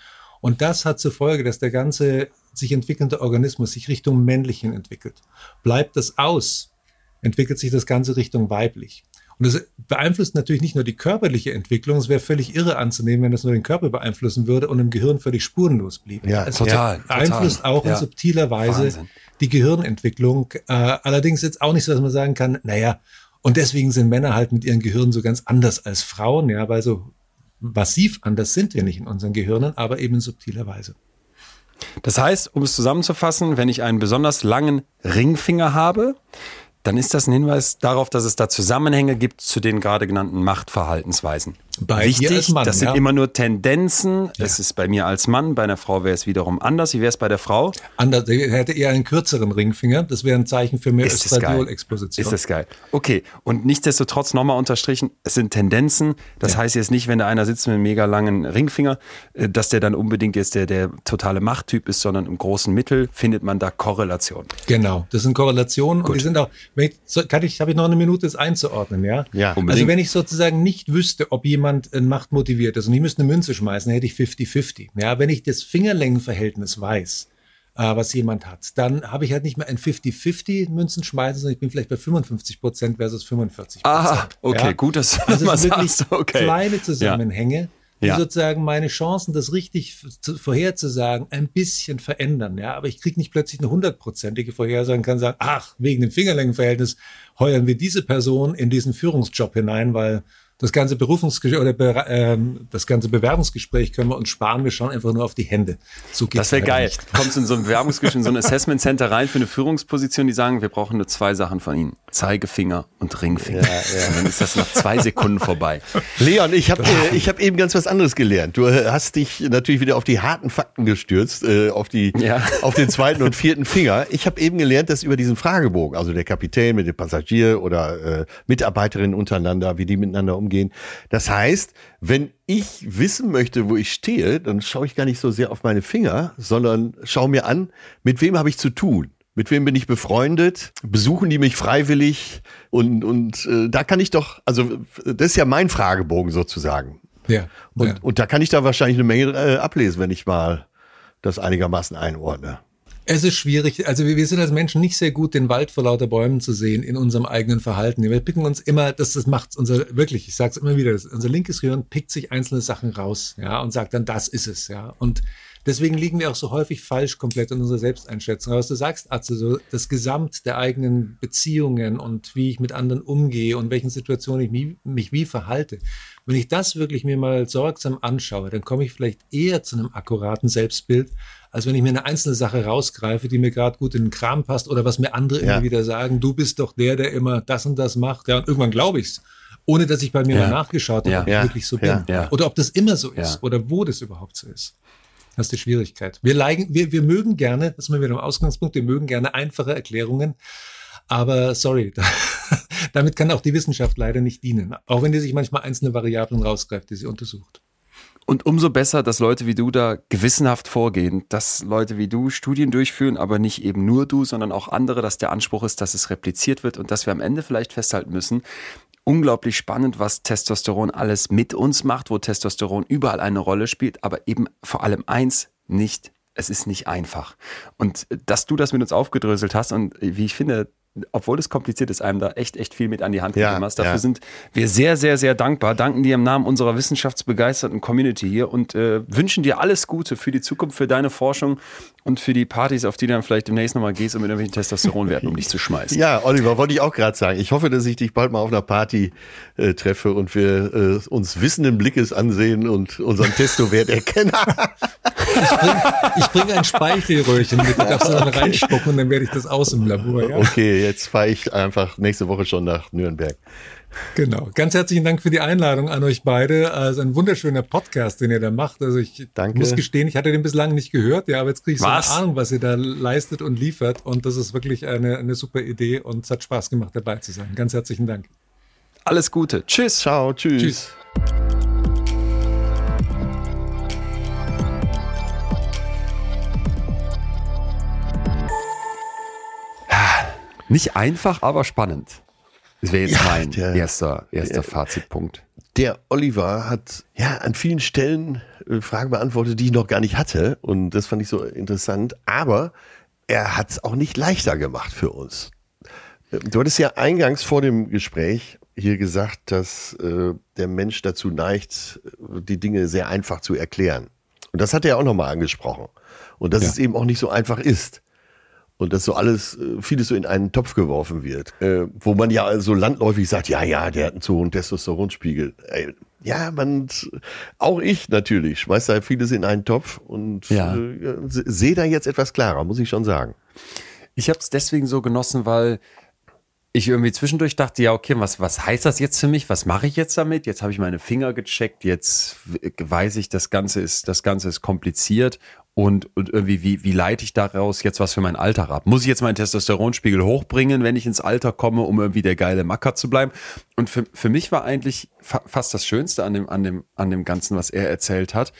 Und das hat zur Folge, dass der ganze sich entwickelnde Organismus sich Richtung männlichen entwickelt. Bleibt das aus, entwickelt sich das Ganze Richtung weiblich. Und das beeinflusst natürlich nicht nur die körperliche Entwicklung, es wäre völlig irre anzunehmen, wenn das nur den Körper beeinflussen würde und im Gehirn völlig spurenlos bliebe. Ja, es total. Beeinflusst total. auch ja. in subtiler Weise Wahnsinn. Die Gehirnentwicklung. Äh, allerdings jetzt auch nicht so, dass man sagen kann, naja, und deswegen sind Männer halt mit ihren Gehirnen so ganz anders als Frauen, ja, weil so massiv anders sind wir nicht in unseren Gehirnen, aber eben in subtiler Weise. Das heißt, um es zusammenzufassen, wenn ich einen besonders langen Ringfinger habe, dann ist das ein Hinweis darauf, dass es da Zusammenhänge gibt zu den gerade genannten Machtverhaltensweisen. Bei als Mann, das sind ja. immer nur Tendenzen. Das ist bei mir als Mann, bei einer Frau wäre es wiederum anders. Wie wäre es bei der Frau? Anders, er hätte eher einen kürzeren Ringfinger. Das wäre ein Zeichen für mehr? Östradiol-Exposition. Ist das geil. Okay, und nichtsdestotrotz nochmal unterstrichen, es sind Tendenzen. Das heißt jetzt nicht, wenn da einer sitzt mit einem mega langen Ringfinger, äh, dass der dann unbedingt jetzt der, der totale Machttyp ist, sondern im großen Mittel findet man da Korrelation. Genau, das sind Korrelationen und die sind auch, ich, kann ich, habe ich noch eine Minute, das einzuordnen, ja? Ja, Also unbedingt. wenn ich sozusagen nicht wüsste, ob jemand äh, machtmotiviert ist und ich müsste eine Münze schmeißen, dann hätte ich 50-50. Ja, wenn ich das Fingerlängenverhältnis weiß, äh, was jemand hat, dann habe ich halt nicht mehr ein 50-50 Münzen schmeißen, sondern ich bin vielleicht bei 55 Prozent versus 45% Ah, okay, gut, dass du also mal es sind wirklich sagst. Okay. kleine Zusammenhänge, die Ja. sozusagen meine Chancen, das richtig zu, vorherzusagen, ein bisschen verändern. Ja, aber ich kriege nicht plötzlich eine hundertprozentige Vorhersage und kann sagen, ach, wegen dem Fingerlängenverhältnis heuern wir diese Person in diesen Führungsjob hinein, weil das ganze Berufungsgespräch oder Be ähm, das ganze Bewerbungsgespräch können wir uns sparen. Wir schauen einfach nur auf die Hände. So geht's Das wäre leider geil. nicht. Kommst in so ein Bewerbungsgespräch, in so ein Assessment Center rein für eine Führungsposition, die sagen, wir brauchen nur zwei Sachen von Ihnen. Zeigefinger und Ringfinger. Und dann ist das nach zwei Sekunden vorbei. Leon, ich habe äh, ich hab eben ganz was anderes gelernt. Du äh, hast dich natürlich wieder auf die harten Fakten gestürzt, äh, auf, die, Ja. auf den zweiten und vierten Finger. Ich habe eben gelernt, dass über diesen Fragebogen, also der Kapitän mit dem Passagier oder äh, Mitarbeiterinnen untereinander, wie die miteinander umgehen. Das heißt, wenn ich wissen möchte, wo ich stehe, dann schaue ich gar nicht so sehr auf meine Finger, sondern schaue mir an, mit wem habe ich zu tun. Mit wem bin ich befreundet? Besuchen die mich freiwillig? Und, und äh, da kann ich doch, also das ist ja mein Fragebogen sozusagen. Ja, Und, ja. und da kann ich da wahrscheinlich eine Menge äh, ablesen, wenn ich mal das einigermaßen einordne. Es ist schwierig. Also wir, wir sind als Menschen nicht sehr gut, den Wald vor lauter Bäumen zu sehen in unserem eigenen Verhalten. Wir picken uns immer, das, das macht unser, wirklich, ich sage es immer wieder, unser linkes Gehirn pickt sich einzelne Sachen raus, ja, und sagt dann, das ist es, ja. Und deswegen liegen wir auch so häufig falsch komplett in unserer Selbsteinschätzung. Aber was du sagst, Atze, so das Gesamt der eigenen Beziehungen und wie ich mit anderen umgehe und welchen Situationen ich mich, mich wie verhalte. Wenn ich das wirklich mir mal sorgsam anschaue, dann komme ich vielleicht eher zu einem akkuraten Selbstbild, als wenn ich mir eine einzelne Sache rausgreife, die mir gerade gut in den Kram passt oder was mir andere Ja. immer wieder sagen, du bist doch der, der immer das und das macht. Ja, und irgendwann glaube ich's, ohne dass ich bei mir Ja. mal nachgeschaut habe, Ja. ob ich wirklich so bin. Oder ob das immer so ist oder wo das überhaupt so ist. Das ist die Schwierigkeit. Wir, leigen, wir, wir mögen gerne, das ist mal wieder im Ausgangspunkt, wir mögen gerne einfache Erklärungen. Aber sorry, da, damit kann auch die Wissenschaft leider nicht dienen. Auch wenn die sich manchmal einzelne Variablen rausgreift, die sie untersucht. Und umso besser, dass Leute wie du da gewissenhaft vorgehen, dass Leute wie du Studien durchführen, aber nicht eben nur du, sondern auch andere, dass der Anspruch ist, dass es repliziert wird und dass wir am Ende vielleicht festhalten müssen, unglaublich spannend, was Testosteron alles mit uns macht, wo Testosteron überall eine Rolle spielt, aber eben vor allem eins nicht, es ist nicht einfach. Und dass du das mit uns aufgedröselt hast und wie ich finde, obwohl es kompliziert ist, einem da echt, echt viel mit an die Hand Ja, gegeben hast. Dafür ja. sind wir sehr, sehr, sehr dankbar. Danken dir im Namen unserer wissenschaftsbegeisterten Community hier und äh, wünschen dir alles Gute für die Zukunft, für deine Forschung und für die Partys, auf die du dann vielleicht demnächst nochmal gehst, um mit irgendwelchen Testosteronwerten um dich zu schmeißen. Ja, Oliver, wollte ich auch gerade sagen. Ich hoffe, dass ich dich bald mal auf einer Party äh, treffe und wir äh, uns wissenden Blickes ansehen und unseren Testowert erkennen. Ich bringe ein Speichelröhrchen mit, da darfst du dann reinspucken und dann werde ich das aus im Labor. Ja? okay, jetzt fahre ich einfach nächste Woche schon nach Nürnberg. Genau. Ganz herzlichen Dank für die Einladung an euch beide. Also ein wunderschöner Podcast, den ihr da macht. Also ich Danke. muss gestehen, ich hatte den bislang nicht gehört, ja, aber jetzt kriege ich so Was? eine Ahnung, was ihr da leistet und liefert. Und das ist wirklich eine, eine super Idee und es hat Spaß gemacht, dabei zu sein. Ganz herzlichen Dank. Alles Gute. Tschüss. Ciao, tschüss. Tschüss. Nicht einfach, aber spannend. Das wäre jetzt Ja, mein der- erster, erster Fazitpunkt. Der Oliver hat ja an vielen Stellen äh, Fragen beantwortet, die ich noch gar nicht hatte. Und das fand ich so interessant. Aber er hat es auch nicht leichter gemacht für uns. Äh, Du hattest ja eingangs vor dem Gespräch hier gesagt, dass äh, der Mensch dazu neigt, äh, die Dinge sehr einfach zu erklären. Und das hat er auch nochmal angesprochen. Und dass Ja. es eben auch nicht so einfach ist. Und dass so alles, äh, vieles so in einen Topf geworfen wird. Äh, wo man ja so landläufig sagt, ja, ja, der hat einen zu hohen Testosteronspiegel. Ey, ja, man, auch ich natürlich, schmeiß da vieles in einen Topf und Ja. äh, se- sehe da jetzt etwas klarer, muss ich schon sagen. Ich habe es deswegen so genossen, weil ich irgendwie zwischendurch dachte, ja, okay, was, was heißt das jetzt für mich? Was mache ich jetzt damit? Jetzt habe ich meine Finger gecheckt, jetzt weiß ich, das Ganze ist, das Ganze ist kompliziert und, und irgendwie, wie, wie leite ich daraus jetzt was für mein Alter ab? Muss ich jetzt meinen Testosteronspiegel hochbringen, wenn ich ins Alter komme, um irgendwie der geile Macker zu bleiben? Und für, für mich war eigentlich fa fast das Schönste an dem, an dem, an dem Ganzen, was er erzählt hat,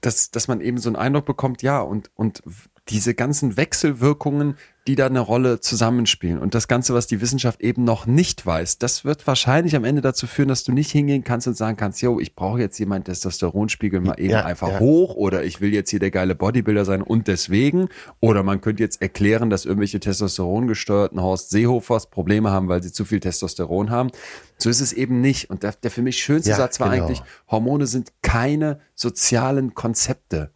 dass, dass man eben so einen Eindruck bekommt, ja, und, und diese ganzen Wechselwirkungen, die da eine Rolle zusammenspielen. Und das Ganze, was die Wissenschaft eben noch nicht weiß, das wird wahrscheinlich am Ende dazu führen, dass du nicht hingehen kannst und sagen kannst, yo, ich brauche jetzt hier meinen Testosteronspiegel mal eben ja, einfach ja. hoch oder ich will jetzt hier der geile Bodybuilder sein und deswegen. Oder man könnte jetzt erklären, dass irgendwelche testosterongesteuerten Horst Seehofers Probleme haben, weil sie zu viel Testosteron haben. So ist es eben nicht. Und der, der für mich schönste ja, Satz war genau. eigentlich, Hormone sind keine sozialen Konzepte.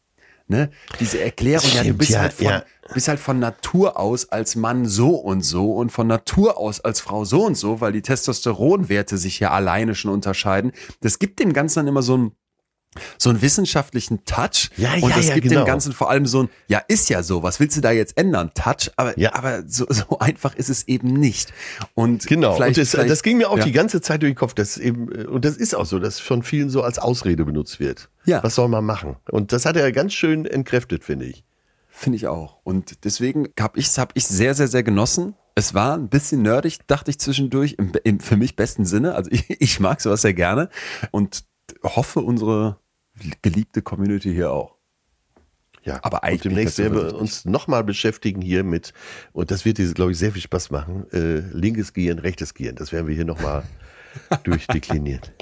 Ne? Diese Erklärung, Stimmt, ja, du bist, ja, halt von, ja. Bist halt von Natur aus als Mann so und so und von Natur aus als Frau so und so, weil die Testosteronwerte sich ja alleine schon unterscheiden. Das gibt dem Ganzen dann immer so ein so einen wissenschaftlichen Touch ja, ja, und das ja, gibt genau. dem Ganzen vor allem so ein, ja, ist ja so, was willst du da jetzt ändern? Touch, aber, ja. aber so, so einfach ist es eben nicht. Und genau, und das, das ging mir auch ja. die ganze Zeit durch den Kopf, dass eben, und das ist auch so, dass von vielen so als Ausrede benutzt wird. Ja. Was soll man machen? Und das hat er ganz schön entkräftet, finde ich. Finde ich auch. Und deswegen habe ich es hab ich sehr, sehr, sehr genossen. Es war ein bisschen nerdig, dachte ich zwischendurch, im, im für mich besten Sinne. Also ich, ich mag sowas sehr gerne. Und hoffe, unsere geliebte Community hier auch. Ja, aber eigentlich. Und demnächst werden wir uns nochmal beschäftigen hier mit, und das wird dir, glaube ich, sehr viel Spaß machen, äh, linkes Gehirn, rechtes Gehirn. Das werden wir hier nochmal durchdekliniert.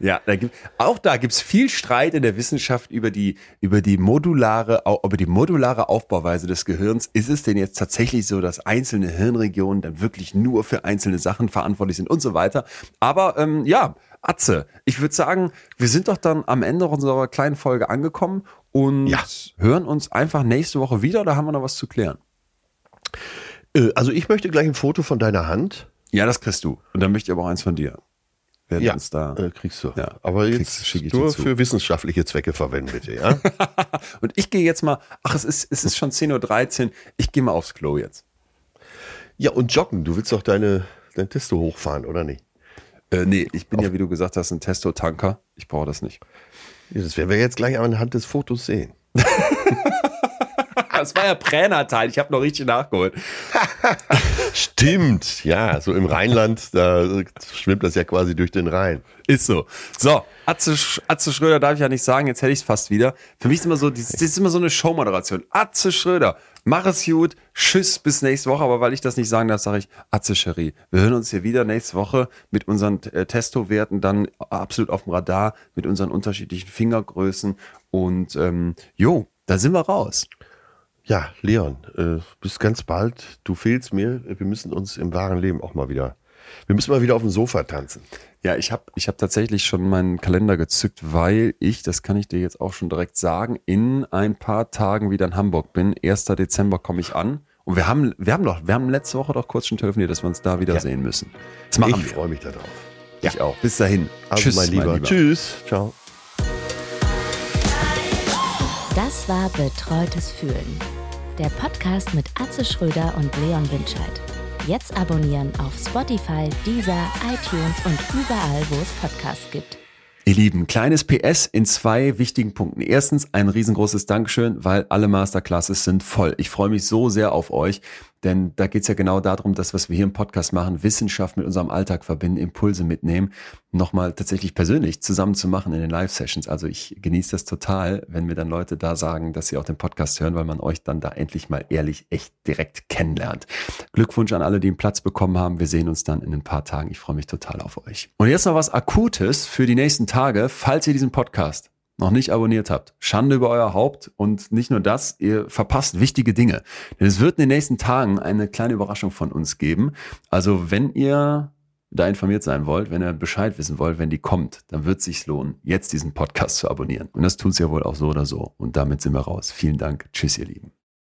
ja, da gibt, auch da gibt es viel Streit in der Wissenschaft über die, über die modulare, über die modulare Aufbauweise des Gehirns. Ist es denn jetzt tatsächlich so, dass einzelne Hirnregionen dann wirklich nur für einzelne Sachen verantwortlich sind und so weiter? Aber ähm, ja, Atze, ich würde sagen, wir sind doch dann am Ende unserer kleinen Folge angekommen und ja. hören uns einfach nächste Woche wieder. Da haben wir noch was zu klären. Äh, also ich möchte gleich ein Foto von deiner Hand. Ja, das kriegst du. Und dann möchte ich aber auch eins von dir. Werden ja, uns da äh, kriegst du. Ja, aber jetzt kriegst, nur für wissenschaftliche Zwecke verwenden, bitte, ja? und ich gehe jetzt mal, ach, es ist, es ist schon 10.13 Uhr, ich gehe mal aufs Klo jetzt. Ja, und joggen, du willst doch deine, dein Testo hochfahren, oder nicht? Äh, nee, ich bin Auf ja, wie du gesagt hast, ein Testo-Tanker. Ich brauche das nicht. Das werden wir jetzt gleich anhand des Fotos sehen. das war ja Pränatal. Ich habe noch richtig nachgeholt. Stimmt, ja. So im Rheinland, da schwimmt das ja quasi durch den Rhein. Ist so. So, Atze, Atze Schröder darf ich ja nicht sagen, jetzt hätte ich es fast wieder. Für mich ist immer so, das ist immer so eine Showmoderation. Atze Schröder, Mach es gut. Tschüss, bis nächste Woche. Aber weil ich das nicht sagen darf, sage ich Atze Cherie. Wir hören uns hier wieder nächste Woche mit unseren äh, Testo-Werten dann absolut auf dem Radar, mit unseren unterschiedlichen Fingergrößen. Und ähm, jo, da sind wir raus. Ja, Leon, äh, bis ganz bald. Du fehlst mir. Wir müssen uns im wahren Leben auch mal wieder. Wir müssen mal wieder auf dem Sofa tanzen. Ja, ich habe ich hab tatsächlich schon meinen Kalender gezückt, weil ich, das kann ich dir jetzt auch schon direkt sagen, in ein paar Tagen wieder in Hamburg bin. 1. Dezember komme ich an. Und wir haben, wir haben doch, wir haben letzte Woche doch kurz schon telefoniert, dass wir uns da wieder ja. sehen müssen. Das machen ich freue mich darauf. Ich auch. Bis dahin. Also Tschüss, mein Lieber. mein Lieber. Tschüss. Ciao. Das war Betreutes Fühlen. Der Podcast mit Atze Schröder und Leon Winscheid. Jetzt abonnieren auf Spotify, Deezer, iTunes und überall, wo es Podcasts gibt. Ihr Lieben, kleines PS in zwei wichtigen Punkten. Erstens ein riesengroßes Dankeschön, weil alle Masterclasses sind voll. Ich freue mich so sehr auf euch. Denn da geht's ja genau darum, dass was wir hier im Podcast machen, Wissenschaft mit unserem Alltag verbinden, Impulse mitnehmen, nochmal tatsächlich persönlich zusammen zu machen in den Live-Sessions. Also ich genieße das total, wenn mir dann Leute da sagen, dass sie auch den Podcast hören, weil man euch dann da endlich mal ehrlich echt direkt kennenlernt. Glückwunsch an alle, die einen Platz bekommen haben. Wir sehen uns dann in ein paar Tagen. Ich freue mich total auf euch. Und jetzt noch was Akutes für die nächsten Tage, falls ihr diesen Podcast noch nicht abonniert habt, Schande über euer Haupt und nicht nur das, ihr verpasst wichtige Dinge. Denn es wird in den nächsten Tagen eine kleine Überraschung von uns geben. Also wenn ihr da informiert sein wollt, wenn ihr Bescheid wissen wollt, wenn die kommt, dann wird es sich lohnen, jetzt diesen Podcast zu abonnieren. Und das tut es ja wohl auch so oder so. Und damit sind wir raus. Vielen Dank. Tschüss, ihr Lieben.